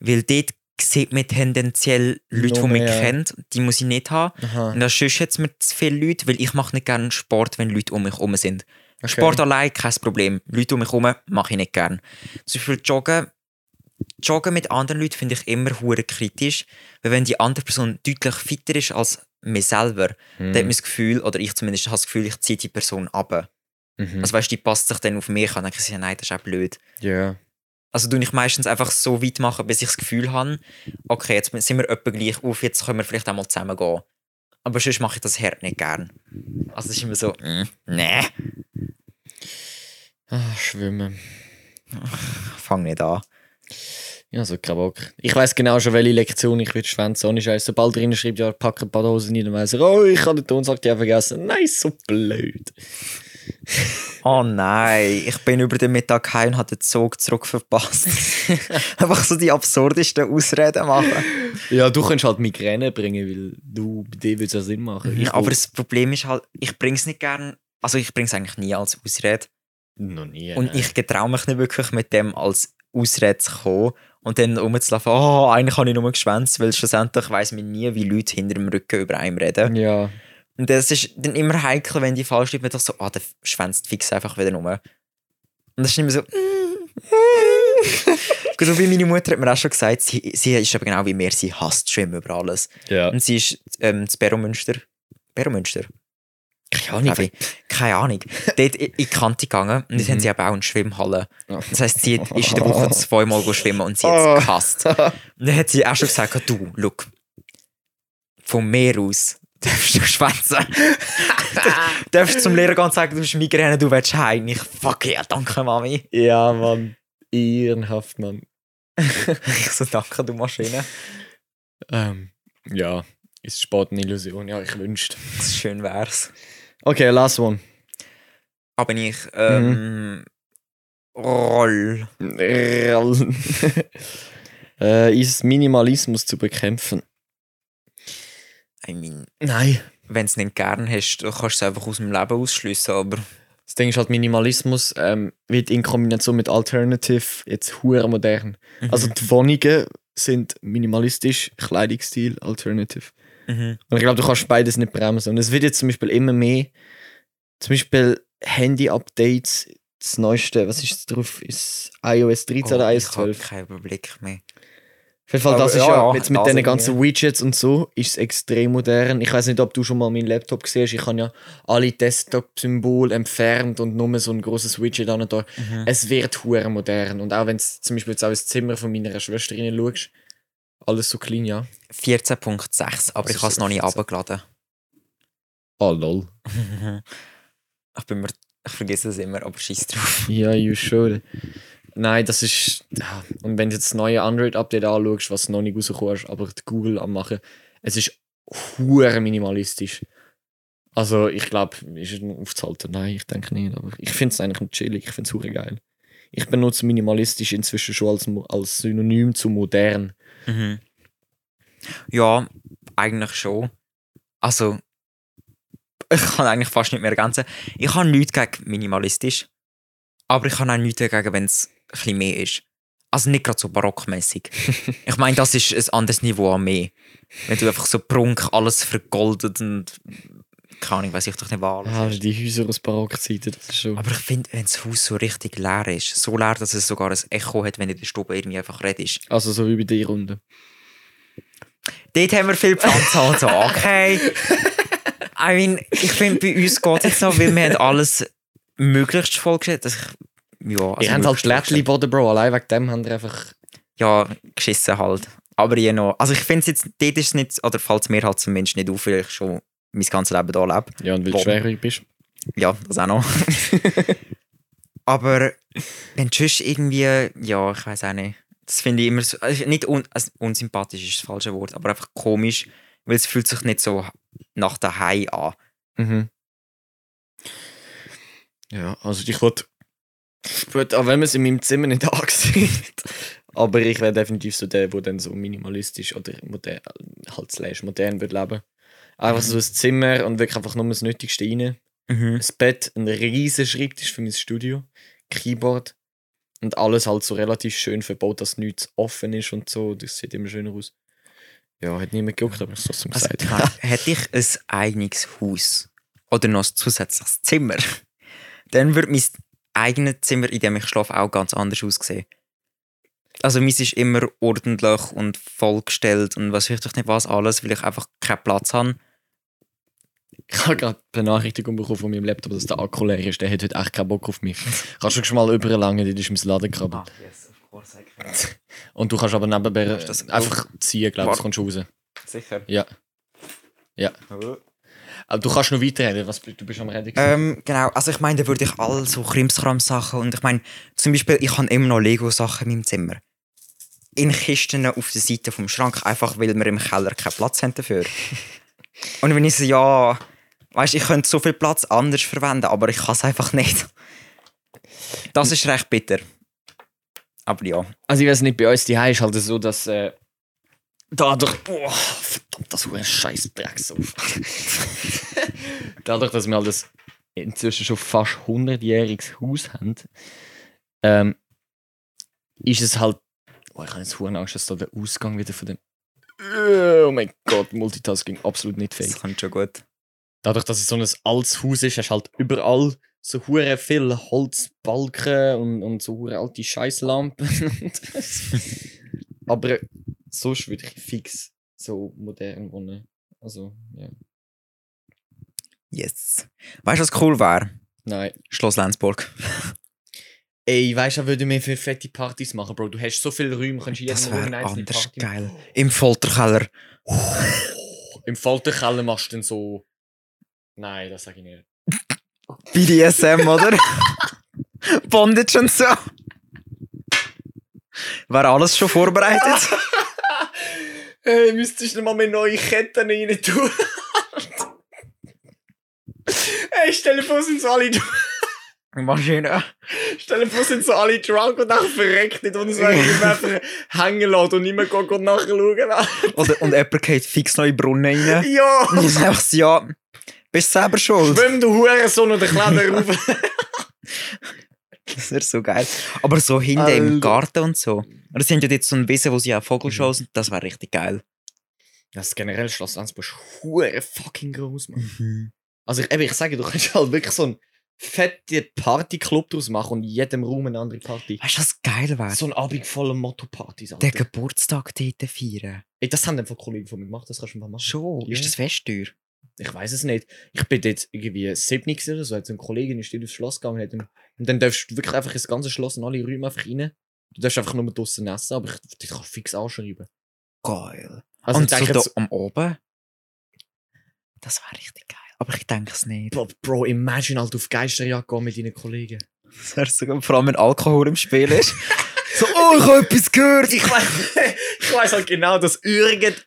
weil dort sieht man tendenziell Leute, die Noch man mehr. kennt. Die muss ich nicht haben. Aha. Und da sonst jetzt mir zu viele Leute, weil ich mache nicht gerne Sport, wenn Leute um mich herum sind. Okay. Sport allein, kein Problem. Leute um mich herum mache ich nicht gern. Zum Beispiel Joggen. Joggen mit anderen Leuten finde ich immer hure kritisch, weil wenn die andere Person deutlich fitter ist als mir selber, Mhm. dann hat man das Gefühl, oder ich zumindest habe das Gefühl, ich ziehe die Person ab. Mhm. Also weißt du, die passt sich dann auf mich an, dann denke ich, ja, nein, das ist auch blöd. ja. Also tue ich meistens einfach so weit machen, bis ich das Gefühl habe, okay, jetzt sind wir etwa gleich auf, jetzt können wir vielleicht einmal zusammen gehen. Aber sonst mache ich das hart nicht gern. Also es ist immer so, mm, nee, Ah, schwimmen. fang nicht an. Ja, so kein Bock. Ich weiß genau schon, welche Lektion ich würde schwänzen. Ohne Scheiß. Sobald drin schreibt, ja, pack ein paar Dosen rein, dann weiss er, oh, ich habe den Tonsack ja vergessen. Nein, so blöd. Oh nein, ich bin über den Mittag heim und habe den Zug zurück verpasst. einfach so die absurdesten Ausreden machen. Ja, du kannst halt Migräne bringen, weil du, bei dir würde es ja Sinn machen. Ich Aber das Problem ist halt, ich bringe es nicht gern, also ich bringe es eigentlich nie als Ausrede. noch nie. Und ich getraue mich nicht wirklich mit dem als Ausrede zu kommen und dann rumzulaufen, oh, eigentlich habe ich nur geschwänzt, weil schlussendlich weiss man nie, wie Leute hinter dem Rücken über einem reden. Ja. Und das ist dann immer heikel, wenn die falsch liegt, doch so, ah, der schwänzt fix einfach wieder rum. Und das ist immer so, und wie meine Mutter hat mir auch schon gesagt, sie, sie ist aber genau wie mir, sie hasst Schwimmen über alles. Ja. Und sie ist ähm, zu Beromünster. Beromünster? Keine Ahnung. Ich. Keine Ahnung. Dort in die Kante gegangen und dort haben sie aber auch eine Schwimmhalle. Das heisst, sie ist in der Woche zweimal schwimmen und sie hat es gehasst. Und dann hat sie auch schon gesagt, du, look, von mir aus darfst du schwänzen. du darfst zum Lehrer gehen und sagen, du hast Migräne, du willst heim. Ich, fuck ja, danke Mami. Ja, Mann. Ehrenhaft, Mann. Ich so, danke, du Maschine. Ähm, ja. Ist Sport eine Illusion? Ja, ich wünschte. Schön wär's. Okay, last one. Aber ich, ähm, Roll. äh, ist Minimalismus zu bekämpfen? I mean, Nein. wenn du es nicht gern hast, dann kannst du es einfach aus dem Leben ausschliessen, aber Das Ding ist halt, Minimalismus ähm, wird in Kombination mit Alternative jetzt hure modern. Also die Wohnungen sind minimalistisch, Kleidungsstil, Alternative. mhm. Und ich glaube, du kannst beides nicht bremsen. Und es wird jetzt zum Beispiel immer mehr, zum Beispiel Handy-Updates, das neueste, was ist drauf? Ist iOS 13 oder Oh, iOS ich habe 12? keinen Überblick mehr. Auf jeden Fall, Aber das ist ja, ja, jetzt mit diesen ganzen Widgets und so, ist es extrem modern. Ich weiß nicht, ob du schon mal meinen Laptop gesehen hast. Ich habe ja alle Desktop-Symbole entfernt und nur so ein großes Widget an da. Mhm. Es wird hure modern. Und auch wenn du zum Beispiel jetzt auch ins Zimmer von meiner Schwester rein schaust, alles so clean, ja. 14.6, aber Das ich habe es noch nicht 14. abgeladen. Oh lol. ich bin mir, ich vergesse es immer, aber scheiß drauf. Ja, you should. Nein, das ist. ja. Und wenn du jetzt das neue Android-Update anschaust, was noch nicht rausgekommen ist, aber Google am machen, es ist hure minimalistisch. Also, ich glaube, ist es aufzuhalten? Nein, ich denke nicht. Aber ich finde es eigentlich chillig. Ich finde es geil. Ich benutze minimalistisch inzwischen schon als, als Synonym zu modern. Mhm. Ja, eigentlich schon. Also, ich kann eigentlich fast nicht mehr ergänzen. Ich habe nichts gegen minimalistisch, aber ich habe auch nichts dagegen, wenn es bisschen mehr ist. Also nicht gerade so barockmäßig. ich meine, das ist ein anderes Niveau an mehr. Wenn du einfach so prunk alles vergoldet und keine Ahnung, weiß ich doch nicht was. Ah, die Häuser aus Barockzeiten, das ist schon. Aber ich finde, wenn das Haus so richtig leer ist, so leer, dass es sogar ein Echo hat, wenn du in der Stube irgendwie einfach redest. Also, so wie bei der Runde. Dort haben wir viel Pflanzen und so, okay. I mean, ich finde, bei uns geht es jetzt noch, weil wir haben alles möglichst vollgestellt. ich- Ja, also Ihr habt halt Blättchen Boden, Bro. Allein wegen dem haben ihr einfach. Ja, geschissen halt. Aber je noch. Also ich finde es jetzt, dort ist es nicht, oder fällt es mir halt zumindest nicht auf, weil ich schon mein ganzes Leben hier lebe. Ja, und weil du Boden. schwerhörig bist. Ja, das auch noch. Aber wenn du sonst irgendwie, ja, ich weiß auch nicht. Das finde ich immer so, also nicht un, also unsympathisch ist das falsche Wort, aber einfach komisch, weil es fühlt sich nicht so nach daheim an. Mhm. Ja, also ich wollte. Gut, auch wenn man es in meinem Zimmer nicht ansieht. Aber ich wäre definitiv so der, der dann so minimalistisch oder modern, halt slash modern wird leben. Einfach so ein Zimmer und wirklich einfach nur das Nötigste rein. Mhm. Ein Bett, ein riesen Schreibtisch für mein Studio, Keyboard und alles halt so relativ schön verbaut, dass nichts offen ist und so. Das sieht immer schöner aus. Ja, hat niemand geguckt, aber ich habe es trotzdem Also, gesagt. kann- hätte ich ein eigenes Haus oder noch ein zusätzliches Zimmer, dann würde mein eigenes Zimmer, in dem ich schlafe, auch ganz anders aussehen. Also meins ist immer ordentlich und vollgestellt und was ich nicht was alles, weil ich einfach keinen Platz habe. Ich habe gerade eine Benachrichtigung bekommen von meinem Laptop, dass der Akku leer ist. Der hat heute echt keinen Bock auf mich. Kannst du schon mal überlangen, dort ist mein Laden krabbelt. yes, of course I can. Und du kannst aber nebenbei das- einfach ziehen, glaube ich, kommst du raus. Sicher. Ja. Ja. Aber du kannst noch weiterreden, was, du bist am Reden. Ähm, genau, also ich meine, da würde ich all so Krimskram-Sachen und ich meine, zum Beispiel, ich habe immer noch Lego-Sachen in meinem Zimmer. In Kisten auf der Seite vom Schrank, einfach weil wir im Keller keinen Platz haben dafür. und wenn ich so, ja, weißt ich könnte so viel Platz anders verwenden, aber ich kann es einfach nicht. Das ist recht bitter. Aber ja. Also ich weiß nicht, bei uns die ist halt so, dass äh, dadurch, boah, verdammt, das ist ein scheiß Drecksauf. dadurch, dass wir halt das inzwischen schon fast 100-jähriges Haus haben, ähm, ist es halt, oh, ich habe jetzt hohen Angst, dass da der Ausgang wieder von dem, oh mein Gott, Multitasking absolut nicht fähig. Das kommt schon gut. Dadurch, dass es so ein altes Haus ist, hast du halt überall so hure viel Holzbalken und, und so hure alte Scheißlampen. Aber sonst würde ich fix so modern wohnen. Also, ja. Yes. Weißt du, was cool wäre? Nein. Schloss Lenzburg. Ey, weißt du, würde mir für fette Partys machen, Bro. Du hast so viele Räume, kannst jeden Das wäre anders Party geil. Im Folterkeller. Im Folterkeller machst du dann so. Nein, das sage ich nicht. BDSM, oder? Bondage und so. War alles schon vorbereitet? Hey, müsstest du mal mehr neue Ketten rein tun? hey, stell dir vor, sind so alle, Maschine. stell dir vor, sind so alle drunk und dann verreckt nicht und so einfach hängen lassen und nicht mehr gehen, gehen nachschauen. Oder, und jemand geht fix noch in den Brunnen rein. ja! Und ich so, ja, bist selber schuld. Schwimm du Hurensohn oder Kleider rauf. Das wäre so geil. Aber so hinten Alter. im Garten und so. Oder sind ja jetzt so ein Wissen, wo sie auch Vogelshows sind. Das wäre richtig geil. Das generell Schloss Lenzburg ist hure fucking groß, man. Also ich, eben, ich sage, du kannst halt wirklich so einen fetten Partyclub draus machen und in jedem Raum eine andere Party. Weißt du, was geil wäre? So ein Abend voller Motto-Partys. Alter. Geburtstag dort feiern. Ey, das haben einfach Kollegen von mir gemacht, das kannst du einfach machen. Schon. Ja. Ist das Festteuer? Ich weiß es nicht. Ich bin jetzt irgendwie 70 oder so, hat so eine Kollegin ist aufs Schloss gegangen hat, und dann darfst du wirklich einfach ins ganze Schloss und alle Räume einfach rein. Du darfst einfach nur draussen essen, aber ich, kannst du fix anschreiben. Geil. Also und ich denke so jetzt, da am Oben? Das wäre richtig geil. Aber ich denke es nicht. Bro, Bro, imagine halt auf Geisterjagd gehen mit deinen Kollegen. Das wäre sogar, vor allem wenn Alkohol im Spiel ist. So, oh, ich habe etwas gehört. Ich weiß, ich weiss halt genau, dass irgendjemand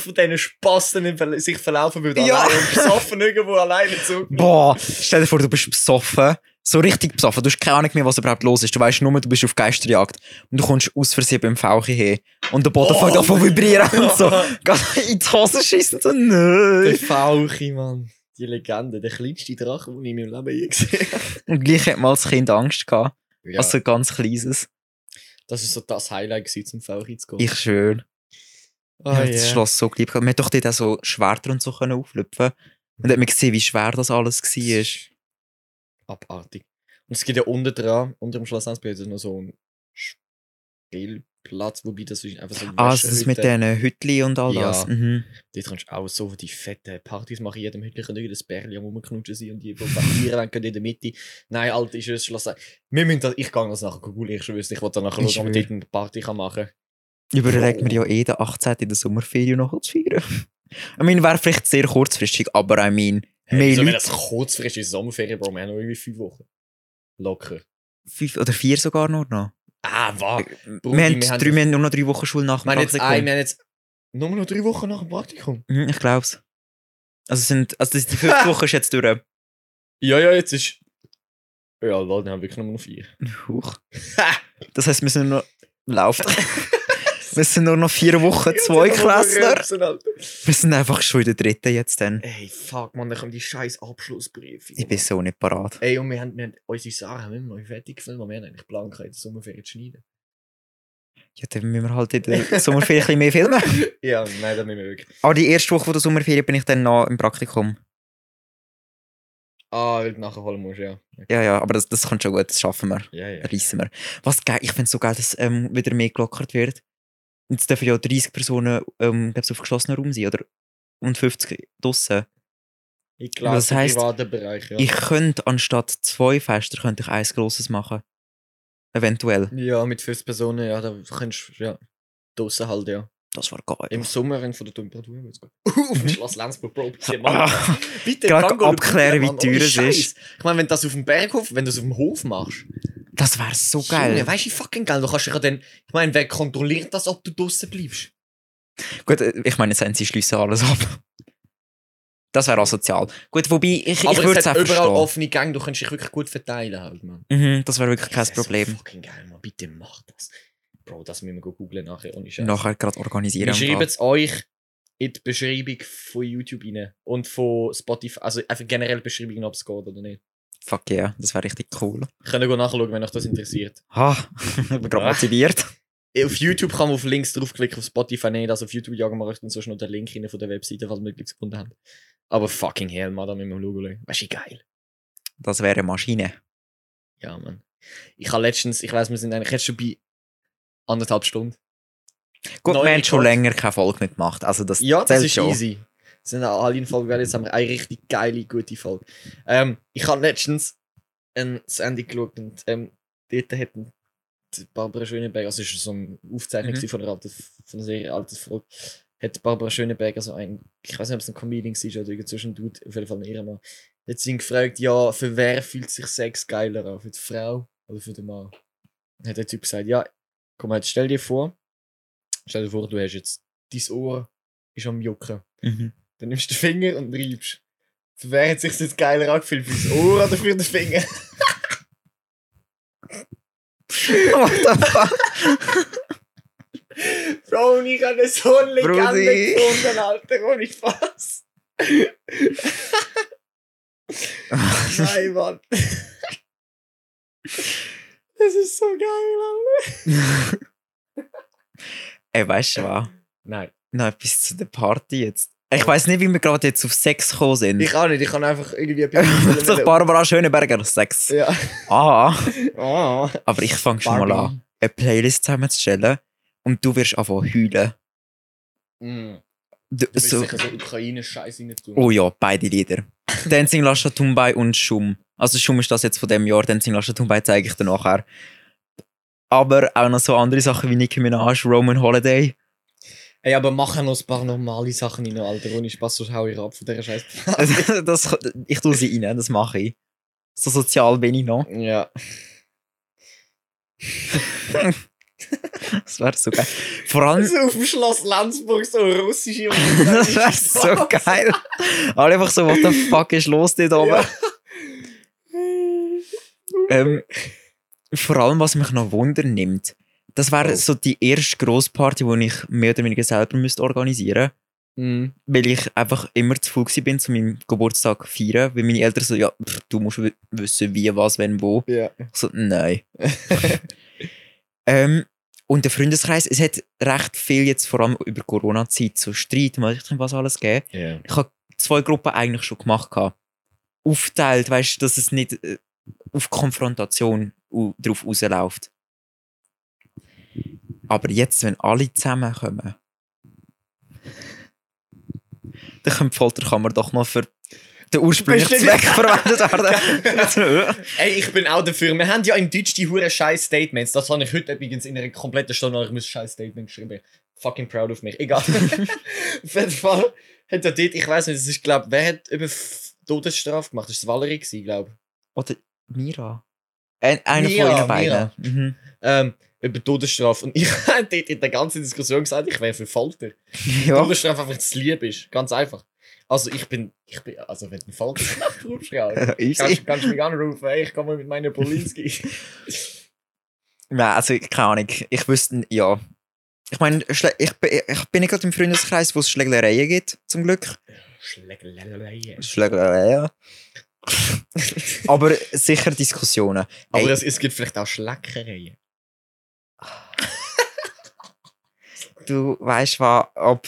von diesen Spasten Verla- sich verlaufen würde. Ja. Alleine und besoffen irgendwo alleine zu. Boah, stell dir vor, du bist besoffen. So richtig besoffen. Du hast keine Ahnung mehr, was überhaupt los ist. Du weißt nur, du bist auf Geisterjagd. Und du kommst aus Versehen beim Fauchi her. Und der Boden Oh fängt an zu vibrieren und so. In die Hose schießen und so, Der nein. Fauchi, Mann. Die Legende, der kleinste Drache, den ich in meinem Leben je gesehen habe. Und gleich hat man als Kind Angst gehabt. Ja, Also ganz kleines. das ist so das Highlight gewesen, zum Fauchi zu gehen. Ich schön. oh, ich habe das yeah. Schloss so geliebt. Man hat doch dort auch so Schwerter und so können auflüpfen. Und hat man gesehen, wie schwer das alles war. Abartig. Und es gibt ja unten dran, unter dem Schloss Ansbach, noch so einen Spielplatz, wobei das ist einfach so ein Ah, das mit Wäscherhütte. diesen Hütli und all Ja. das. Mhm. Dort kannst du auch so die fetten Partys machen. Jedem Hütchen kann irgendein Bärli am rumknutschen sein und die Papiere wollen in der Mitte. Nein, Alter, ist es Schloss. Wir müssen das, ich gehe das nachher googeln, ich wüsste, ich wollte dann nachher Ich schauen, ob man dort eine Party kann machen Überlegt mir ja eh den 18. in der Sommerferien noch zu feiern. Ich meine, wäre vielleicht sehr kurzfristig, aber I mean, kann. Mehr Hey, so, wenn Leute, das kurzfristig ist, Sommerferien, Bro, wir haben noch irgendwie fünf Wochen. Locker. fünf oder vier sogar nur noch. Ah, was? Brudi, wir, haben wir haben drei, wir haben nur noch drei Wochen Schule nach dem jetzt, Praktikum. ein, wir haben jetzt nur noch drei Wochen nach dem Praktikum. Mhm, ich glaub's. Also, es sind, also das- die fünfte Woche ist jetzt durch. Ja, ja, jetzt ist. Ja, Leute, wir haben wirklich nur noch vier. Huch. Das heisst, wir sind nur noch laufen. wir sind nur noch vier Wochen zwei Klässler. Wir sind einfach schon in der dritten jetzt dann. Ey, fuck, man, dann kommen die scheiß Abschlussbriefe. Ich bin so nicht parat. Ey, und wir haben, wir haben unsere Sachen haben wir immer noch fertig gefilmt, wir haben eigentlich Plan gehabt, in der Sommerferien zu schneiden. Ja, dann müssen wir halt in der Sommerferien ein bisschen mehr filmen. Ja, nein, das müssen wir wirklich. Aber die erste Woche der Sommerferien bin ich dann noch im Praktikum. Ah, weil du nachher holen musst, ja. Ja, ja, aber das, das kommt schon gut, das schaffen wir. Ja, ja. Reissen wir. Was geil, ich finde es so geil, dass ähm, wieder mehr gelockert wird. Jetzt dürfen ja 30 Personen ähm, auf geschlossenem Raum sein, oder? Und 50 draussen. Ich glaube, Das heisst, privaten Bereich, ja. Ich könnte anstatt zwei Fester könnte ich eins grosses machen. Eventuell. Ja, mit 50 Personen, ja, da kannst du, ja. Draussen halt, ja. Das war geil. Im Sommer, wenn von der Temperatur geht. Auf Schloss Lenzburg, Bro, bitte, Mann. Ah, Bitte, Gerade abklären, wie teuer es ist. Ich meine, wenn du das auf dem Berghof, wenn du das auf dem Hof machst, das wäre so geil. Junge, weißt du, fucking geil. Du kannst dich ja dann, ich meine, wer kontrolliert das, ob du draußen bleibst? Gut, äh, ich meine, jetzt haben sie schliessen alles ab. Das wäre asozial. Gut, wobei, ich, Aber ich würde es auch überall verstehen. offene Gänge, du kannst dich wirklich gut verteilen halt, man. Mhm, das wäre wirklich kein Das Problem. So fucking geil, man. Bitte mach das. Bro, das müssen wir googeln nachher, ohne Scheiß. Nachher gerade organisieren. Wir schreiben es euch in die Beschreibung von YouTube rein. Und von Spotify, also einfach generell Beschreibung, ob es geht oder nicht. Fuck yeah, das wäre richtig cool. Könnt ihr nachschauen, wenn euch das interessiert. Ha, ich bin gerade Ah. motiviert. Auf YouTube kann man auf Links draufklicken, auf Spotify nicht. Also auf YouTube jagen wir euch dann so schnell den Link rein von der Webseite, falls wir etwas gefunden haben. Aber fucking hell, man, da müssen wir schauen. Weißt du, geil. Das wäre eine Maschine. Ja, man. Ich habe letztens, ich weiß, wir sind eigentlich jetzt schon bei anderthalb Stunden. Gut, Neuer wir haben schon länger keine Folge nicht gemacht. Also das Ja, das ist schon. easy. Sind auch alle in Folge, jetzt haben wir eine richtig geile, gute Folge. Ähm, ich habe letztens ein Sandy geschaut und ähm, dort hätten Barbara Schöneberger, also es war so eine Aufzeichnung Mhm. von einer, alten, von einer sehr alten Folge, hat Barbara Schöneberger so ein, ich weiß nicht, ob es ein Comedian war oder irgend zwischen Dude, auf jeden Fall ein Ehemann, hat sie ihn gefragt, ja, für wer fühlt sich Sex geiler an, für die Frau oder für den Mann? Dann hat der Typ gesagt, ja, komm mal, jetzt stell dir vor, stell dir vor, du hast jetzt, dein Ohr ist am Jucken. Mhm. Dann nimmst du den Finger und reibst. Für wer hat sich jetzt geiler angefühlt? Für das Ohr oder für den Finger? What the fuck? Bro, und ich habe so eine Legende gefunden, Alter, ohne Spaß. Nein, Mann. Das ist so geil, Alter. Ey, weißt du was? Nein. Noch etwas zu der Party jetzt. Ich weiß nicht, wie wir gerade jetzt auf Sex gekommen sind. Ich auch nicht, ich kann einfach irgendwie Ich sag Barbara Schöneberger Sex. Ja. Ah, Oh. aber ich fange schon mal an, eine Playlist zusammenzustellen und du wirst anfangen heulen. Mm. Du, willst so, sicher so Ukraine-Scheiß rein tun. oh ja, beide Lieder. Dancing Lascia Tumbai und Schum. Also Schum ist das jetzt von dem Jahr, Dancing Lascia Tumbai zeige ich dir nachher. Aber auch noch so andere Sachen wie Nicki Minaj, Roman Holiday. Ey, aber machen noch ein paar normale Sachen rein, Alter. Ohne Spaß, sonst hau ich ab von dieser Scheiß. das, ich tue sie rein, das mache ich. So sozial bin ich noch. ja. Das wäre so geil. Vor allem, So auf dem Schloss Lenzburg so russische das wäre so geil. Alle einfach so, what the fuck ist los dort oben? Ja. Ähm, vor allem, was mich noch Wunder nimmt, das wäre Oh. so die erste Grossparty, die ich mehr oder weniger selber müsste organisieren Mhm. weil ich einfach immer zu gewesen bin, zu meinem Geburtstag zu feiern. Weil meine Eltern so, ja, pff, du musst wissen, wie, was, wenn, wo. Ja. Ich so, nein. ähm, und der Freundeskreis, es hat recht viel jetzt vor allem über Corona-Zeit so Streit, was was alles gegeben. Ja. Ich habe zwei Gruppen eigentlich schon gemacht. gehabt. Aufteilt, weißt du, dass es nicht äh, auf Konfrontation drauf rausläuft. Aber jetzt, wenn alle zusammenkommen, dann können die Folterkammer doch noch für den ursprünglichen. Zweck verwendet werden. Ey, ich bin auch dafür. Wir haben ja im Deutsch die hure scheiß Statements. Das habe ich heute übrigens in einer kompletten Stunde noch ein scheiß Statement geschrieben. Fucking proud of mich. Egal. Auf jeden Fall hat er dort, ich weiß nicht, es ist, glaube wer hat über Todesstrafe gemacht? Das war Valerie, glaube Oder Mira. Ein, einer Mira, von ihnen beiden. Mhm. ähm, über Todesstrafe. Und ich habe dort in der ganzen Diskussion gesagt, ich wäre für Folter. Ja. Todesstrafe einfach zu lieb ist. Ganz einfach. Also ich bin, ich bin, also wenn du Folter rufst, ja, Easy. kannst, kannst du mich anrufen, ey, ich komme mit meiner Polinski. Nein, also keine Ahnung. Ich wüsste, ja. Ich meine, ich, bin- ich bin nicht gerade im Freundeskreis, wo es Schlägereien gibt, zum Glück. Schlägerei. Schlägereien. Aber sicher Diskussionen. Aber es, es gibt vielleicht auch Schleckereien. Du weißt was, ob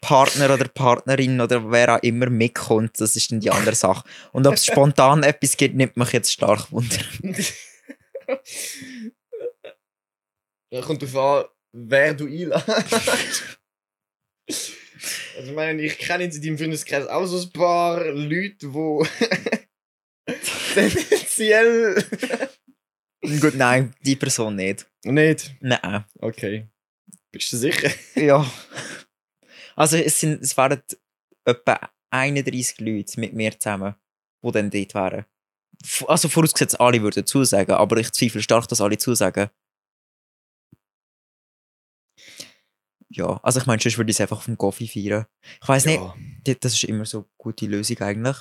Partner oder Partnerin oder wer auch immer mitkommt, das ist dann die andere Sache. Und ob es spontan etwas gibt, nimmt mich jetzt stark wunder. Ja, kommt darauf an, wer du einlädst. Also ich meine, ich kenne jetzt in deinem Freundeskreis auch so ein paar Leute, die tendenziell... Gut, nein, die Person nicht. Nicht? Nein. Okay. Bist du sicher? Ja. Also es, sind, es wären etwa 31 Leute mit mir zusammen, die dann dort wären. Also vorausgesetzt, alle würden zusagen, aber ich zweifle stark, dass alle zusagen. Ja, also ich meine, sonst würde ich es einfach auf dem Coffee feiern. Ich weiß nicht, d- das ist immer so eine gute Lösung eigentlich.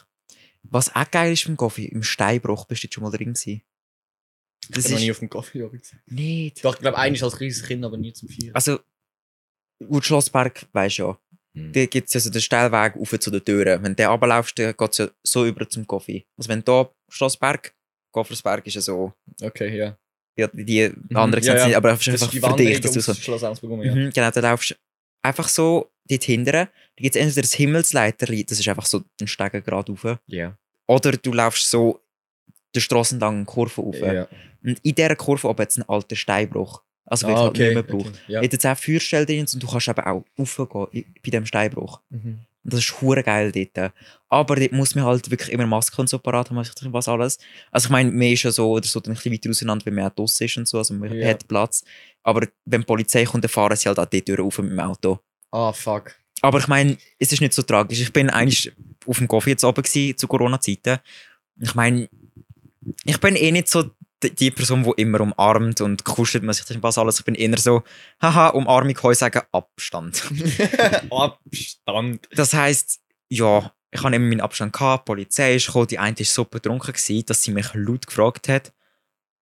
Was auch geil ist beim Coffee, im Steinbruch bist du jetzt schon mal drin gewesen. Ich Das noch ist nie auf dem Kaffee übrigens. nicht. Doch, ich glaube, eigentlich als kleines Kind, aber nie zum Vieren. Also, gut, Schlossberg weisst du ja. Hm. Da gibt es ja so den Steilweg auf zu den Türen. Wenn du runterlaufst, dann geht es ja so über zum Kaffee. Also wenn du hier Schlossberg, Goffersberg ist ja so, Okay, ja. ja, die, die anderen ja, sehen ja. nicht, aber es ist einfach für dich, dass du so... Schloss ja. Mhm, genau, da laufst du einfach so dort hinten. Da gibt es entweder das Himmelsleiterli, das ist einfach so ein Stegen gerade rauf. Ja. Oder du laufst so den Strassen entlang eine Kurve rauf. ja. Und in dieser Kurve oben hat es einen alten Steinbruch. Also wird Ah, halt nicht okay. mehr gebraucht. okay. Ja. Hat jetzt auch Feuerstelle drin und du kannst eben auch raufgehen bei diesem Steinbruch. Mhm. Und das ist hure geil dort. Aber dort muss man halt wirklich immer Maske und so parat haben, was alles. Also ich meine, man ist ja so oder so dann ein bisschen weiter auseinander, wenn man auch draussen ist und so, also man Ja. hat Platz. Aber wenn die Polizei kommt, dann fahren sie halt auch dort rauf mit dem Auto. Ah, fuck. Aber ich meine, es ist nicht so tragisch. Ich bin eigentlich auf dem Coffee jetzt oben gewesen, zu Corona-Zeiten. Ich meine, ich bin eh nicht so die, Person, die immer umarmt und kuschelt man sich das was alles. Ich bin eher so, haha, Umarmung, heu sagen, Abstand. Abstand. Das heisst, ja, ich habe immer meinen Abstand gehabt, die Polizei ist gekommen, die eine war so betrunken, gewesen, dass sie mich laut gefragt hat,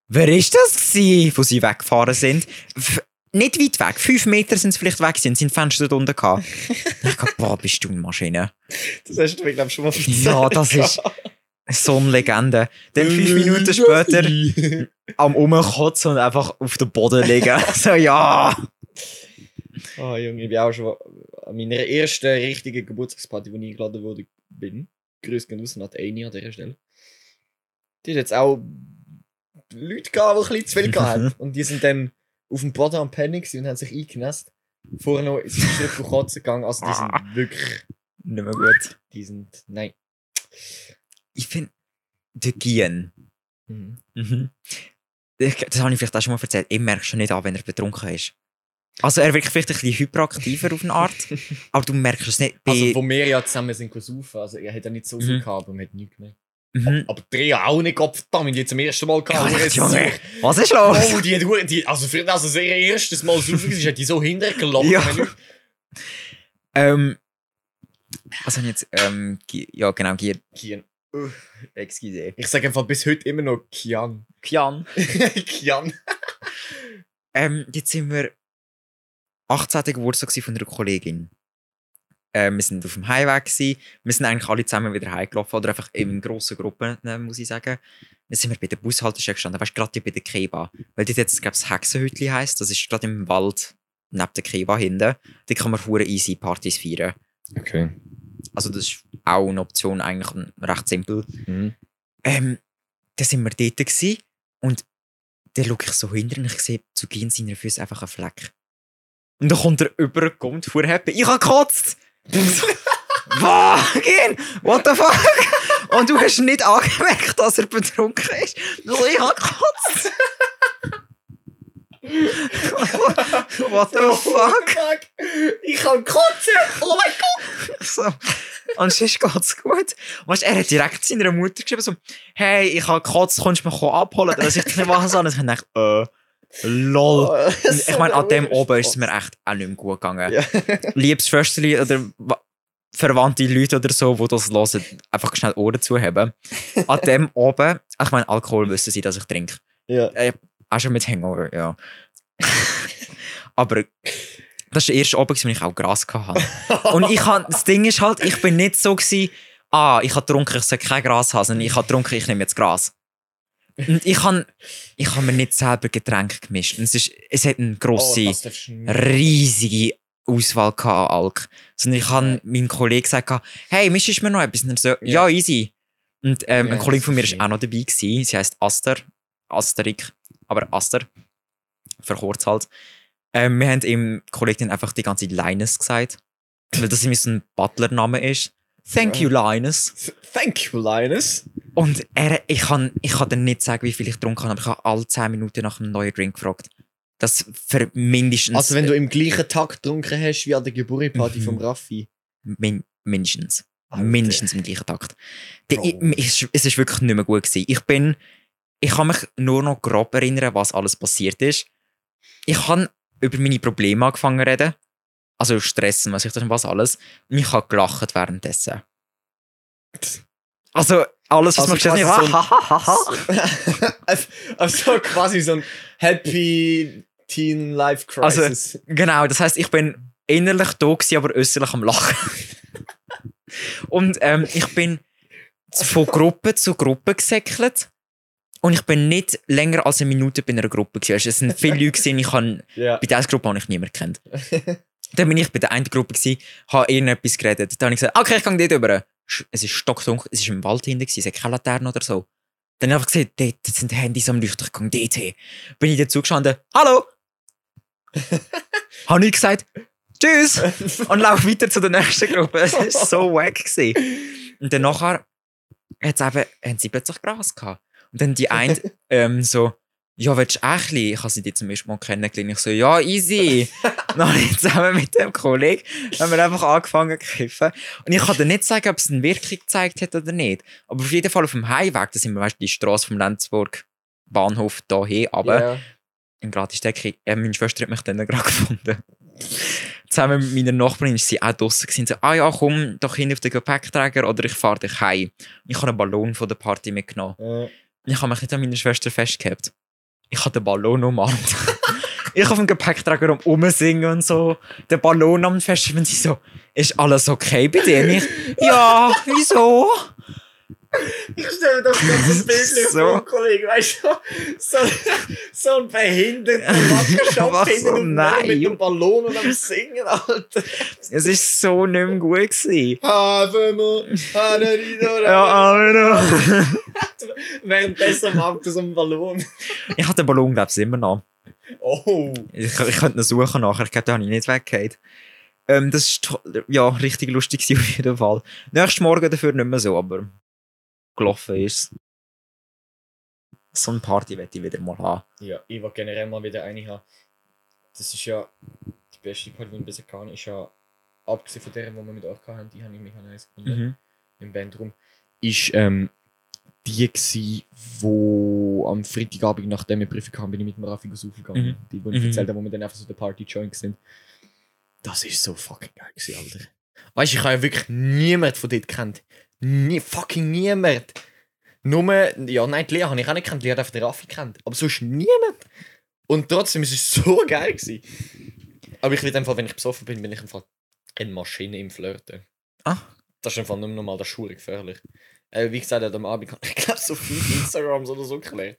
wer ist das gewesen, wo sie weggefahren sind? F nicht weit weg, fünf Meter sind sie vielleicht weg, sind sie Fenster dort unten gehabt. ich dachte, boah, bist du eine Maschine. Das hast du mir, glaube ich, schon mal erzählt. Ja, das ist so eine Legende. Dann fünf Minuten später am Umkotzen und einfach auf den Boden liegen. so, ja. Ah, Junge, ich bin auch schon an meiner ersten richtigen Geburtstagsparty, wo ich eingeladen wurde, bin. Grüß gehen raus die Eni an dieser Stelle. Die hat jetzt auch Leute gehabt, die ein bisschen zu viel hatten. Und die sind dann auf dem Boden am Pennen und haben sich eingenässt. Vorher noch ins Stück kotzen gegangen. Also die sind wirklich, Nicht mehr gut. die sind, nein. Ich finde, der Gien, Mhm. Mhm. Das habe ich vielleicht auch schon mal erzählt. Ich merke schon nicht an, wenn er betrunken ist. Also er wirkt vielleicht ein bisschen hyperaktiver auf eine Art, aber du merkst es nicht. Bei, Also, wo wir ja zusammen sind saufen, also er hat ja nicht so viel Mhm. gehabt, aber man hat nichts gemerkt. Mhm. Aber drei auch nicht, Gottverdammt, die zum ersten Mal gehabt. Ja, Junge, was ist los? Oh, die, hat- die, also für das, dass ihr erstes Mal so ist, hat die so hintergelassen. Ja. Wenn Ähm, was haben jetzt, ähm, ja genau, Gier, Excuse. Ich sage einfach bis heute immer noch Kian. Kian. Kian. Ähm, jetzt sind wir 18. Geburtstag von einer Kollegin. Ähm, wir sind auf dem Heimweg gewesen. Wir sind eigentlich alle zusammen wieder heimgelaufen oder einfach in grossen Gruppen, äh, muss ich sagen. Dann sind wir bei der Bushaltestelle gestanden, weißt du, gerade bei der Keba. Weil dort jetzt, glaube ich, das Hexenhütli heisst. Das ist gerade im Wald neben der Keba hinten. Da kann man hure easy Partys feiern. Okay. Also das ist auch eine Option, eigentlich recht simpel. Mhm. Ähm, dann sind wir dort gewesen, und dann schaue ich so hinter und ich sehe zu Gehen seiner Füße einfach einen Fleck. Und dann kommt er über, kommt vor happy. Ich habe gekotzt! Was? What the fuck? Und du hast nicht angemerkt, dass er betrunken ist. Ich habe gekotzt! What the fuck? Ich kann kotzen! Oh mein Gott! So. Und sonst geht's gut. Weißt, er hat direkt seiner Mutter geschrieben, so, hey, ich habe gekotzt, kommst du mich abholen? Dass ich nicht was an. Und ich dachte, äh, lol. Und ich meine, an dem oben ist es mir echt auch nicht mehr gut gegangen. Ja. Liebes Försterli oder wa- verwandte Leute oder so, die das hören, einfach schnell Ohren zuhaben. An dem oben, ich meine, Alkohol wissen sie, dass ich trinke. Ja. Äh, auch schon mit Hangover, ja. Aber das war der erste Abend, wo ich auch Gras hatte. Und ich han, das Ding ist halt, ich bin nicht so gewesen, ah, ich habe getrunken, ich soll kein Gras haben, sondern ich habe getrunken, ich nehme jetzt Gras. Und ich habe ich han mir nicht selber Getränke gemischt. Und es, ist, es hat eine grosse, Oh, riesige Auswahl an Alk. Sondern ich habe meinem Kollegen gesagt, hey, mischst du mir noch etwas? Und er so, ja, easy. Und ähm, Ja, ein Kollege von mir war auch noch dabei. Gewesen. Sie heisst Aster. Asterik. Aber Aster. Verkürzt halt. Ähm, wir haben ihm Kollegen dann einfach die ganze Linus gesagt. Weil das so ein Butler-Name ist. Thank you, Linus. Thank you, Linus. Und er, ich kann, ich kann dann nicht sagen, wie viel ich getrunken habe, aber ich habe alle 10 Minuten nach einem neuen Drink gefragt. Das für mindestens. Also wenn du im gleichen Takt getrunken hast wie an der Geburtstagsparty Mhm. vom Raffi. Min mindestens. Alter. Mindestens im gleichen Takt. Die, Bro. ich, es, ist wirklich nicht mehr gut gewesen. Ich bin, ich kann mich nur noch grob erinnern, was alles passiert ist. Ich habe über meine Probleme angefangen zu reden. Also Stressen, was ich das und was alles. Und ich habe gelacht währenddessen. Also alles, was Also man quasi hat, so ein- also, also quasi so ein Happy Teen Life Crisis. Genau, das heißt, ich bin innerlich da gewesen, aber äußerlich am Lachen. und ähm, ich bin von Gruppe zu Gruppe gesäckelt. Und ich bin nicht länger als eine Minute bei einer Gruppe gewesen. Also, Es sind viele Leute gewesen, ich habe, ja. bei dieser Gruppe habe ich niemanden kennt. Dann bin ich bei der einen Gruppe gewesen, habe irgendetwas geredet. Dann habe ich gesagt, okay, ich gehe dort rüber. Es ist stockdunkel, es ist im Wald hinten gewesen, es hat keine Laterne oder so. Dann habe ich gesagt, dort sind die Handys am Leuchten, ich gehe dort hin. Bin ich dazu gestanden, hallo! habe ich gesagt, tschüss! und laufe weiter zu der nächsten Gruppe. Es war so wack. Gewesen. Und dann nachher hat's eben, haben sie plötzlich Gras gehabt. Und dann die eine ähm, so, ja, willst du Ächli? Ich habe sie die zum ersten Mal kennengelernt. Ich so, ja, easy. dann zusammen mit dem Kollegen haben wir einfach angefangen zu kiffen. Und ich kann dir nicht sagen, ob es eine Wirkung gezeigt hat oder nicht. Aber auf jeden Fall auf dem Heimweg, da sind wir, weißt du, die Straße vom Lenzburg Bahnhof hin, aber Ja. in Gratisdecke. Äh, meine Schwester hat mich dann gerade gefunden. Zusammen mit meiner Nachbarin ist sie auch draussen gewesen. So, ah ja, komm doch hin auf den Gepäckträger oder ich fahre dich heim. Ich habe einen Ballon von der Party mitgenommen. Ich habe mich nicht an meiner Schwester festgehabt. Ich habe den Ballon umarmt. ich auf dem Gepäckträger um rumsingen und so. Den Ballon am Fest und sie so, ist alles okay bei dir? Ich, ja, wieso? Ich stelle mir das Bild So. vor, Kollege, weißt du, so, so ein behinderter Wackerschaft hinten und Nein. mit dem Ballon und am Singen, Alter. Es war so nicht mehr gut. Gewesen. Ja, aber Währenddessen macht so einen Ballon. Ich habe den Ballon, glaube ich, immer noch. Oh. Ich, ich könnte ihn suchen nachher. Ich glaube, den habe ich nicht weggehabt. Ähm, das to- ja, richtig lustig auf jeden Fall. Nächsten Morgen dafür nicht mehr so, aber gelaufen ist So eine Party werde ich wieder mal haben. Ja, ich will generell mal wieder eine haben. Das ist ja die beste Party, die ich bisher kann. Ist ja, abgesehen von der, die wir mit euch hatten, die habe ich mega nice gefunden. Mhm. Im Bandroom. Ist ähm, die gsi, wo am Freitagabend, nachdem wir Prüfung haben, bin ich mit dem Raffi gegangen. Mhm. Die, die ich Mhm. erzählt habe, wo wir dann einfach so der Party joint sind. Das ist so fucking geil gewesen, Alter. Weißt du, ich habe ja wirklich niemand von dort kennt. Nie, fucking niemand. Nur, ja, nein, die Lea habe ich auch nicht kennt, Lea hat einfach den Raffi kennt. Aber sonst niemand. Und trotzdem ist es so geil gewesen. Aber ich will einfach, wenn ich besoffen bin, bin ich einfach eine Maschine im Flirten. Ah. Das ist einfach nicht normal, das ist schwer gefährlich. Äh, wie gesagt, am Abend, ich glaube, so fünf Instagrams oder so geklärt.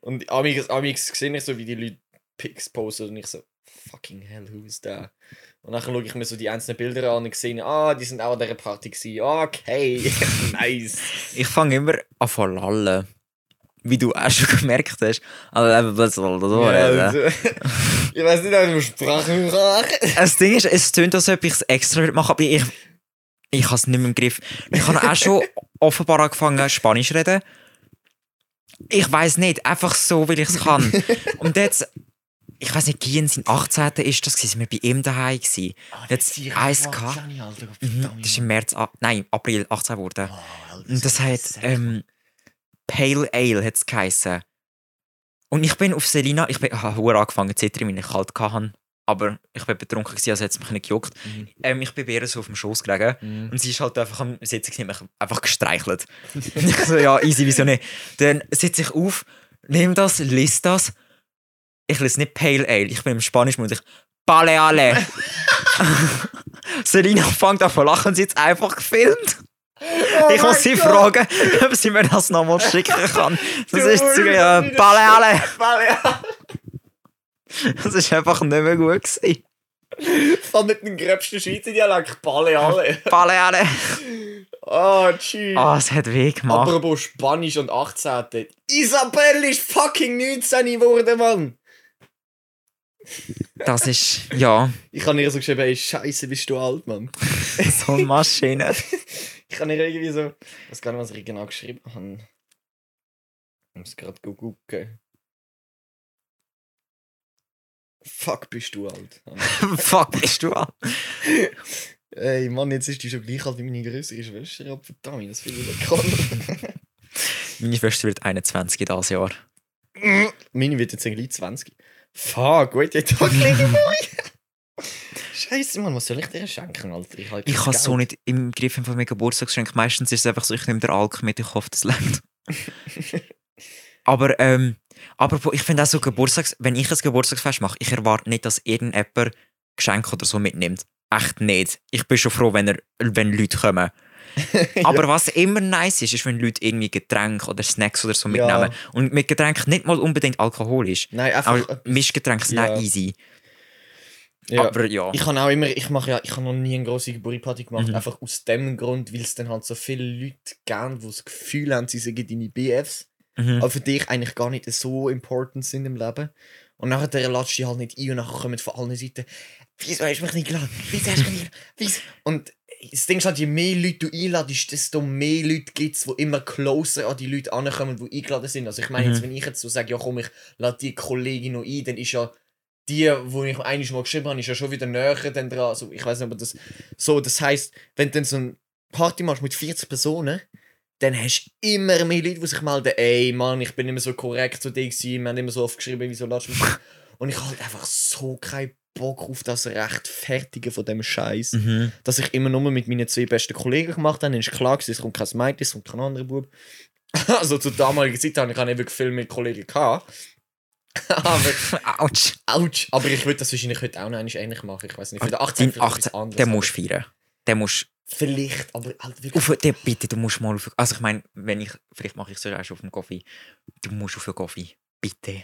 Und amigs, amigs sehe ich so, wie die Leute Pics posten und ich so, fucking hell, who is that? Und dann schaue ich mir so die einzelnen Bilder an und sehe, ah, die sind auch an dieser Party gewesen. Okay, nice. Ich fange immer an zu lallen. Wie du auch schon gemerkt hast. Also, eben, das Ja, reden? ich weiß nicht, ob du Sprachen kannst. Das Ding ist, es tönt, als ob ich es extra machen, aber ich, ich habe es nicht mehr im Griff. Ich habe auch schon offenbar angefangen, Spanisch zu reden. Ich weiß nicht, einfach so, weil ich es kann. Und jetzt, ich weiß nicht, Gian, sein 18. ist das, gewesen, sind wir bei ihm daheim. Gewesen. Jetzt eins gehabt. Mhm, das ist im März, ah, nein, April 18 geworden. Und das hat ähm, Pale Ale hat's geheissen. Und ich bin auf Selina, ich bin, ich habe angefangen zu zittern, weil ich kalt hatte. Aber ich bin betrunken, gewesen, also hat es mich nicht gejuckt. Mhm. Ähm, ich bin bei ihr so auf dem Schoß gelegen. Mhm. Und sie ist halt einfach am Sitzen, gewesen, mich einfach gestreichelt. Und ich so, ja, easy, wieso nicht? Dann sitze ich auf, nehme das, lese das. Ich lese nicht Pale Ale, ich bin im Spanischmund. Ich Baleale. Selina fängt an zu lachen und sie es einfach gefilmt. ich muss sie fragen, ob sie mir das nochmal schicken kann. Das ist zu ja, Baleale. Das ist einfach nicht mehr gut gewesen. Von mit dem gröbsten Schweizer Dialekt, Balle alle. Baleale. Oh, tschüss. Ah, es hat weh gemacht. Apropos Spanisch und 18. Isabel ist fucking 19 geworden, Mann. Das ist, ja, Ich habe ihr so geschrieben, ey, Scheiße, bist du alt, Mann. so eine Maschine. Ich habe ihr irgendwie so. Ich weiß gar nicht, was ich genau geschrieben habe. Ich muss gerade gucken. Fuck, bist du alt. Fuck, bist du an? Ey, Mann, jetzt ist die schon gleich alt wie meine größere Schwester. Aber verdammt, das finde ich cool. Meine Schwester wird 21 dieses Jahr. Meine wird jetzt gleich 20. Fuck, gut, jetzt Tag legen Scheiße, Mann, was soll ich dir schenken, Alter? Ich, Ich habe so nicht im Griff von meinem Geburtstagsgeschenk. Meistens ist es einfach so, ich nehme den Alk mit, ich hoffe, das langt. aber, ähm, aber ich finde auch so Geburtstags... Wenn ich ein Geburtstagsfest mache, ich erwarte nicht, dass irgendjemand Geschenke oder so mitnimmt. Echt nicht. Ich bin schon froh, wenn, er, wenn Leute kommen. Aber was immer nice ist, ist, wenn Leute irgendwie Getränke oder Snacks oder so Ja. mitnehmen. Und mit Getränken nicht mal unbedingt alkoholisch. Nein, einfach. Aber Mischgetränke sind Ja. auch easy. ja. Aber ja. Ich habe auch immer, ich mache ja, ich habe noch nie eine große Geburtstagsparty gemacht, Mhm. einfach aus dem Grund, weil es dann halt so viele Leute gern, die das Gefühl haben, sie sind deine BFs, Mhm. aber für dich eigentlich gar nicht so important sind im Leben. Und nachher latscht die halt nicht ein und nachher kommen von allen Seiten, wieso hast du mich nicht geladen? Wieso hast du mich nicht wieso? Und das Ding ist halt, je mehr Leute du einladest, desto mehr Leute gibt es, die immer closer an die Leute ankommen, die eingeladen sind. Also ich meine, jetzt, Mhm. wenn ich jetzt so sage, ja komm, ich lade die Kollegin noch ein, dann ist ja die, wo ich eigentlich mal geschrieben habe, ist ja schon wieder näher dann dran. Also ich weiß nicht, ob das so, das heißt, wenn du dann so eine Party machst mit 40 Personen, dann hast du immer mehr Leute, die sich melden, ey Mann, ich bin immer so korrekt zu dir gewesen, wir haben immer so oft geschrieben, wieso ladest du mich? ein?" Und ich habe halt einfach so keinen Bock auf das Rechtfertigen von dem Scheiß, Mhm. dass ich immer nur mit meinen zwei besten Kollegen gemacht habe. Dann ist klar, es kommt kein Mädchen, es kommt kein anderer Bub. Also zur damaligen Zeit habe ich auch nicht wirklich viel mit Kollegen gehabt. aber, Autsch. ouch, aber ich würde das wahrscheinlich heute auch noch ähnlich machen. Ich weiß nicht, für den 18. Dein 18, den musst du feiern. Den musst Vielleicht, aber halt wirklich. auf, den, bitte, du musst mal auf, also ich meine, wenn ich, vielleicht mache ich es auch schon auf dem Kaffee. Du musst auf den Kaffee. Bitte.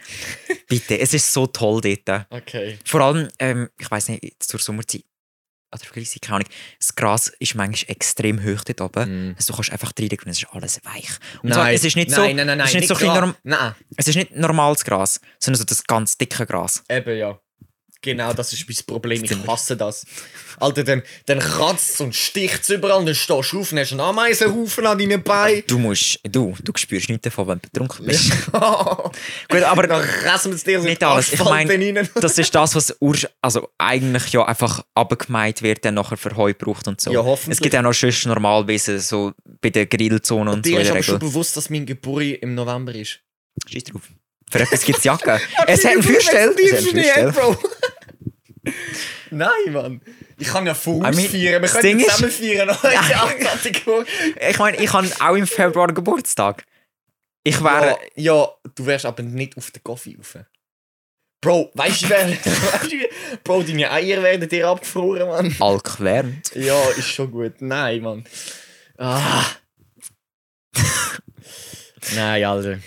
bitte. Es ist so toll dort. Okay. Vor allem, ähm, ich weiß nicht, zur Sommerzeit, oder Vergleich, keine Ahnung, das Gras ist manchmal extrem hoch dort oben. Mm. Also du kannst einfach reingehen und es ist alles weich. Und zwar, es ist nicht nein, so, nein, nein, nein, es ist nicht so bisschen klar. norm, Nein, es ist nicht normales Gras, sondern so das ganz dicke Gras. eben ja. Genau, das ist mein Problem. Ich hasse das. Alter, dann, dann kratzt und sticht überall und dann stehst du auf und hast einen Ameisenhaufen an deinen Beinen. Du musst, du, du spürst nichts davon, wenn du betrunken bist. Gut, aber dann fressen wir es dir so nicht alles. Ich meine, das ist das, was ur also eigentlich ja einfach abgemeint wird, dann nachher für Heu braucht und so. Ja, hoffentlich. Es gibt auch noch sonst Normalwesen, so bei der Grillzone und so Dir in ist der aber schon bewusst, dass mein Geburt im November ist. Scheiß drauf. Für etwas gibt es Jacke. es hat einen Feuerstell. Es hat einen Feuerstell. Nein, Mann. Ich kann ja voraus I mean, feiern. Wir können ist- zusammen feiern. Ich meine, ich habe auch im Februar Geburtstag. Ich wäre... Ja, ja, du wärst aber nicht auf den Kaffee rauf. Bro, weißt du, wer. Bro, deine Eier werden dir abgefroren, Mann. Alk gewärmt. Ja, ist schon gut. Nein, Mann. Ah. Nein, Alter.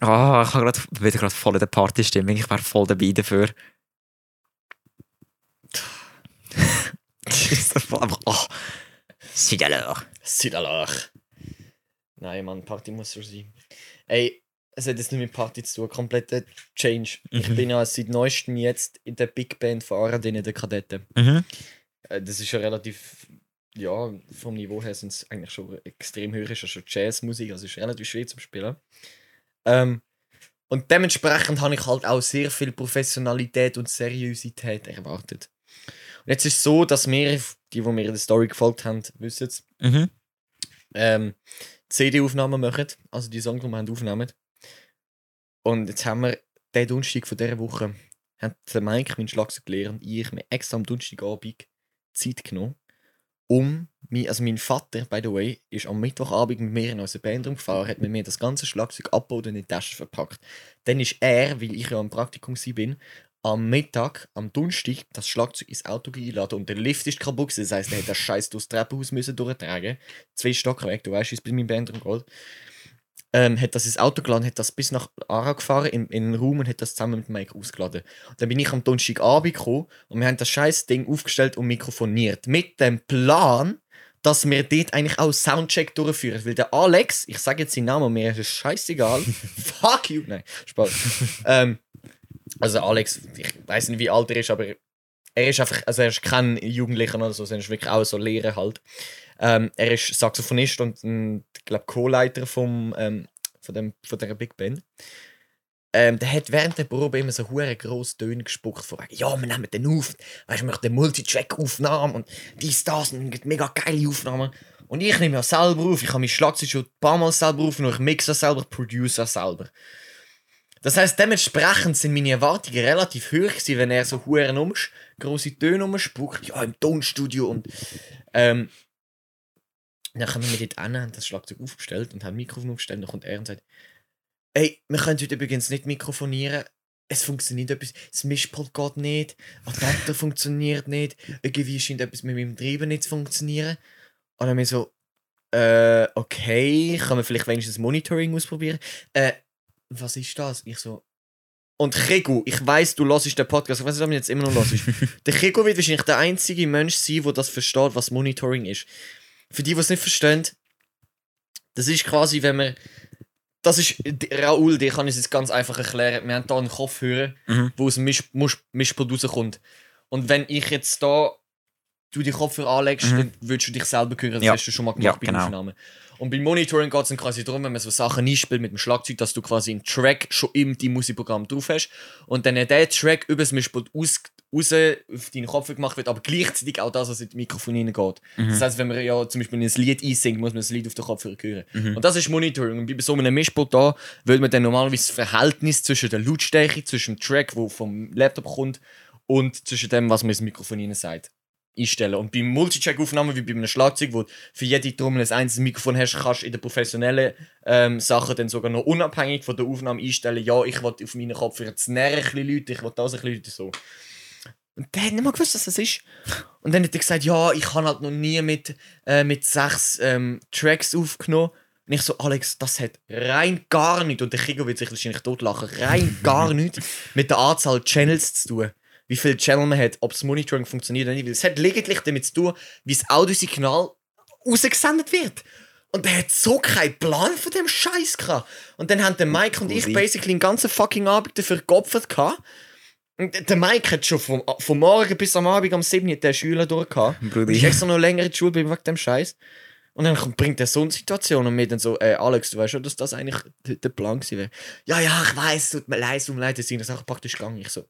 Ah, ich habe bin gerade voll in der Partystimmung. Ich wäre voll dabei dafür. Das. Oh. C'est alors. C'est alors. Nein, Mann, Party muss so sein. Ey, es hat jetzt nicht mit Party zu tun, kompletter Change. Ich Mhm. bin ja seit neuestem jetzt in der Big Band von Aradin, der Kadetten. Mhm. Äh, Das ist ja relativ, ja, vom Niveau her sind es eigentlich schon extrem höher, ist ja schon Jazzmusik, also ist relativ schwer zu spielen. Ähm, und dementsprechend habe ich halt auch sehr viel Professionalität und Seriosität erwartet. Und jetzt ist es so, dass wir, die, die mir in der Story gefolgt haben, wissen es, Mhm. ähm, CD-Aufnahmen machen, also die Songs, die wir haben, aufnehmen. Und jetzt haben wir den Donnerstag von dieser Woche, hat der Mike, mein Schlagzeuglehrer, und ich mir extra am Donnerstagabend Zeit genommen, um, mein, also mein Vater, by the way, ist am Mittwochabend mit mir in unsere Bandraum gefahren, hat mit mir das ganze Schlagzeug abgebaut und in die Tasche verpackt. Dann ist er, weil ich ja am Praktikum war, bin, am Mittag, am Donnerstag, das Schlagzeug ins Auto eingeladen und der Lift ist kaputt gewesen. Das heisst, er hat das Scheiß durchs Treppenhaus müssen durchtragen. Zwei Stockwerke, du weißt, wie es bei meinem Bandraum geht. Ähm, hat das ins Auto geladen, hat das bis nach Ara gefahren, in, in den Raum und hat das zusammen mit Mike ausgeladen. Und dann bin ich am Donnerstagabend gekommen und wir haben das scheiß Ding aufgestellt und mikrofoniert. Mit dem Plan, dass wir dort eigentlich auch Soundcheck durchführen. Weil der Alex, ich sage jetzt seinen Namen, mir ist es scheißegal. Fuck you! Nein, Spaß. ähm, also Alex, ich weiß nicht, wie alt er ist, aber er ist einfach, also er ist kein Jugendlicher oder so, sondern er ist wirklich auch so Lehrer halt. Ähm, er ist Saxophonist und ich glaube, Co-Leiter vom, ähm, von, dem, von der Big Band. Ähm, der hat während der Probe immer so hure grosse Töne gespuckt, von wegen, ja, wir nehmen den auf, weißt du, wir machen eine Multitrack-Aufnahme und dies, das, und mega geile Aufnahmen. Und ich nehme ja selber auf, ich habe mein Schlagzeug schon ein paar Mal selber aufgenommen, ich mixe selber, produce selber. Das heisst, dementsprechend sind meine Erwartungen relativ hoch gewesen, wenn er so hure umsch grosse Töne umspuckt, ja, im Tonstudio und ähm, dann kommen wir dort hin, haben das Schlagzeug aufgestellt und haben Mikrofon aufgestellt. Dann kommt er und sagt: Ey, wir können heute übrigens nicht mikrofonieren. Es funktioniert etwas. Das Mischpult geht nicht. Adapter funktioniert nicht. Irgendwie scheint etwas mit meinem Treiber nicht zu funktionieren. Und dann mir so: Äh, okay, kann man vielleicht wenigstens das Monitoring ausprobieren? Äh, was ist das? Ich so. Und Chego, ich weiß, du hörst den Podcast, ich weiß nicht, ob du jetzt immer noch hörst. der Chego wird wahrscheinlich der einzige Mensch sein, der das versteht, was Monitoring ist. Für die, die es nicht verstehen, das ist quasi, wenn man. Das ist. Raoul, dir kann ich es jetzt ganz einfach erklären. Wir haben hier einen Kopfhörer, Mhm. wo aus dem Misch, Misch, Mischpult rauskommt. Und wenn ich jetzt da du die Kopfhörer anlegst, Mhm. dann würdest du dich selber hören. Das Ja. hast du schon mal gemacht Ja, bei genau. der Aufnahme. Und beim Monitoring geht es dann quasi darum, wenn man so Sachen einspielt mit dem Schlagzeug, dass du quasi einen Track schon im deinem Musikprogramm drauf hast und dann der Track über das Mischpult aus, raus auf deinen Kopf gemacht wird, aber gleichzeitig auch das, was in das Mikrofon hineingeht. Mhm. Das heißt, wenn man ja zum Beispiel ein Lied einsingt, muss man das Lied auf den Kopfhörer hören. Mhm. Und das ist Monitoring. Und bei so einem Mischpult da will man dann normalerweise das Verhältnis zwischen der Lautstärke, zwischen dem Track, der vom Laptop kommt, und zwischen dem, was man ins Mikrofon hinein sagt, einstellen. Und beim Multitrack-Aufnahmen, wie bei einem Schlagzeug, wo für jede Trommel ein einzelnes Mikrofon hast, kannst du in den professionellen ähm, Sachen dann sogar noch unabhängig von der Aufnahme einstellen, ja, ich will auf meinen Kopfhörer jetzt näher ein bisschen Leute, ich will das ein bisschen Leute, so. Und der hat nicht mal gewusst, was das ist. Und dann hat er gesagt, ja, ich habe halt noch nie mit, äh, mit sechs ähm, Tracks aufgenommen. Und ich so, Alex, das hat rein gar nichts, und der Kigo wird sich wahrscheinlich totlachen, rein gar nichts mit der Anzahl Channels zu tun. Wie viele Channel man hat, ob das Monitoring funktioniert oder nicht. Weil es hat lediglich damit zu tun, wie das Audiosignal rausgesendet wird. Und der hat so keinen Plan von dem Scheiß gehabt. Und dann haben der Mike und ich basically den ganzen fucking Abend dafür geopfert gehabt. Und der Mike hat schon vom, vom Morgen bis am Abend am 7. den Schüler durchgehabt. Brudi. Ich extra noch länger in die Schule bin wegen dem Scheiß. Und dann kommt- bringt er so eine Situation und mir dann so, äh, Alex, du weißt schon, dass das eigentlich der Plan gewesen wäre. Ja, ja, ich weiß, tut mir leid, tut mir leid, das sind das auch praktisch gegangen. Ich so.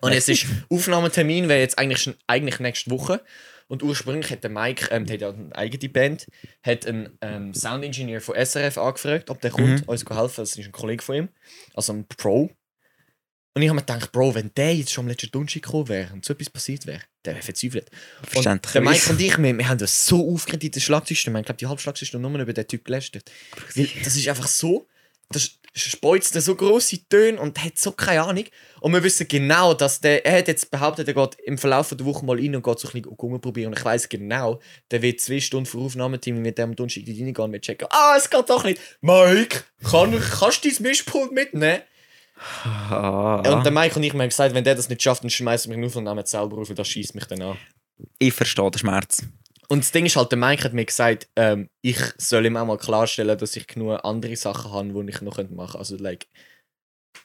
Und es ist, Aufnahmetermin wäre jetzt eigentlich schon eigentlich nächste Woche. Und ursprünglich hat der Mike, ähm, der hat ja eine eigene Band, hat einen ähm, Soundingenieur von SRF angefragt, ob der kommt, uns helfen. Das ist ein Kollege von ihm, also ein Pro. Und ich habe mir gedacht, Bro, wenn der jetzt schon am letzten Donnerstag gekommen wäre und so etwas passiert wäre, der wäre verzweifelt. Und Verständlich. der Mike und ich, wir, wir haben das so aufgeregt in der Schlagzeugstimme. Ich glaube, die Halbschlagzeugstimme nur über den Typ gelästert. Weil das ist einfach so, das speuzt so grosse Töne und hat so keine Ahnung. Und wir wissen genau, dass der, er hat jetzt behauptet, er geht im Verlauf der Woche mal rein und geht so ein bisschen rumprobieren. Und ich weiß genau, der wird zwei Stunden vor Aufnahmeteam mit dem Donnerstag reingehen und wir checken, ah, es geht doch nicht. Mike, kann, kannst du dein Mischpult mitnehmen? Ah, Und der Mike und ich haben gesagt, wenn der das nicht schafft, dann schmeißt er mich auf und nimmt selber auf und das schießt mich dann an. ich verstehe den Schmerz. Und das Ding ist halt, der Mike hat mir gesagt, ähm, ich soll ihm auch mal klarstellen, dass ich genug andere Sachen habe, die ich noch machen könnte. Also, like,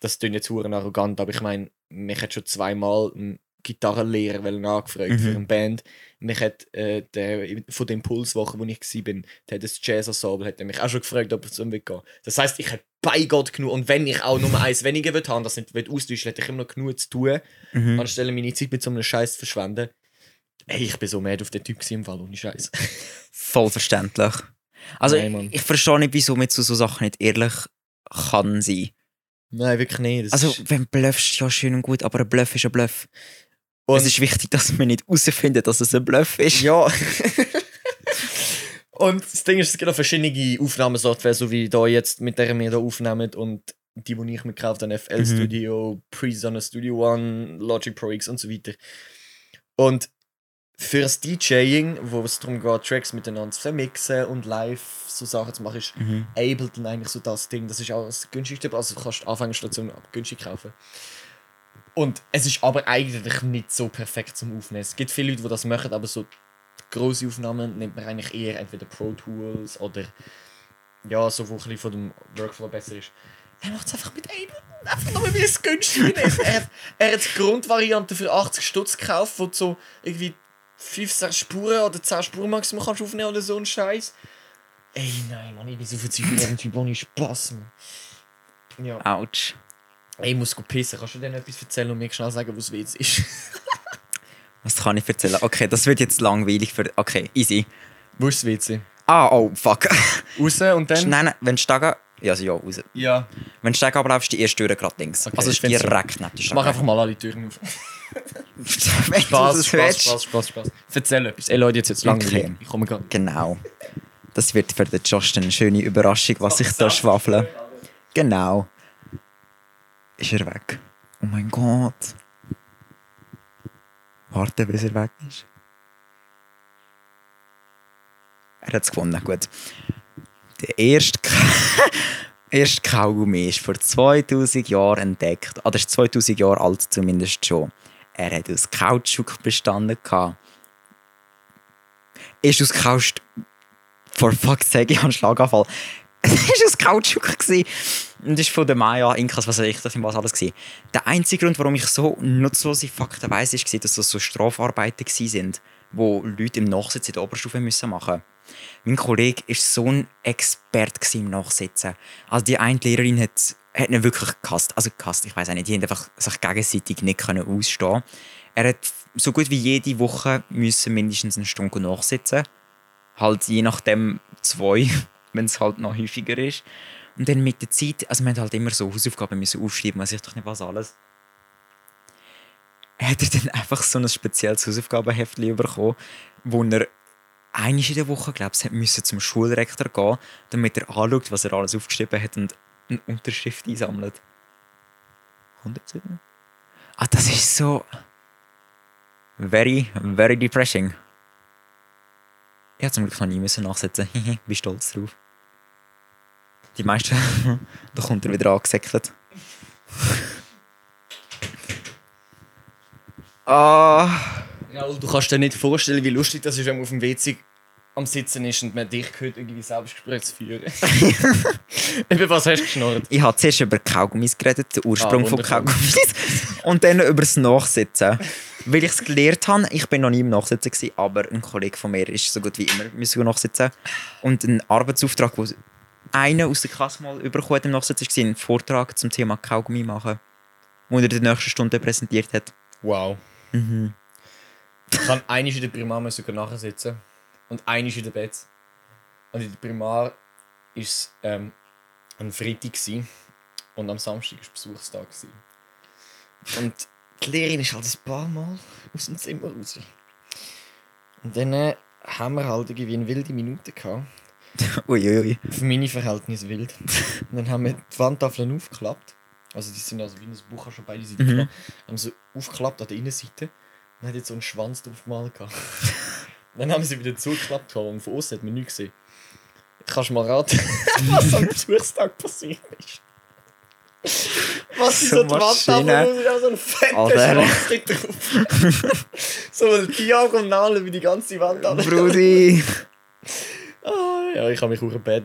das klingt jetzt hure arrogant, aber ich meine, mich hat schon zweimal ein Gitarrenlehrer angefragt Mhm. für eine Band. Mich hat äh, der von der Impulswoche, wo ich war, bin, der hat das Jazz-Ensemble, hat er mich auch schon gefragt, ob es um gehen. Das heisst, ich hätte bei Gott genug, und wenn ich auch nur eins weniger will haben, das nicht austauschen, hätte ich immer noch genug zu tun, Mhm. anstelle meine Zeit mit so einem Scheiß zu verschwenden. Ey, ich bin so mad auf den Typ im Fall, ohne Scheiß. Voll verständlich. Also, Nein, ich, ich verstehe nicht, wieso mit so, so Sachen nicht ehrlich kann sein. Nein, wirklich nicht. Das Also, wenn bluffst, ja schön und gut, aber ein Bluff ist ein Bluff. Und- es ist wichtig, dass wir nicht herausfinden, dass es ein Bluff ist. Ja. und das Ding ist, es gibt auch verschiedene Aufnahmesoftware, so wie da jetzt, mit der wir hier aufnehmen und die, die ich mir gekauft habe, FL Mhm. Studio, Presonus Studio One, Logic Pro X und so weiter. Und für das DJing, wo es darum geht, Tracks miteinander zu vermixen und live so Sachen zu machen, ist Mhm. Ableton eigentlich so das Ding. Das ist auch das günstigste, also du kannst Anfängerstation günstig kaufen. Und es ist aber eigentlich nicht so perfekt zum Aufnehmen. Es gibt viele Leute, die das machen, aber so große Aufnahmen nimmt man eigentlich eher entweder Pro Tools oder ja, so wo ein bisschen von dem Workflow besser ist. Er macht es einfach mit Ableton, einfach nur weil es günstig ist. Er hat, er hat die Grundvariante für 80 Stutz gekauft, wo du so irgendwie 5, 6 Spuren oder 10 Spuren maximal kannst aufnehmen oder so ein Scheiß. Ey, nein, Mann, ich bin so verzweifelt, aber Typ ohne Spaß, Mann. Ja. Autsch. Ey, ich muss pissen. Kannst du denn etwas erzählen und mir schnell sagen, was es ist? Was kann ich erzählen? Okay, das wird jetzt langweilig für. Okay, easy. Wo ist das WC? Ah, oh, fuck. Raus und dann? Nein, nein, wenn du Stege. Ja, also ja, raus. Ja. Wenn du Stege ablaufst, die erste Tür gerade links. Okay, also ist direkt neben der mach einfach mal alle Türen auf. Spaß, das Spaß. Spaß, Spaß, Spaß. Erzähl etwas. Ey Leute, jetzt jetzt langweilig. Okay. Ich komme gerade. Genau. Das wird für den Justin eine schöne Überraschung, was ich da schwafle. Genau. Ist er weg? Oh mein Gott. Warte, bis er weg ist. Er hat es gefunden, gut. Der erste, erste Kaugummi ist vor 2000 Jahren entdeckt. Oder ist 2000 Jahre alt zumindest schon. Er hat aus Kautschuk bestanden. Gehabt. Ist aus Kautschuk... For fuck's sake, ich habe einen Schlaganfall. Es war aus Kautschuk. gewesen. Und das ist von der Maya Inkas, was ich, das was alles gewesen. Der einzige Grund, warum ich so nutzlose Fakten weiss, ist, gewesen, dass das so Strafarbeiten waren, wo Leute im Nachsitzen in der Oberstufe müssen machen Mein Kollege war so ein Experte im Nachsitzen. Also die eine Lehrerin hat, hat ihn wirklich gehasst. Also gehasst, ich weiß auch nicht, die haben einfach sich gegenseitig nicht können ausstehen Er hat so gut wie jede Woche müssen mindestens eine Stunde nachsitzen. Halt je nachdem zwei, wenn es halt noch häufiger ist. Und dann mit der Zeit, also wir haben halt immer so Hausaufgaben müssen aufschreiben, weiß ich doch nicht was alles. Hat er dann einfach so ein spezielles Hausaufgabenheft bekommen, wo er einmal in der Woche, glaube ich, müssen zum Schulrektor gehen, damit er anschaut, was er alles aufgeschrieben hat und eine Unterschrift einsammelt. 100 Seiten? Ah, das ist so... Very, very depressing. Ich habe zum Glück noch nie müssen nachsetzen. Bin stolz drauf. Die meisten, da kommt er wieder angesäckelt. Ah, Raoul, du kannst dir nicht vorstellen, wie lustig das ist, wenn man auf dem WC am Sitzen ist und man dich hört, irgendwie Selbstgespräch zu führen. Eben, was hast du geschnurrt? Ich habe zuerst über Kaugummis geredet, den Ursprung Ah, von. Kaugummis. Und dann über das Nachsitzen. Weil ich es gelernt habe, ich bin noch nie im Nachsitzen, gewesen, aber ein Kollege von mir ist so gut wie immer müssen nachsitzen. Und ein Arbeitsauftrag, den einer aus der Klasse mal bekommen hat im Nachsitzen, war ein Vortrag zum Thema Kaugummi machen, den er in der nächsten Stunde präsentiert hat. Wow. Mhm. Ich kann einmal in der Primar mal und einmal in der Bett. Und in der Primar war es ähm, ein Freitag gewesen, und am Samstag war Besuchstag. Gewesen. Und die Lehrerin ist halt ein paar Mal aus dem Zimmer raus. Und dann äh, haben wir halt irgendwie eine wilde Minute gehabt. Uiuiui. Für meine Verhältnisse wild. Und dann haben wir die Wandtafeln aufgeklappt. Also die sind also wie ein Buch schon beide Seiten Mhm. Haben sie aufgeklappt an der Innenseite. Und hat jetzt so einen Schwanz drauf gemalt gehabt. dann haben sie wieder zugeklappt und von außen hat man nichts gesehen. Kannst du mal raten, was am Besuchstag passiert ist? Was ist So so die. Wandtafel? Ja, so ein fetter dort drauf. so eine Diagonale wie die ganze Wand an. Brudi, Ah, ja, ich habe mich auch ein Bad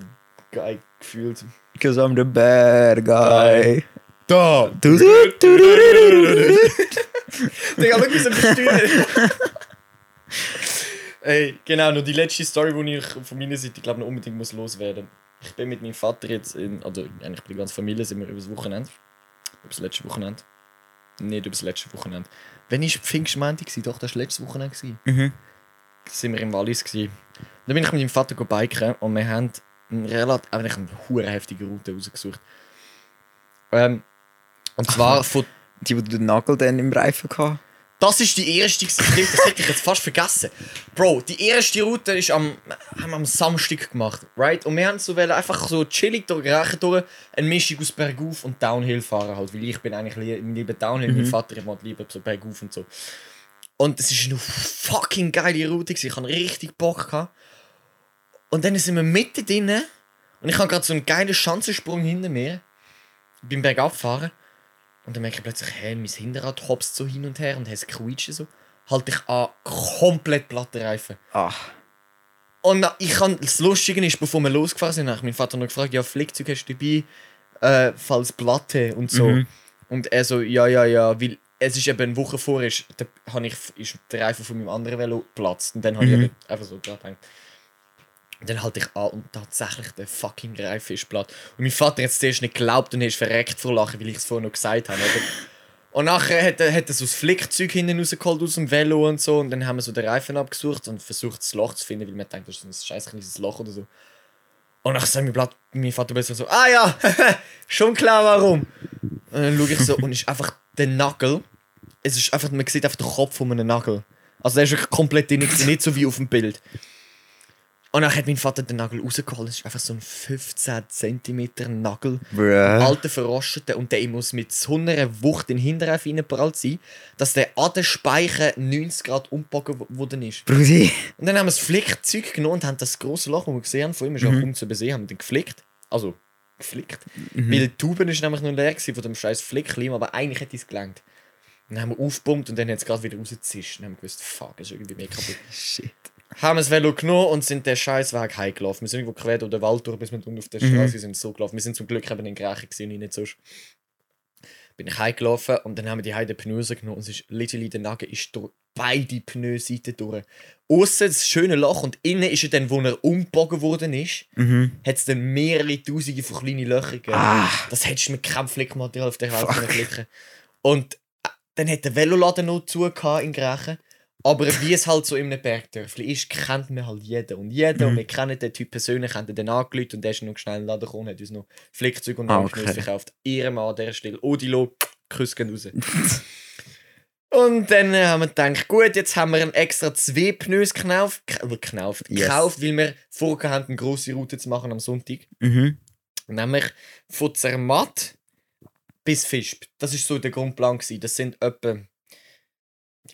Guy gefühlt. because I'm the bad guy. Da! Du, du, du, du, du, du. Digga, schau, wie sie besteuern. Ey, genau, noch die letzte Story, die ich von meiner Seite glaube noch unbedingt muss loswerden Ich bin mit meinem Vater jetzt, in, also eigentlich bei der ganzen Familie, sind wir über das Wochenende. Über das letzte Wochenende. Nicht über das letzte Wochenende. Wenn ich Pfingstmontag war, doch, das war letztes Wochenende. Mhm. sind wir im Wallis. Gewesen. Dann bin ich mit meinem Vater biken und wir haben eine relativ, eigentlich eine hure heftige Route rausgesucht. Ähm, und zwar von Die, wo du den Nagel dann im Reifen gehabt Das ist die erste. Stimmt, das hätte ich jetzt fast vergessen. Bro, die erste Route ist am, haben wir am Samstag gemacht, right? Und wir haben so wollen einfach so chillig durch Rechen durch, eine Mischung aus Bergauf und Downhill fahren halt, weil ich bin eigentlich li lieber Downhill, mein Vater macht lieber so Bergauf und so. Und es ist eine fucking geile Route, gewesen. ich hatte richtig Bock. Gehabt. Und dann sind wir mitten drinnen und ich habe gerade so einen geilen Schanzensprung hinter mir beim Bergabfahren. Und dann merke ich plötzlich, hey, mein Hinterrad hopst so hin und her und es quietscht so. Halte ich an komplett platte Reifen. Ach, Und ich kann, das Lustige ist, bevor wir losgefahren sind, habe ich meinen Vater noch gefragt, ja, Flickzeug hast du dabei, äh, falls Platte und so. Mhm. Und er so, ja, ja, ja, weil es ist eben eine Woche vor, ist, da ich, ist der Reifen von meinem anderen Velo geplatzt. Und dann habe ich Mhm. eben einfach so dran gedacht. Und dann halte ich an und tatsächlich der fucking platt. Und mein Vater hat es zuerst nicht geglaubt und er ist verreckt vor Lachen, weil ich es vorher noch gesagt habe. Und nachher hat er, hat er so das Flickzeug hinten rausgeholt aus dem Velo und so. Und dann haben wir so den Reifen abgesucht und versucht, das Loch zu finden, weil man denkt, das ist ein scheiß kleines Loch oder so. Und nachher sagt mein, Blatt, mein Vater plötzlich so, ah ja, schon klar warum. Und dann schaue ich so und ist einfach der Nagel. Es ist einfach, man sieht einfach den Kopf von einem Nagel. Also der ist wirklich komplett gewesen, nicht so wie auf dem Bild. Und dann hat mein Vater den Nagel rausgeholt. Es ist einfach so ein 15 cm Nagel. bruh. Alter Verrostete. Und der muss mit so einer Wucht in den Hinterreifen reingeprallt sein, dass der an den Speichen 90 Grad umgebogen worden ist. Brudi. Und dann haben wir das Flickzeug genommen und haben das große Loch, das wir gesehen haben, von ihm ist auch kaum zu besehen, haben dann geflickt. Also, geflickt. Weil die Tube ist nämlich noch leer gewesen von dem scheiß Flickleim, aber eigentlich hätte es gelangt. Dann haben wir aufgepumpt und dann hat es gerade wieder rausgezischt. Und dann haben wir gewusst, fuck, das ist irgendwie mehr kaputt. Shit. Haben wir das Velo genommen und sind den scheiß Weg heimgelaufen. Wir sind irgendwo quer durch den Wald durch, bis wir unten auf der Straße sind so gelaufen. Wir sind zum Glück eben in Grächen gesehen, nicht sonst. Bin ich heimgelaufen und dann haben wir die Heide Pneu genommen und es ist literally der Nagel ist durch beide Pneuseiten durch. Aussen das schöne Loch und innen ist er dann, wo er umgebogen worden ist, Mhm. hat es dann mehrere Tausende von kleinen Löchern gegeben. Ah. Das hättest du mit keinem Flickmaterial auf der Welt flicken Und äh, dann hat der Veloladen noch zu in Grächen. Aber wie es halt so in einem Bergdörfli ist, kennt man halt jeden. Und jeden, und wir kennen den Typ persönlich, haben den angelüht und der ist noch schnell in den Laden gekommen und hat uns noch Flickzeug und Ah, okay. verkauft. Ihrem an dieser Stelle. Odilo, Kuss gehen raus. und dann äh, haben wir gedacht, gut, jetzt haben wir einen extra zwei Pneus gekauft, gekauft, Yes. gekauft weil wir vorgehabt haben, eine grosse Route zu machen am Sonntag. Mhm. Nämlich von Zermatt bis Fischb. Das war so der Grundplan. Gewesen. Das sind etwa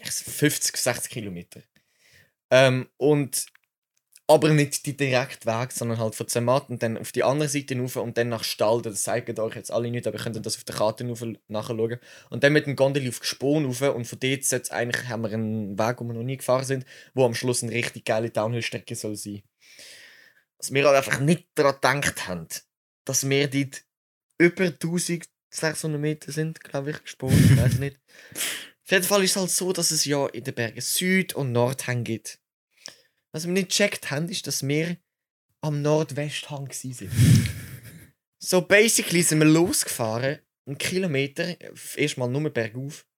50, 60 Kilometer. Ähm, und aber nicht die direkte Weg, sondern halt von Zermatt und dann auf die andere Seite rauf und dann nach Stalden. Das zeigen euch jetzt alle nicht, aber ihr könnt das auf der Karte nachschauen. Und dann mit dem Gondel auf Gespon rauf und von dort jetzt eigentlich haben wir einen Weg, wo wir noch nie gefahren sind, wo am Schluss eine richtig geile Downhill-Strecke soll sein. Was wir halt einfach nicht daran gedacht haben, dass wir dort über 1600 Meter sind, glaube ich, gesprungen, ich weiß nicht. Auf jeden Fall ist es halt so, dass es ja in den Bergen Süd- und Nordhang gibt. Was wir nicht gecheckt haben, ist, dass wir am Nordwesthang waren. so basically sind wir losgefahren, einen Kilometer, erstmal nur bergauf,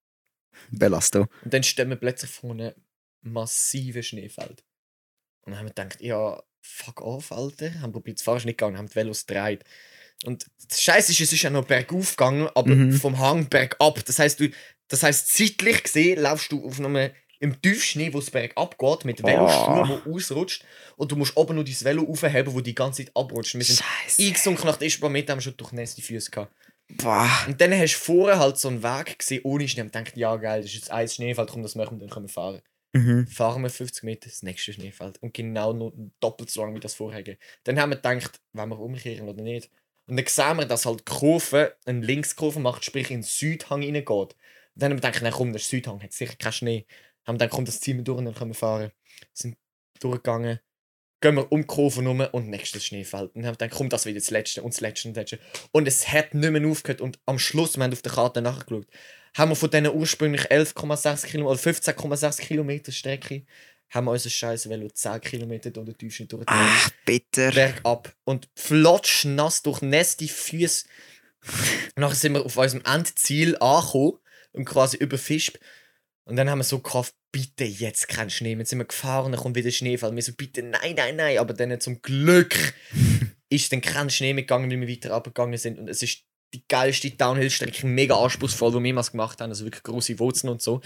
Belasto. und dann stehen wir plötzlich vor einem massiven Schneefeld. Und dann haben wir gedacht, ja, fuck off, Alter. Haben probiert zu fahren, ist nicht gegangen, haben die Velos gedreht. Und das Scheiße ist, es ist ja noch bergauf gegangen, aber Mhm. vom Hang bergab. Das heißt, du, das heißt, zeitlich gesehen laufst du auf einem im Tiefschnee, wo es bergab geht, mit Veloschuhen, wo ausrutscht. Und du musst oben nur dein Velo aufheben, wo die ganze Zeit abrutscht. Wir sind Scheiße. eingesunken nach den ersten paar Metern, haben schon durchnässte Füße gehabt. Boah. Und dann hast du vorher halt so einen Weg gesehen, ohne Schnee. Und gedacht, ja geil, das ist jetzt ein Schneefeld, komm, das machen wir, dann können wir fahren. Mhm. Fahren wir 50 Meter, das nächste Schneefeld. Und genau noch doppelt so lang wie das vorherige. Dann haben wir gedacht, wollen wir umkehren oder nicht. Und dann sehen wir, dass halt die Kurve eine Linkskurve macht, sprich in den Südhang reingeht. Und dann haben wir gedacht, nein, komm, der Südhang hat sicher keinen Schnee. Haben wir gedacht, komm, das ziehen wir durch und dann können wir fahren. Sind durchgegangen, gehen wir um die Kurve rum und nächstes Schneefeld. Und dann haben wir gedacht, komm, das jetzt das letzte und das letzte und das letzte. Und es hat nicht mehr aufgehört. Und am Schluss, wir haben auf der Karte nachgeschaut, haben wir von diesen ursprünglich 11,6 Kilometer oder 15,6 Kilometer Strecke, haben wir unser scheiß Velo 10 Kilometer durch den Tiefschnitt durch Ach, bitter. bergab und flotsch nass durch nässe Füße. Nachher sind wir auf unserem Endziel angekommen und quasi über Fischb. Und dann haben wir so gehofft, bitte jetzt kein Schnee. Jetzt sind wir gefahren, dann kommt wieder Schneefall. Wir so, bitte, nein, nein, nein. Aber dann zum Glück ist dann kein Schnee mehr gegangen, wie wir weiter abgegangen sind. Und es ist die geilste Downhill-Strecke, mega anspruchsvoll, die wir jemals gemacht haben. Also wirklich große Wurzeln und so.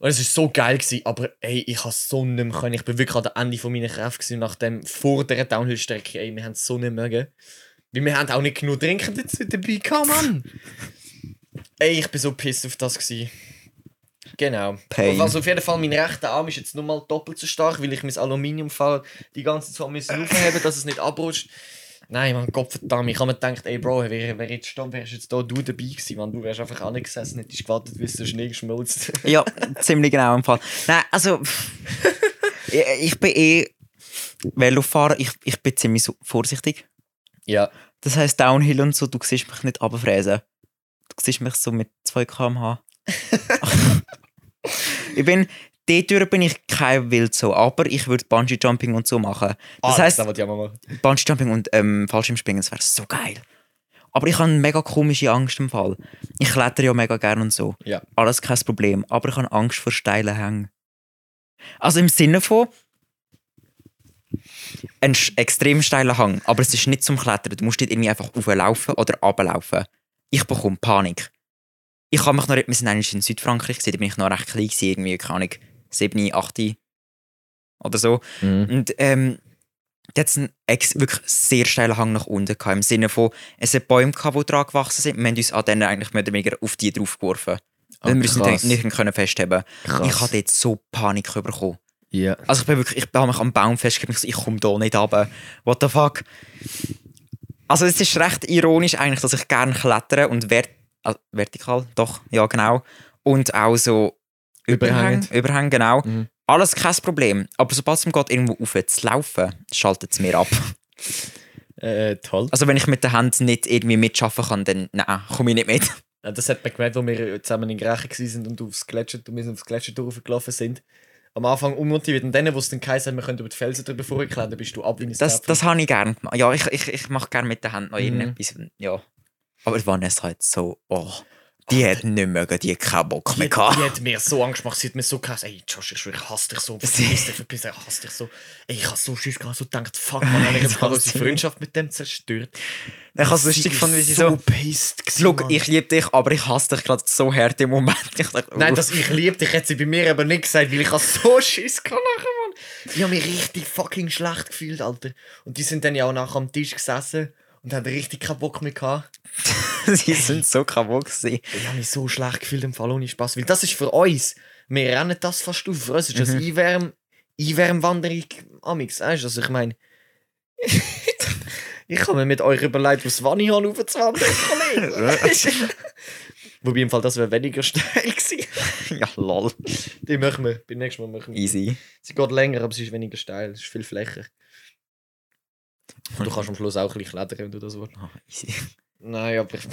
Und es war so geil, gewesen, aber ey, ich habe so nicht mehr können. Ich bin wirklich an der Ende von meiner gewesen, nach dem vor der Downhill-Strecke. Ey, wir haben es so nicht mögen. Weil wir haben auch nicht genug trinken dazu dabei gehabt, Mann. ey, ich bin so pissed auf das gewesen. Genau. Pain. Also auf jeden Fall, mein rechter Arm ist jetzt nur mal doppelt so stark, weil ich mein Aluminiumfall die ganze Zeit müssen aufheben, dass es nicht abrutscht. Nein, man, Gott verdammt, ich habe mir gedacht, ey Bro, wer, wer jetzt stand, wärst jetzt da du dabei gewesen, man. Du wärst einfach angesessen, hättest gewartet, bis der Schnee geschmolzen. Ja, ziemlich genau im Fall. Nein, also. ich, ich bin eh Velofahrer, ich, ich bin ziemlich so vorsichtig. ja. Das heisst, Downhill und so, du siehst mich nicht runterfräsen. Du siehst mich so mit 2 km/h. ich bin, dort bin ich kein Wild so, aber ich würde Bungee-Jumping und so machen. Das ah, heisst, das ich machen. Bungee-Jumping und ähm, Fallschirmspringen, das wäre so geil. Aber ich habe eine mega komische Angst im Fall. Ich kletter ja mega gern und so. Ja. Alles kein Problem. Aber ich habe Angst vor steilen Hängen. Also im Sinne von ein extrem steiler Hang, aber es ist nicht zum Klettern. Du musst nicht irgendwie einfach auflaufen oder runterlaufen. Ich bekomme Panik. Ich habe mich noch, wir sind eigentlich in Südfrankreich, da bin ich noch recht klein, gewesen, irgendwie, keine Ahnung, 7, 8 oder so. Und ähm, da hat es einen ex wirklich sehr steilen Hang nach unten gehabt, im Sinne von, es hat Bäume gehabt, die dran gewachsen sind. Wir haben uns an denen eigentlich mehr oder weniger auf die drauf geworfen. Weil wir uns nicht, nicht können festheben Krass. Ich habe dort so Panik bekommen. Ja. Also ich bin wirklich, ich habe mich am Baum festgehalten, ich, komme da nicht runter. What the fuck? Also es ist recht ironisch eigentlich, dass ich gerne klettere und vert ah, vertikal, doch, ja genau. Und auch so Überhang. Überhang, genau. Mhm. Alles kein Problem. Aber sobald es mir geht, irgendwo rauf zu laufen, schaltet es mir ab. Äh, toll. Also wenn ich mit der Hand nicht irgendwie mitschaffen kann, dann nein, komme ich nicht mit. Ja, das hat man gemerkt, als wir zusammen in Grächen waren und aufs Gletscher, wir sind aufs Gletscher durchgelaufen sind. Am Anfang unmotiviert und dann, wo es dann geheißen hat, wir können über die Felsen drüber vorklettern, bist du ab wie ein Das, das habe ich gerne gemacht. Ja, ich, ich, ich mache gerne mit der Hand noch Mhm. irgendetwas. Ja. Aber Vanessa hat so, oh, die hat nicht mögen, die hat keinen Bock Die, mehr die gehabt. hat mir so Angst gemacht, sie hat mir so krass, ey, Josh, ich hasse dich so, verpiss dich, verpiss dich, ich hasse dich so. Ey, ich habe so Schiss gehabt, so gedacht, fuck, man, ich habe unsere. Freundschaft mit dem zerstört. Ich habe es lustig gefunden, wie sie so so. pisst gewesen, Mann. ich liebe dich, aber ich hasse dich gerade so hart im Moment. Ich dachte, Nein, uff. das ich liebe dich, hat sie bei mir aber nicht gesagt, weil ich habe so Schiss gehabt nachher, Mann. Ich habe mich richtig fucking schlecht gefühlt, Alter. Und die sind dann ja auch nachher am Tisch gesessen und haben richtig keinen Bock mehr gehabt. sie sind so kaputt gewesen. Ich habe mich so schlecht gefühlt im Fall ohne Spaß, weil das ist für uns, wir rennen das fast auf. Für uns ist das Mhm. Einwärm, Einwärmwanderung amix, weißt du? Also ich meine, ich habe mir mit euch überlegt, aufs Wannihorn aufzuwandern, Kollege. Wobei im Fall das wäre weniger steil gewesen. ja, lol. Die machen wir, beim nächsten Mal machen wir. Easy. Sie geht länger, aber sie ist weniger steil, es ist viel flächer. Und du kannst am Schluss auch ein bisschen klettern, wenn du das willst. Ah, easy. Nein, aber ich...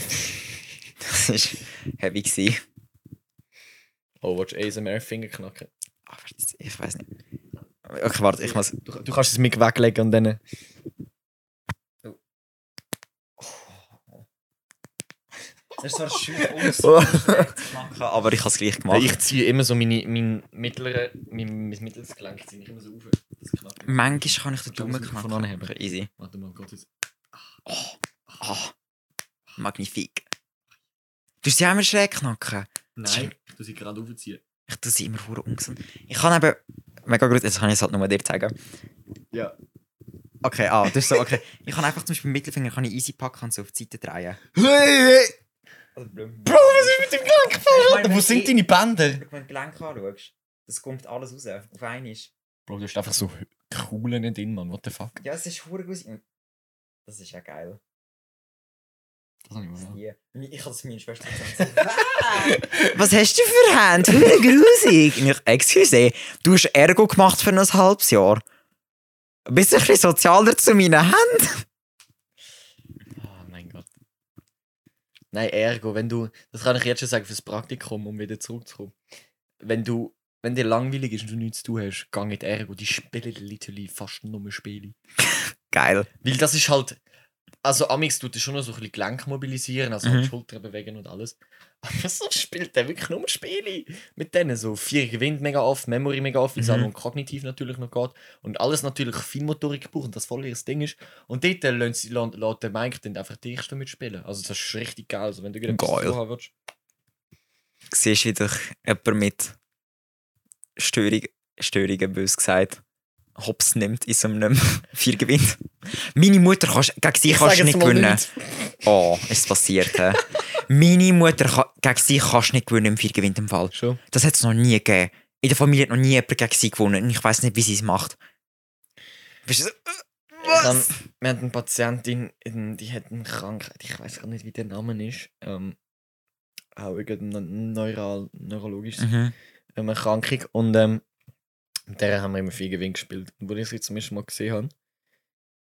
Das war heavy. Gewesen. Oh, willst du ASMR-Finger knacken? Warte, ich weiß nicht. Okay, warte, ich muss. Du, du kannst es mit weglegen und dann... Das ist zwar schön Aber ich habe es gleich gemacht. Ich ziehe immer so meine, mein mittlere, mein, mein mittleres Gelenk ziehe ich immer so auf. Manchmal kann ich den Daumen knacken. von. Okay, Easy. Warte mal, Gott, jetzt. Ah, magnifik. Du sie immer schräg knacken. Nein, ich tue sie gerade aufziehen. Ich tue sie immer hure ungesund. Ich kann eben... Mega gut, jetzt kann ich es halt nur dir zeigen. Ja. Okay, ah, das ist so, okay. Ich kann einfach zum Beispiel mit Mittelfinger kann ich easy packen und so auf die Seite drehen. Bro, was ist mit dem Gelenk Ich meine, Wo sind deine Bänder? Wenn du mein Gelenk anschaust, das kommt alles raus. Auf einmal. Bro, du hast einfach so Kuhlen drin, Mann. What the fuck? Ja, es ist hure gut. Das ist ja geil. Das habe ich mal. Die. Ich habe das meiner Schwester gesagt. Was hast du für Hände? Hure grusig. Ich, excuse, du hast Ergo gemacht für ein halbes Jahr. Bist du ein bisschen sozialer zu meinen Händen? Oh mein Gott. Nein, ergo, wenn du, das kann ich jetzt schon sagen fürs Praktikum, um wieder zurückzukommen. Wenn du, wenn dir langweilig ist und du nichts zu tun hast, geh in die Ergo, die spielen literally fast nur Spiele. Geil. Weil das ist halt, also Amix tut das schon noch so ein bisschen Gelenk mobilisieren, also Mhm. Schultern bewegen und alles. Aber so spielt der wirklich nur Spiele mit denen. So vier gewinnt mega oft, Memory mega oft, weil es Mhm. noch kognitiv natürlich noch geht. Und alles natürlich viel Motorik braucht und das voll ihr Ding ist. Und dort äh, lässt sie- lässt der Mike dann einfach die Ersten mitspielen. Also das ist richtig geil. Also wenn du tun haben willst. Siehst wie dich jemand mit Störung, Störungen, bös gesagt, Hops nimmt in so einem Vier gewinnt. Meine Mutter kannst, gegen sie kannst du nicht gewinnen. nichts. Oh, ist es passiert. Meine Mutter, kann, gegen sie kannst du nicht gewinnen im Vier gewinnt im Fall. Schon. Das hat es noch nie gegeben. In der Familie hat noch nie jemand gegen sie gewonnen. Und ich weiß nicht, wie sie es macht. Bist du so, Ich hab, wir hatten eine Patientin, in- die hat eine Krankheit, ich weiß gar nicht, wie der Name ist. Ähm, auch irgendeine neural, neurologische Mhm. Ähm, Erkrankung. Und ähm, mit der haben wir immer viel Gewinn gespielt. Und als ich sie zum ersten Mal gesehen habe,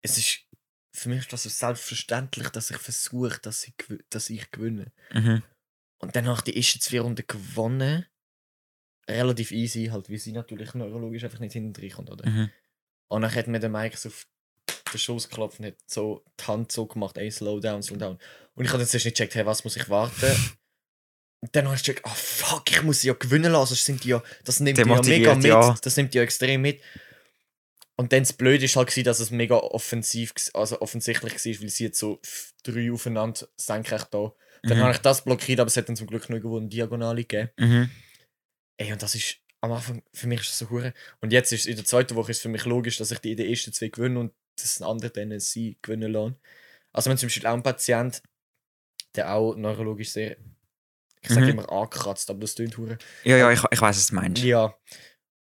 es ist für mich ist das so selbstverständlich, dass ich versuche, dass ich, dass ich gewinne. Mhm. Und dann habe ich die ersten zwei Runden gewonnen. Relativ easy, halt, wie sie natürlich neurologisch einfach nicht hinten kommt, oder? Mhm. Und dann hat mir der Mike so auf den Schoß geklopft und hat so die Hand so gemacht, ey, slow down, slow down. Und ich habe jetzt nicht gecheckt, hey, was muss ich warten? Und dann habe ich gecheckt, ah fuck, ich muss sie ja gewinnen lassen, sonst sind die ja, das nimmt die ja mega mit, ja. das nimmt die ja extrem mit. Und dann das Blöde ist halt, dass es mega offensiv, also offensichtlich war, weil sie jetzt so drei aufeinander senkrecht da. Dann Mhm. habe ich das blockiert, aber es hat dann zum Glück noch irgendwo eine Diagonale gegeben. Mhm. Ey, und das ist am Anfang, für mich ist das so hure. Und jetzt ist in der zweiten Woche ist für mich logisch, dass ich die in den ersten zwei gewinne und das andere dann sie gewinnen lasse. Also wenn zum Beispiel auch ein Patient, der auch neurologisch sehr, ich sage Mhm. immer angekratzt, aber das klingt hure. Ja, ja, ich, ich weiß, was du meinst. Ja.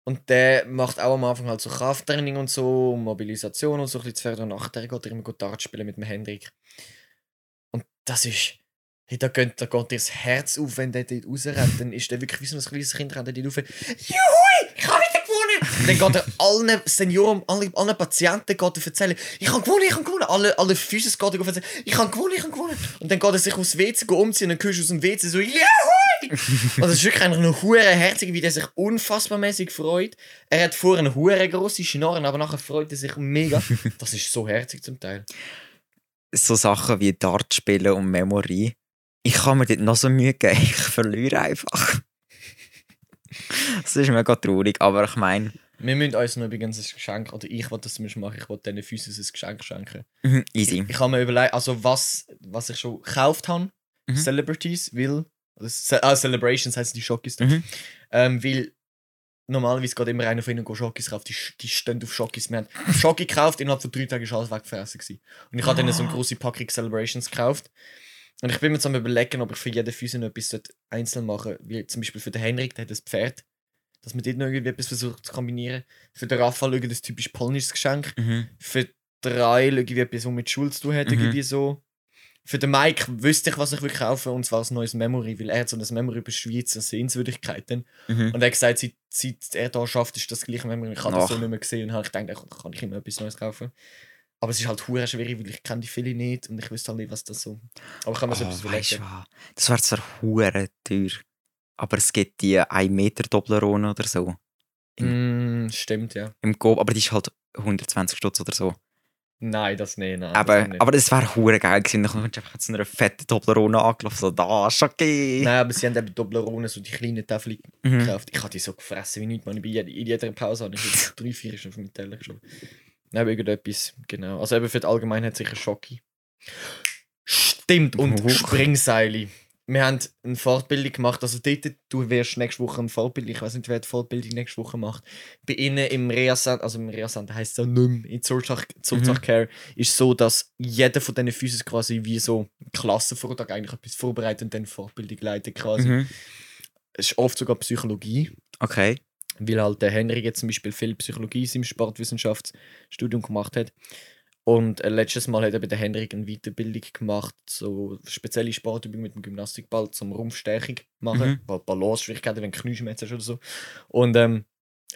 Und der macht auch am Anfang halt so Krafttraining und so, Mobilisation und so ein bisschen zu fördern. Und nachher geht er immer gut Dart spielen mit dem Hendrik. Und das ist. Hey, da, geht, da geht dir das Herz auf, wenn der dort rausrennt. Dann ist der wirklich wie so ein kleines Kind, rennt er dort rauf. Juhui, ich habe! Dann geht er allen Senioren, allen, allen Patienten geht er erzählen, ich habe gewonnen, ich habe gewonnen. Alle, alle Physis geht er erzählen, ich habe gewonnen, ich habe gewonnen. Und dann geht er sich aufs WC go umziehen und dann hörst du aus dem WC so, Juhui! Und das ist wirklich einfach eine hure herzige, wie der sich unfassbar mäßig freut. Er hat vorher eine hure grosse Schnorren, aber nachher freut er sich mega. Das ist so herzig zum Teil. So Sachen wie Dart spielen und Memory. Ich kann mir dort noch so Mühe geben. Ich verliere einfach. Das ist mega traurig, aber ich meine, Wir müssen uns noch übrigens ein Geschenk, oder ich wollte das zumindest machen, ich wollte diesen Physis ein Geschenk schenken. mhm, easy. Ich habe mir überlegt, also was, was ich schon gekauft habe, Mhm. Celebrities, will, Ce ah, Celebrations heißen die Schokis da. Mhm. Ähm, weil normalerweise geht immer einer von ihnen go Schokis kaufen, die, die stehen auf Schokis. Wir haben Schoki gekauft, innerhalb von drei Tagen ist alles weggefressen. Und ich habe dann so eine große Packung Celebrations gekauft. Und ich bin mir am überlegen, ob ich für jeden Füße noch etwas sollte einzeln machen Wie zum Beispiel für den Henrik, der hat ein Pferd. dass man dort noch irgendwie etwas versucht zu kombinieren. Für den Rafa schauen das typisch polnisches Geschenk. Mhm. Für drei irgendwie etwas, was mit Schule zu tun hat, Mhm. irgendwie so. Für den Mike wüsste ich, was ich will kaufen und zwar ein neues Memory, weil er hat so ein Memory über Schweizer Sehenswürdigkeiten. Mhm. Und er hat gesagt, seit, seit er da schafft, ist das gleiche Memory. Ich habe das so nicht mehr gesehen und habe ich gedacht, da kann ich immer etwas Neues kaufen. Aber es ist halt hure schwierig, weil ich kenne die viele nicht und ich wüsste halt nicht, was das so... Aber ich kann mir so Oh, etwas weißt du überlegen. Das wäre zwar hure teuer, aber es gibt die 1 Meter Toblerone oder so. Mm, stimmt, ja. Im Coop, aber die ist halt 120 Stutz oder so. Nein, das nicht. Nein, das aber, nicht. aber das wäre hure geil gewesen. Dann kommst du einfach zu einer fetten Toblerone angelaufen, so da, okay. Nein, aber sie haben eben Toblerone, so die kleinen Täfel Mhm. gekauft. Ich habe die so gefressen wie nichts, man. Bei jeder, in jeder Pause habe ich so drei, vier schon auf meinen Teller geschoben. Nein, aber irgendetwas, genau. Also eben für die Allgemeinheit sicher Schocki. Stimmt, und Huch. Springseile. Wir haben eine Fortbildung gemacht, also dort, du wirst nächste Woche eine Fortbildung, ich weiß nicht, wer die Fortbildung nächste Woche macht. Bei ihnen im Reha-Center, also im Reha-Center heisst es ja nicht mehr, in Zulzach, Zulzach Care, ist so, dass jeder von diesen Physis quasi wie so einen Klassenvortrag eigentlich etwas vorbereitet und dann Fortbildung leitet quasi. Mhm. Es ist oft sogar Psychologie, Okay. Weil halt der Henry jetzt zum Beispiel viel Psychologie seinem Sportwissenschaftsstudium gemacht hat. Und äh, letztes Mal hat eben der Henrik eine Weiterbildung gemacht, so spezielle Sportübungen mit dem Gymnastikball zum Rumpfstärkung machen, Mhm. weil Balance-Schwierigkeiten, wenn du Knieschmerzen oder so. Und ähm,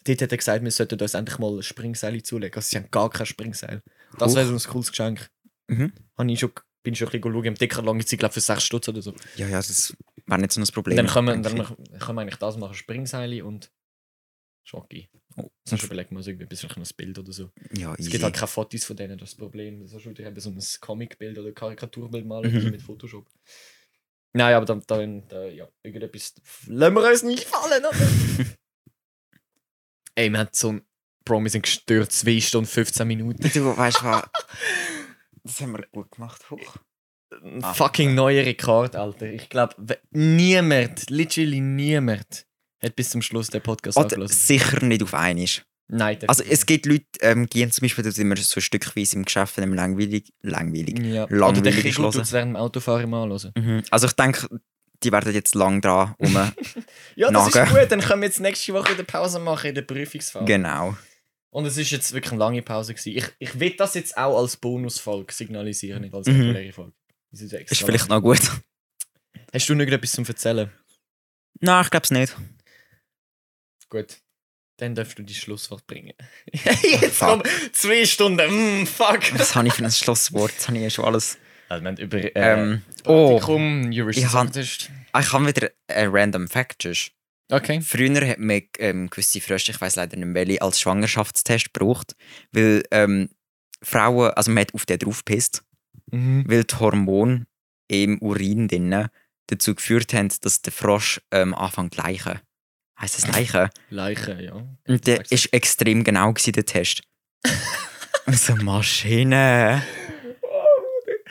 dort hat er gesagt, wir sollten uns endlich mal ein Springseil zulegen. Also sie haben gar kein Springseil. Das wäre so ein cooles Geschenk. Mhm. Ich schon, bin ich schon ein bisschen schauen. Im Dicker lange Zeit, glaube für 6 Stutz oder so. Ja, ja, das wäre nicht so ein Problem. Und dann können wir, dann können wir eigentlich das machen: Springseile und Schocki. Oh. Sonst überlegen wir uns irgendwie ein bisschen ein Bild oder so. Ja, Es gibt halt keine Fotos von denen, das ist das Problem. So schon eben so ein Comicbild oder Karikaturbild malen Mhm. mit Photoshop. Nein, aber dann, dann da, ja, irgendetwas lassen wir uns nicht fallen? Ey, wir haben so ein sind gestört, 2 Stunden 15 Minuten. Du weißt was? Das haben wir gut gemacht. Hoch. Ein fucking neuer Rekord, Alter. Ich glaube, niemand, literally niemand, hat bis zum Schluss den Podcast Oder sicher nicht auf einmal. Nein, Also es gibt Leute, ähm, gehen zum Beispiel dort immer so stückweise im Geschäft einem langweilig, langweilig. ja. Oder langweilig der tut es während dem Autofahren mal anhören. Mhm. Also ich denke, die werden jetzt lang dran um. Ja, das ist Nagen. gut. Dann können wir jetzt nächste Woche eine Pause machen in der Prüfungsphase. genau. Und es ist jetzt wirklich eine lange Pause gewesen. Ich, ich will das jetzt auch als Bonusfolge signalisieren, nicht als Mhm. reguläre Folge. Das ist, Ist vielleicht noch gut. Hast du noch etwas zum Erzählen? Nein, ich glaube es nicht. Gut. Dann darfst du die Schlusswort bringen. jetzt kommen zwei Stunden. Mm, fuck. Was habe ich für ein Schlusswort? Das habe ich ja schon alles. Also, wir haben über äh, Ähm, oh, Eurovision ich ah, ich habe wieder ein random Fact. Okay. Früher hat man ähm, gewisse Frösche, ich weiß leider nicht welche, als Schwangerschaftstest gebraucht, weil ähm, Frauen, also man hat auf den draufgepisst, Mhm. weil die Hormone im Urin drinnen dazu geführt haben, dass der Frosch ähm, anfängt zu leichen. Heißt das leichen? Leiche, ja. Und der ist extrem genau gewesen, der Test. so Maschine.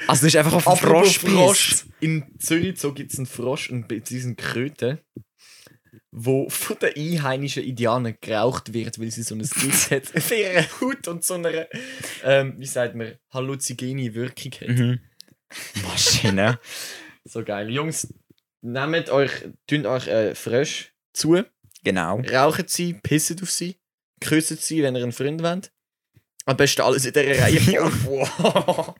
Also du hast einfach auf Frosch Frosch. In Zürich so gibt es einen Frosch, einen, diesen Kröte, wo von den einheimischen Indianern geraucht wird, weil sie so ein Gift hat für ihre Haut und so eine, ähm, wie sagt man, halluzinogene Wirkung hat. Mhm. Maschine. So geil. Jungs, nehmt euch, tun euch äh, Frösche zu, Genau. raucht sie, pisset auf sie, küsst sie, wenn ihr einen Freund wollt. Am besten alles in dieser Reihe.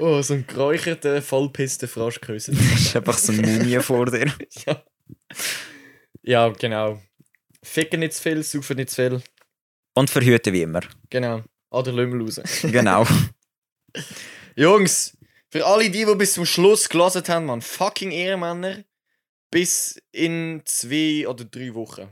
Oh, so ein geräucherter, vollpisster Frosch geküsst. Das ist einfach so eine Mumie vor dir. ja. ja, genau. Ficken nicht zu viel, saufen nicht zu viel. Und verhüten wie immer. Genau. Oder Lümmel raus. Genau. Jungs, für alle die, die bis zum Schluss gelesen haben, man, fucking Ehrenmänner. Bis in zwei oder drei Wochen.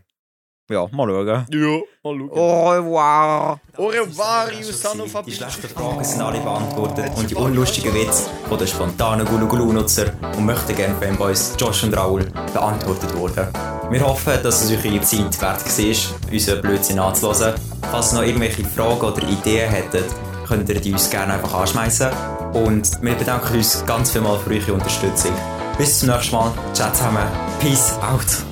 ja, mal schauen. Ja, mal schauen. Oh, wow. Au revoir, Yusano Die Fabi. schlechten Fragen sind alle beantwortet und die unlustigen Witze von den spontanen Gulu-Gulu-Nutzer und möchten gerne Fanboys Josh und Raoul beantwortet worden. Wir hoffen, dass es euch eure Zeit wert war, unseren Blödsinn anzuhören. Falls ihr noch irgendwelche Fragen oder Ideen hättet, könnt ihr die uns gerne einfach anschmeißen. Und wir bedanken uns ganz vielmals für eure Unterstützung. Bis zum nächsten Mal. Ciao zusammen. Peace out.